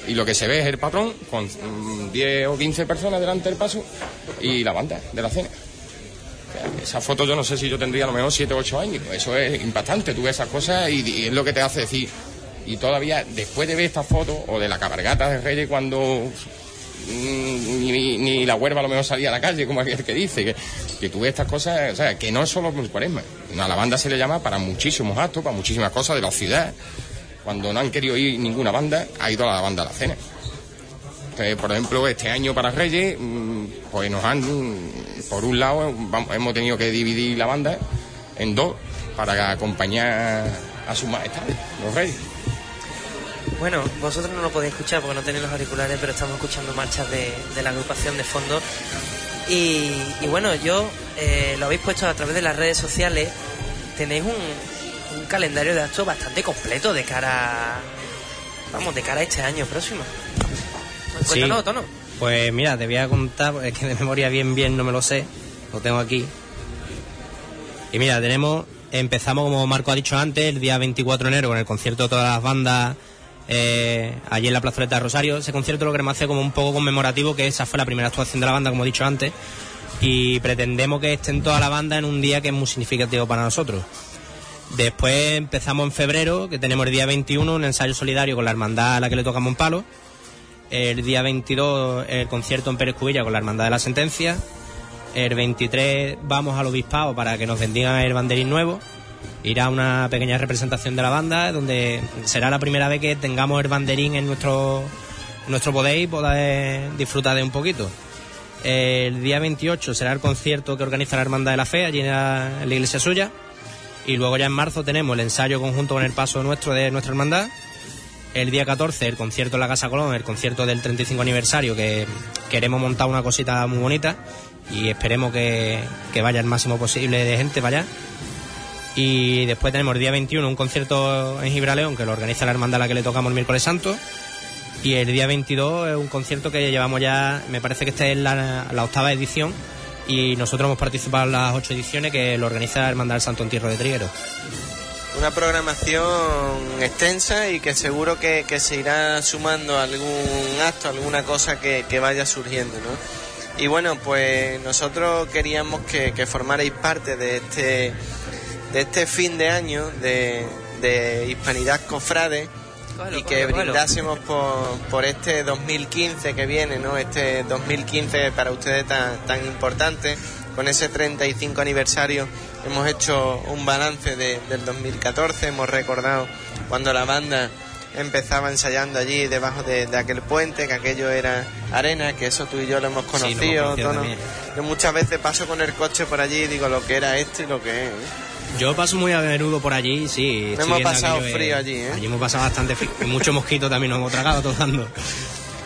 Y lo que se ve es el patrón con mm, 10 o 15 personas delante del paso y la banda de la cena. Esa foto yo no sé si yo tendría a lo mejor 7 o 8 años. Eso es impactante. Tú ves esas cosas y es lo que te hace decir. Y todavía, después de ver esta foto, o de la cabalgata de Reyes, cuando mm, ni, la huerva a lo mejor salía a la calle, como aquel que dice, que, ves estas cosas, o sea, que no es solo por cuaresma. A la banda se le llama para muchísimos actos, para muchísimas cosas de la ciudad. Cuando no han querido ir ninguna banda, ha ido la banda a la cena. Entonces, por ejemplo, este año para Reyes, mm, pues nos han, mm, por un lado, hemos tenido que dividir la banda en dos para acompañar a sus majestades, los reyes. Bueno, vosotros no lo podéis escuchar porque no tenéis los auriculares, pero estamos escuchando marchas de, de la agrupación de fondo. Y, y bueno, yo eh, lo habéis puesto a través de las redes sociales. Tenéis un, un calendario de actos bastante completo de cara, vamos, de cara a este año próximo. Cuéntanos, Tono. Pues mira, te voy a contar, es que de memoria bien, bien no me lo sé, lo tengo aquí. Y mira, tenemos Empezamos, como Marco ha dicho antes, el día 24 de enero con el concierto de todas las bandas eh, allí en la plazoleta de Rosario. Ese concierto lo queremos hacer como un poco conmemorativo, que esa fue la primera actuación de la banda, como he dicho antes, y pretendemos que estén toda la banda en un día que es muy significativo para nosotros. Después empezamos en febrero, que tenemos el día 21 un ensayo solidario con la hermandad a la que le tocamos un palo. El día 22 el concierto en Pérez Cubilla con la hermandad de la sentencia. El 23 vamos al obispado para que nos bendigan el banderín nuevo. Irá una pequeña representación de la banda donde será la primera vez que tengamos el banderín en nuestro, nuestro poder y poder disfrutar de un poquito. El día 28 será el concierto que organiza la Hermandad de la Fe allí en la, en la iglesia suya. Y luego ya en marzo tenemos el ensayo conjunto con el paso nuestro de nuestra hermandad. El día 14 el concierto en la Casa Colón, el concierto del 35 aniversario, que queremos montar una cosita muy bonita y esperemos que, que vaya el máximo posible de gente para allá. Y después tenemos día 21 un concierto en Gibraleón que lo organiza la hermandad a la que le tocamos el miércoles santo. Y el día 22 es un concierto que llevamos ya, me parece que esta es la, octava edición y nosotros hemos participado en las ocho ediciones que lo organiza la Hermandad del Santo Entierro de Triguero. Una programación extensa y que seguro que, que se irá sumando algún acto, alguna cosa que, que vaya surgiendo, ¿no? Y bueno, pues nosotros queríamos que, que formarais parte de este, de este fin de año de, de Hispanidad Cofrade y que brindásemos por, por este 2015 que viene, ¿no? Este 2015 para ustedes tan, tan importante. Con ese 35 aniversario hemos hecho un balance de- del 2014, hemos recordado cuando la banda empezaba ensayando allí debajo de, de aquel puente, que aquello era arena, que eso tú y yo lo hemos Sí, lo conocido. también. Yo muchas veces paso con el coche por allí y digo lo que era esto y lo que es. Yo paso muy a menudo por allí, sí. estoy hemos pasado aquello, frío allí, ¿eh? Allí hemos pasado bastante frío. Mucho mosquito también nos hemos tragado tocando.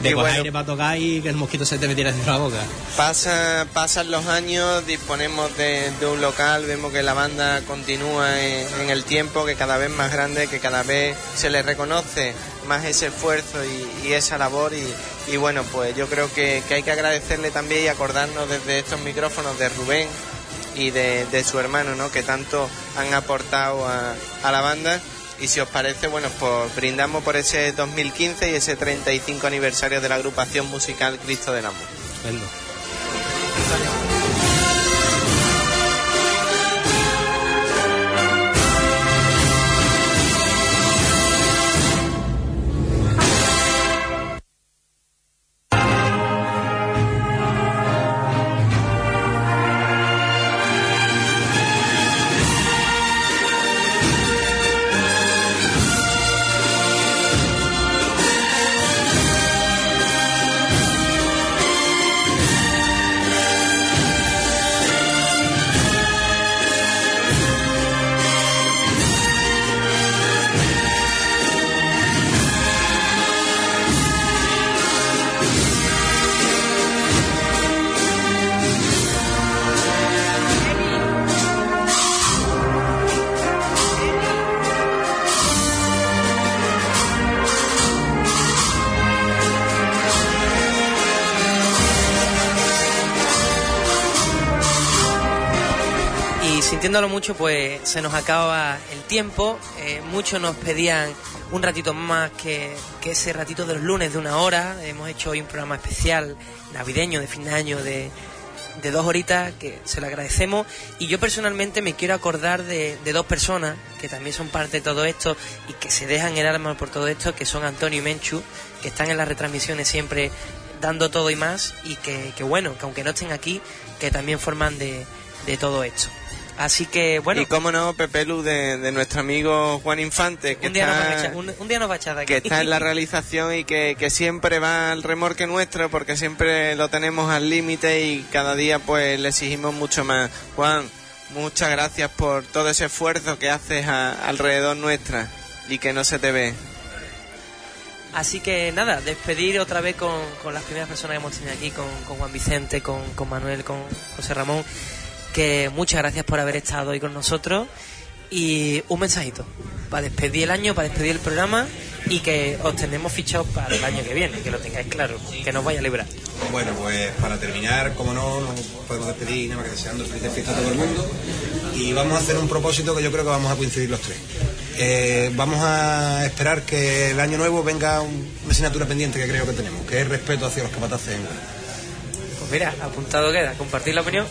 De coger bueno. aire para tocar y que el mosquito se te metiera dentro de la boca. Pasa, pasan los años, disponemos de, de un local, vemos que la banda continúa en, en el tiempo, que cada vez más grande, que cada vez se le reconoce más ese esfuerzo y, y esa labor y, y bueno, pues yo creo que, que hay que agradecerle también y acordarnos desde estos micrófonos de Rubén y de, de su hermano, ¿no? Que tanto han aportado a, a la banda. Y si os parece, bueno, pues brindamos por ese 2015 y ese 35 aniversario de la agrupación musical Cristo del Amor. Estupendo. Sintiéndolo mucho, pues se nos acaba el tiempo. Eh, muchos nos pedían un ratito más que, ese ratito de los lunes de una hora. Hemos hecho hoy un programa especial navideño de fin de año de, dos horitas que se lo agradecemos. Y yo personalmente me quiero acordar de, dos personas que también son parte de todo esto y que se dejan el alma por todo esto, que son Antonio y Menchu, que están en las retransmisiones siempre dando todo y más y que, bueno, que aunque no estén aquí, que también forman de todo esto. Así que bueno, Y cómo no, Pepe Lu, de, de nuestro amigo Juan Infante, que, un día, nos está, echar, un, un día nos va a echar de aquí. que está en la realización y que, que siempre va al remorque nuestro porque siempre lo tenemos al límite y cada día pues le exigimos mucho más. Juan, muchas gracias por todo ese esfuerzo que haces a- alrededor nuestra y que no se te ve. Así que nada, despedir otra vez con, con las primeras personas que hemos tenido aquí, con, con Juan Vicente, con, con Manuel, con José Ramón, que muchas gracias por haber estado hoy con nosotros y un mensajito para despedir el año, para despedir el programa y que os tenemos fichados para el año que viene, que lo tengáis claro, que nos vaya a librar. Bueno, pues para terminar, como no, nos podemos despedir nada más que deseando felices fiestas a todo el mundo. Y vamos a hacer un propósito que yo creo que vamos a coincidir los tres. Eh, vamos a esperar que el año nuevo venga un- una asignatura pendiente que creo que tenemos, que es respeto hacia los capataces en. Pues mira, apuntado queda, compartir la opinión.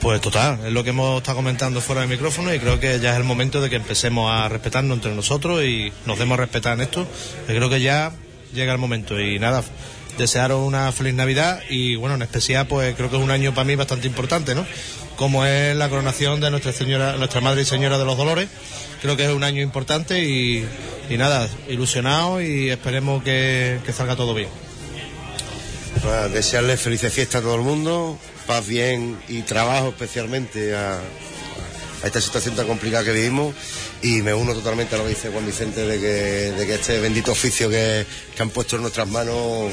Pues total, es lo que hemos estado comentando fuera del micrófono y creo que ya es el momento de que empecemos a respetarnos entre nosotros y nos demos a respetar en esto. Creo que ya llega el momento y nada, desearos una feliz Navidad y bueno, en especial pues creo que es un año para mí bastante importante, ¿no? Como es la coronación de Nuestra Señora, Nuestra Madre y Señora de los Dolores. Creo que es un año importante y, nada, ilusionados y esperemos que, salga todo bien. Para desearle felices fiestas a todo el mundo, paz, bien y trabajo especialmente a, esta situación tan complicada que vivimos. Y me uno totalmente a lo que dice Juan Vicente de que, este bendito oficio que han puesto en nuestras manos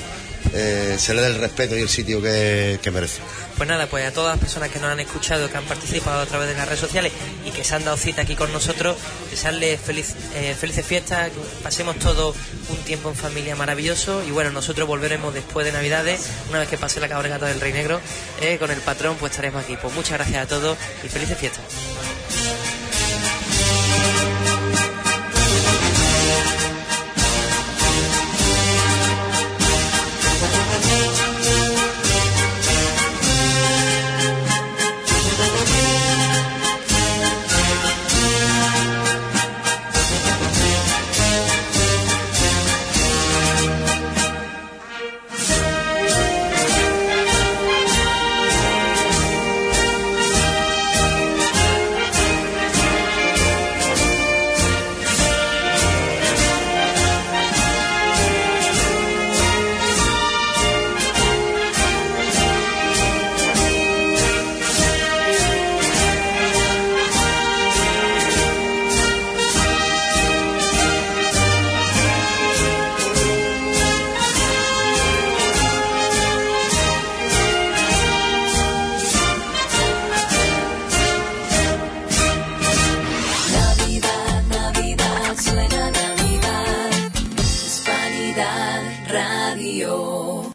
eh, se le dé el respeto y el sitio que, merece. Pues nada, pues a todas las personas que nos han escuchado, que han participado a través de las redes sociales y que se han dado cita aquí con nosotros, desearles feliz, eh, felices fiestas, pasemos todo un tiempo en familia maravilloso y bueno, nosotros volveremos después de Navidades, una vez que pase la cabalgata del Rey Negro, eh, con el patrón pues estaremos aquí. Pues muchas gracias a todos y felices fiestas.